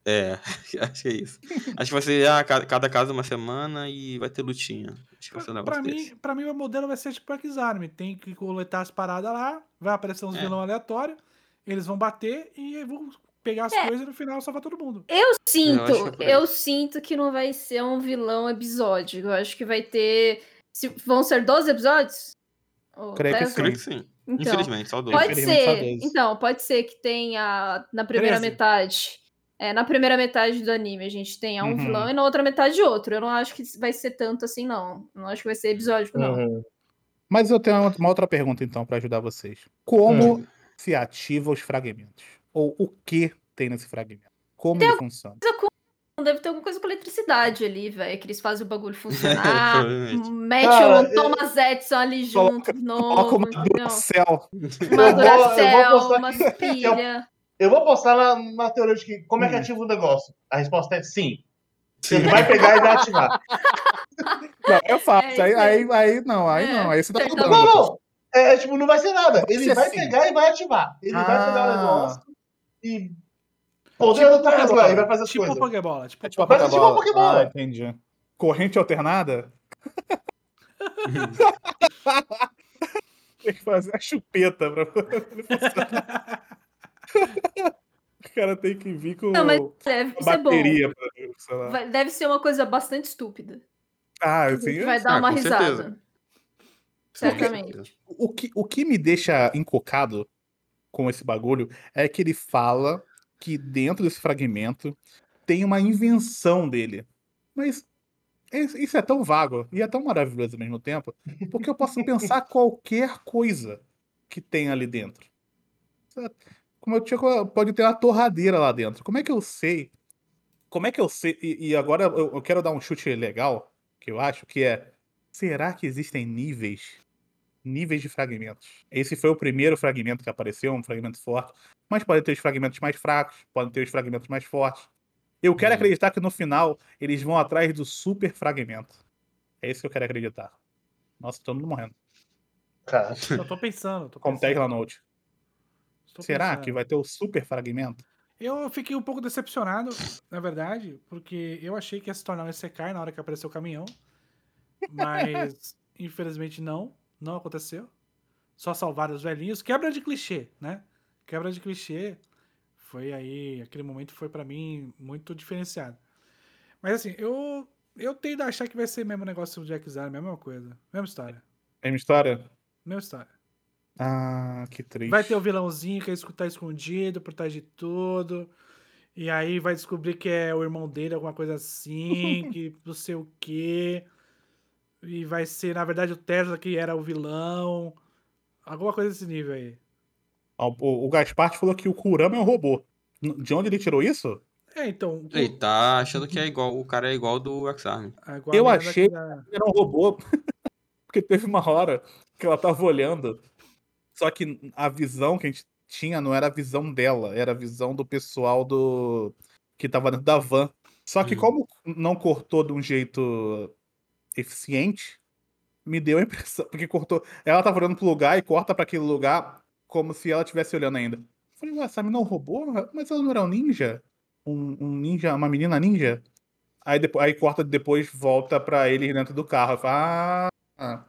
É, acho que é isso. Acho que vai ser ah, ca- cada casa uma semana e vai ter lutinha. Acho que vai ser um Pra, negócio pra desse. mim, pra mim, o modelo vai ser tipo X-Arm. Tem que coletar as paradas lá, vai aparecer uns É. vilão aleatório, eles vão bater e vão pegar as É. coisas e no final salvar todo mundo. Eu Eu sinto, é por aí. eu sinto que não vai ser um vilão episódico. Eu acho que vai ter. se- vão ser 12 episódios? Creio que? Creio que sim. Então, Infelizmente, só dois. Pode Infelizmente, só ser. 12. Então, pode ser que tenha na primeira 13. metade. É, na primeira metade do anime a gente tenha um Uhum. vilão e na outra metade outro. Eu não acho que vai ser tanto assim, não. Eu não acho que vai ser episódico, não. Uhum. Mas eu tenho uma- outra pergunta, então, pra ajudar vocês. Como se ativa os fragmentos? Ou o que tem nesse fragmento? Como ele funciona? Deve ter alguma coisa com eletricidade ali, velho. Que eles fazem o bagulho funcionar. Mete Cara, um eu- Thomas Edison ali Coloca- junto Coloca novo. uma entendeu? Duracell. Uma Eu vou- eu Duracell, aqui. pilhas. Eu vou postar na, na teoria de que como é que Hum. ativa o negócio. A resposta é sim. Sim. Ele vai pegar e vai ativar. Não, é fácil. É, aí, aí, aí não, aí É, não. Aí você tá mudando. Não, não. É, é, tipo, não vai ser nada. Ele ser vai sim. pegar e vai ativar. Ele vai pegar o Ah. negócio e. Poder do Tesla, e vai fazer as Tipo coisas. Pokébola. Tipo, É tipo a Vai ser tipo uma Pokébola. Pokébola. Ah, entendi. Corrente alternada? Tem que fazer a chupeta pra. O cara tem que vir com Não, mas deve a ser bom. bateria pra deve ser uma coisa bastante estúpida. Ah, A assim, gente vai é- dar ah, uma risada. certeza. Certamente. o, que, o que me deixa encocado com esse bagulho é que ele fala que dentro desse fragmento tem uma invenção dele. Mas isso é tão vago e é tão maravilhoso ao mesmo tempo, porque eu posso pensar qualquer coisa que tem ali dentro. Como eu tinha, pode ter uma torradeira lá dentro. Como é que eu sei? Como é que eu sei? E, e agora eu, eu quero dar um chute legal, que eu acho, que é: será que existem níveis? Níveis de fragmentos. Esse foi o primeiro fragmento que apareceu, um fragmento forte. Mas pode ter os fragmentos mais fracos, podem ter os fragmentos mais fortes. Eu quero Uhum. acreditar que no final eles vão atrás do super fragmento. É isso que eu quero acreditar. Nossa, todo mundo morrendo. Cara, eu tô pensando. Tô Como pensando, Tesla Note. tô Será pensando. que vai ter o super fragmento? Eu fiquei um pouco decepcionado, na verdade, porque eu achei que ia se tornar um Isekai na hora que apareceu o caminhão. Mas, infelizmente, não. Não aconteceu. Só salvaram os velhinhos. Quebra de clichê, né? Quebra de clichê. Foi aí, aquele momento foi pra mim muito diferenciado. Mas assim, eu eu tendo a achar que vai ser mesmo negócio de X-Arm, mesma coisa. Mesma história. Mesma história? Mesma história. Ah, que triste. Vai ter o vilãozinho que tá escondido por trás de tudo. E aí vai descobrir que é o irmão dele, alguma coisa assim, que não sei o quê. E vai ser, na verdade, o Tesla que era o vilão. Alguma coisa desse nível aí. O, o Gaspar falou que o Kurama é um robô. De onde ele tirou isso? É, então. o- Ele tá achando que é igual, o cara é igual do X-Arm. a Eu achei- que Era um robô. Porque teve uma hora que ela tava olhando. Só que a visão que a gente tinha não era a visão dela, era a visão do pessoal do. que tava dentro da van. Só que Hum. como não cortou de um jeito eficiente, me deu a impressão. Porque cortou. Ela tava olhando pro lugar e corta pra aquele lugar como se ela estivesse olhando ainda. Falei, ué, essa menina é um robô? Mas ela não era um ninja? Um, um ninja, uma menina ninja? Aí, depois, aí corta depois, volta pra ele dentro do carro. Eu falo, ah,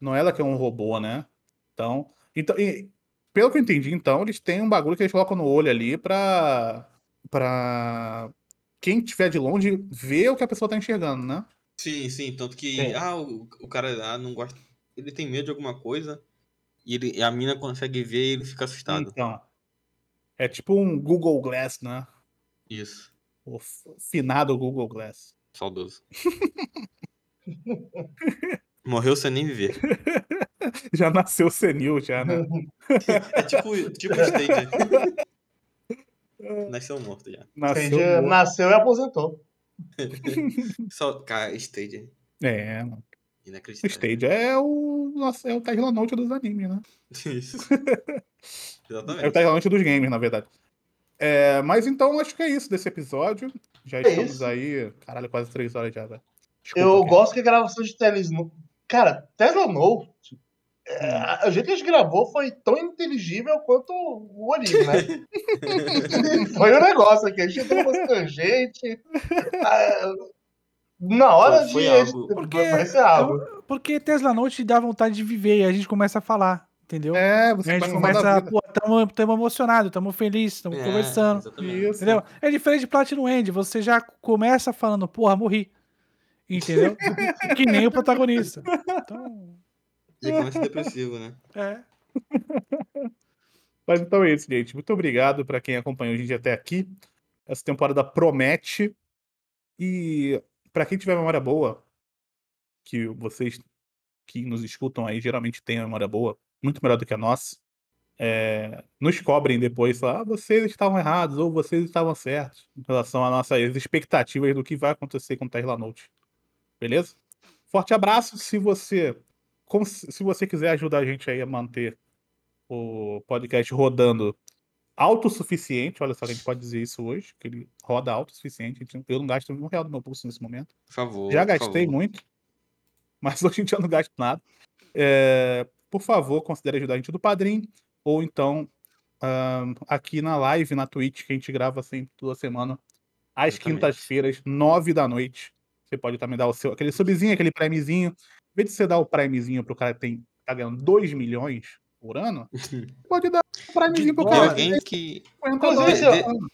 não é ela que é um robô, né? Então, então e, pelo que eu entendi, então, eles têm um bagulho que eles colocam no olho ali pra, pra quem estiver de longe ver o que a pessoa tá enxergando, né? Sim, sim, tanto que Sim. ah, o, o cara ah, não gosta. Ele tem medo de alguma coisa e, ele, e a mina consegue ver e ele fica assustado. Então, é tipo um Google Glass, né? Isso, O finado Google Glass. saudoso. Morreu sem nem viver. Já nasceu senil, já, né? É tipo, tipo Stadia. Nasceu morto já. Nasceu. Stadia morto. nasceu e aposentou. Só, cara, Stadia. É, mano. O Inacreditável. Stadia é o, nossa, é o Tesla Note dos animes, né? Isso. É o Exatamente. Tesla Note dos games, na verdade. É, mas então acho que é isso desse episódio. Já É estamos isso. aí, caralho, quase três horas já, velho. Desculpa, Eu cara. gosto que a gravação de Tesla. Cara, Tesla Note é, a jeito que a gente gravou foi tão inteligível quanto o anime, né? foi um negócio aqui. A gente entrou umas tangentes. Na hora Foi de. algo- Porque, algo. porque Tesla Note dá vontade de viver e a gente começa a falar, entendeu? É, a você gente começa a a, pô, tamo, tamo emocionado, tamo feliz, tamo É, conversando. exatamente. Entendeu? É diferente de Platinum End, você já começa falando, porra, morri. Entendeu? que nem o protagonista. Então, E começa depressivo, né? é. Mas então é isso, gente. Muito obrigado para quem acompanhou a gente até aqui. Essa temporada promete. E para quem tiver memória boa, que vocês que nos escutam aí geralmente têm memória boa, muito melhor do que a nossa, é, nos cobrem depois, ah, vocês estavam errados ou vocês estavam certos em relação às nossas expectativas do que vai acontecer com o Tesla Note. Beleza? Forte abraço. Se você, se você quiser ajudar a gente aí a manter o podcast rodando autossuficiente, olha só a gente pode dizer isso hoje, que ele roda autossuficiente. Eu não gasto um real do meu pulso nesse momento. Por favor. Já gastei favor. muito, mas hoje em dia eu não gasto nada. É, por favor, considere ajudar a gente do Padrim, ou então ahn, aqui na live, na Twitch, que a gente grava sempre toda semana, às quintas-feiras, nove da noite. Você pode também dar o seu, aquele subzinho, aquele primezinho. Em vez de você dar o primezinho pro cara que tem, tá ganhando 2 milhões por ano, pode dar um primezinho pro cara. alguém que 50 Inclusive, dólares. ó,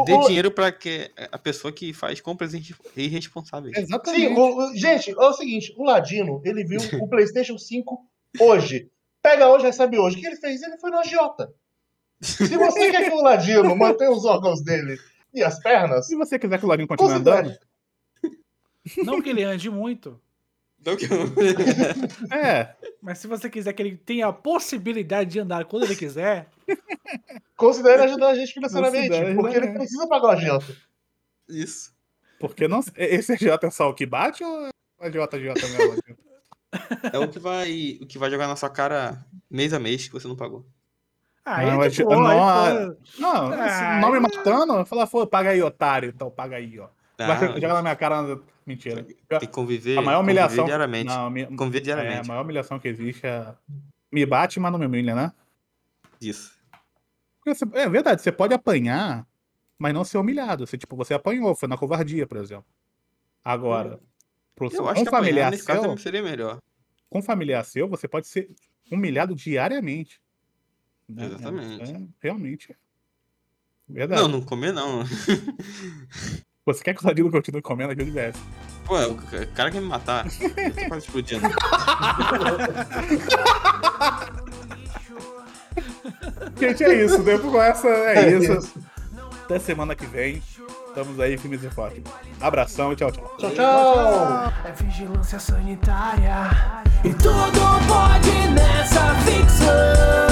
O- dê o- dinheiro pra que a pessoa que faz compras irre- irresponsáveis. Exatamente. Sim, o, o- gente, é o seguinte: o Ladino, ele viu o PlayStation 5 hoje. Pega hoje, recebe hoje. O que ele fez? Ele foi no agiota. Se você quer que o Ladino mantenha os órgãos dele e as pernas, Se você quiser que o Ladinho continue andando. Não que ele ande muito, Então que eu- é, mas se você quiser que ele tenha a possibilidade de andar quando ele quiser, Considere ajudar a gente financeiramente. Considere porque ele precisa pagar o agiota. Isso. porque não. Esse agiota é só o que bate ou é o agiota agiota mesmo? É o que vai, o que vai jogar na sua cara mês a mês que você não pagou. aí Não, é boa, não, aí, ah, pô, Não, Ah, não me matando, fala, pô, paga aí, otário, então paga aí, ó. Vai Ah, jogar na minha cara. Mentira. tem que conviver, A maior conviver humilhação. diariamente. Não, Conviver é, a diariamente. maior humilhação que existe é. Me bate, mas não me humilha, né? Isso. É verdade, você pode apanhar, mas não ser humilhado. Você, tipo, você apanhou, foi na covardia, por exemplo. Agora, pro, Eu com acho que um familiar apanhar nesse caso seu, seria melhor. com familiar seu, você pode ser humilhado diariamente. né? Exatamente. É, realmente. Verdade. Não, não comer não. Você quer que o Ladino continue comendo aqui de BS? Pô, o ca- cara quer me matar. Eu tô quase explodindo. Gente, é isso. Depois com essa, é, É isso. isso. Até semana que vem. Estamos aí, firmes e fortes. Abração e tchau, tchau. Tchau, tchau. É vigilância sanitária. E tudo pode nessa ficção.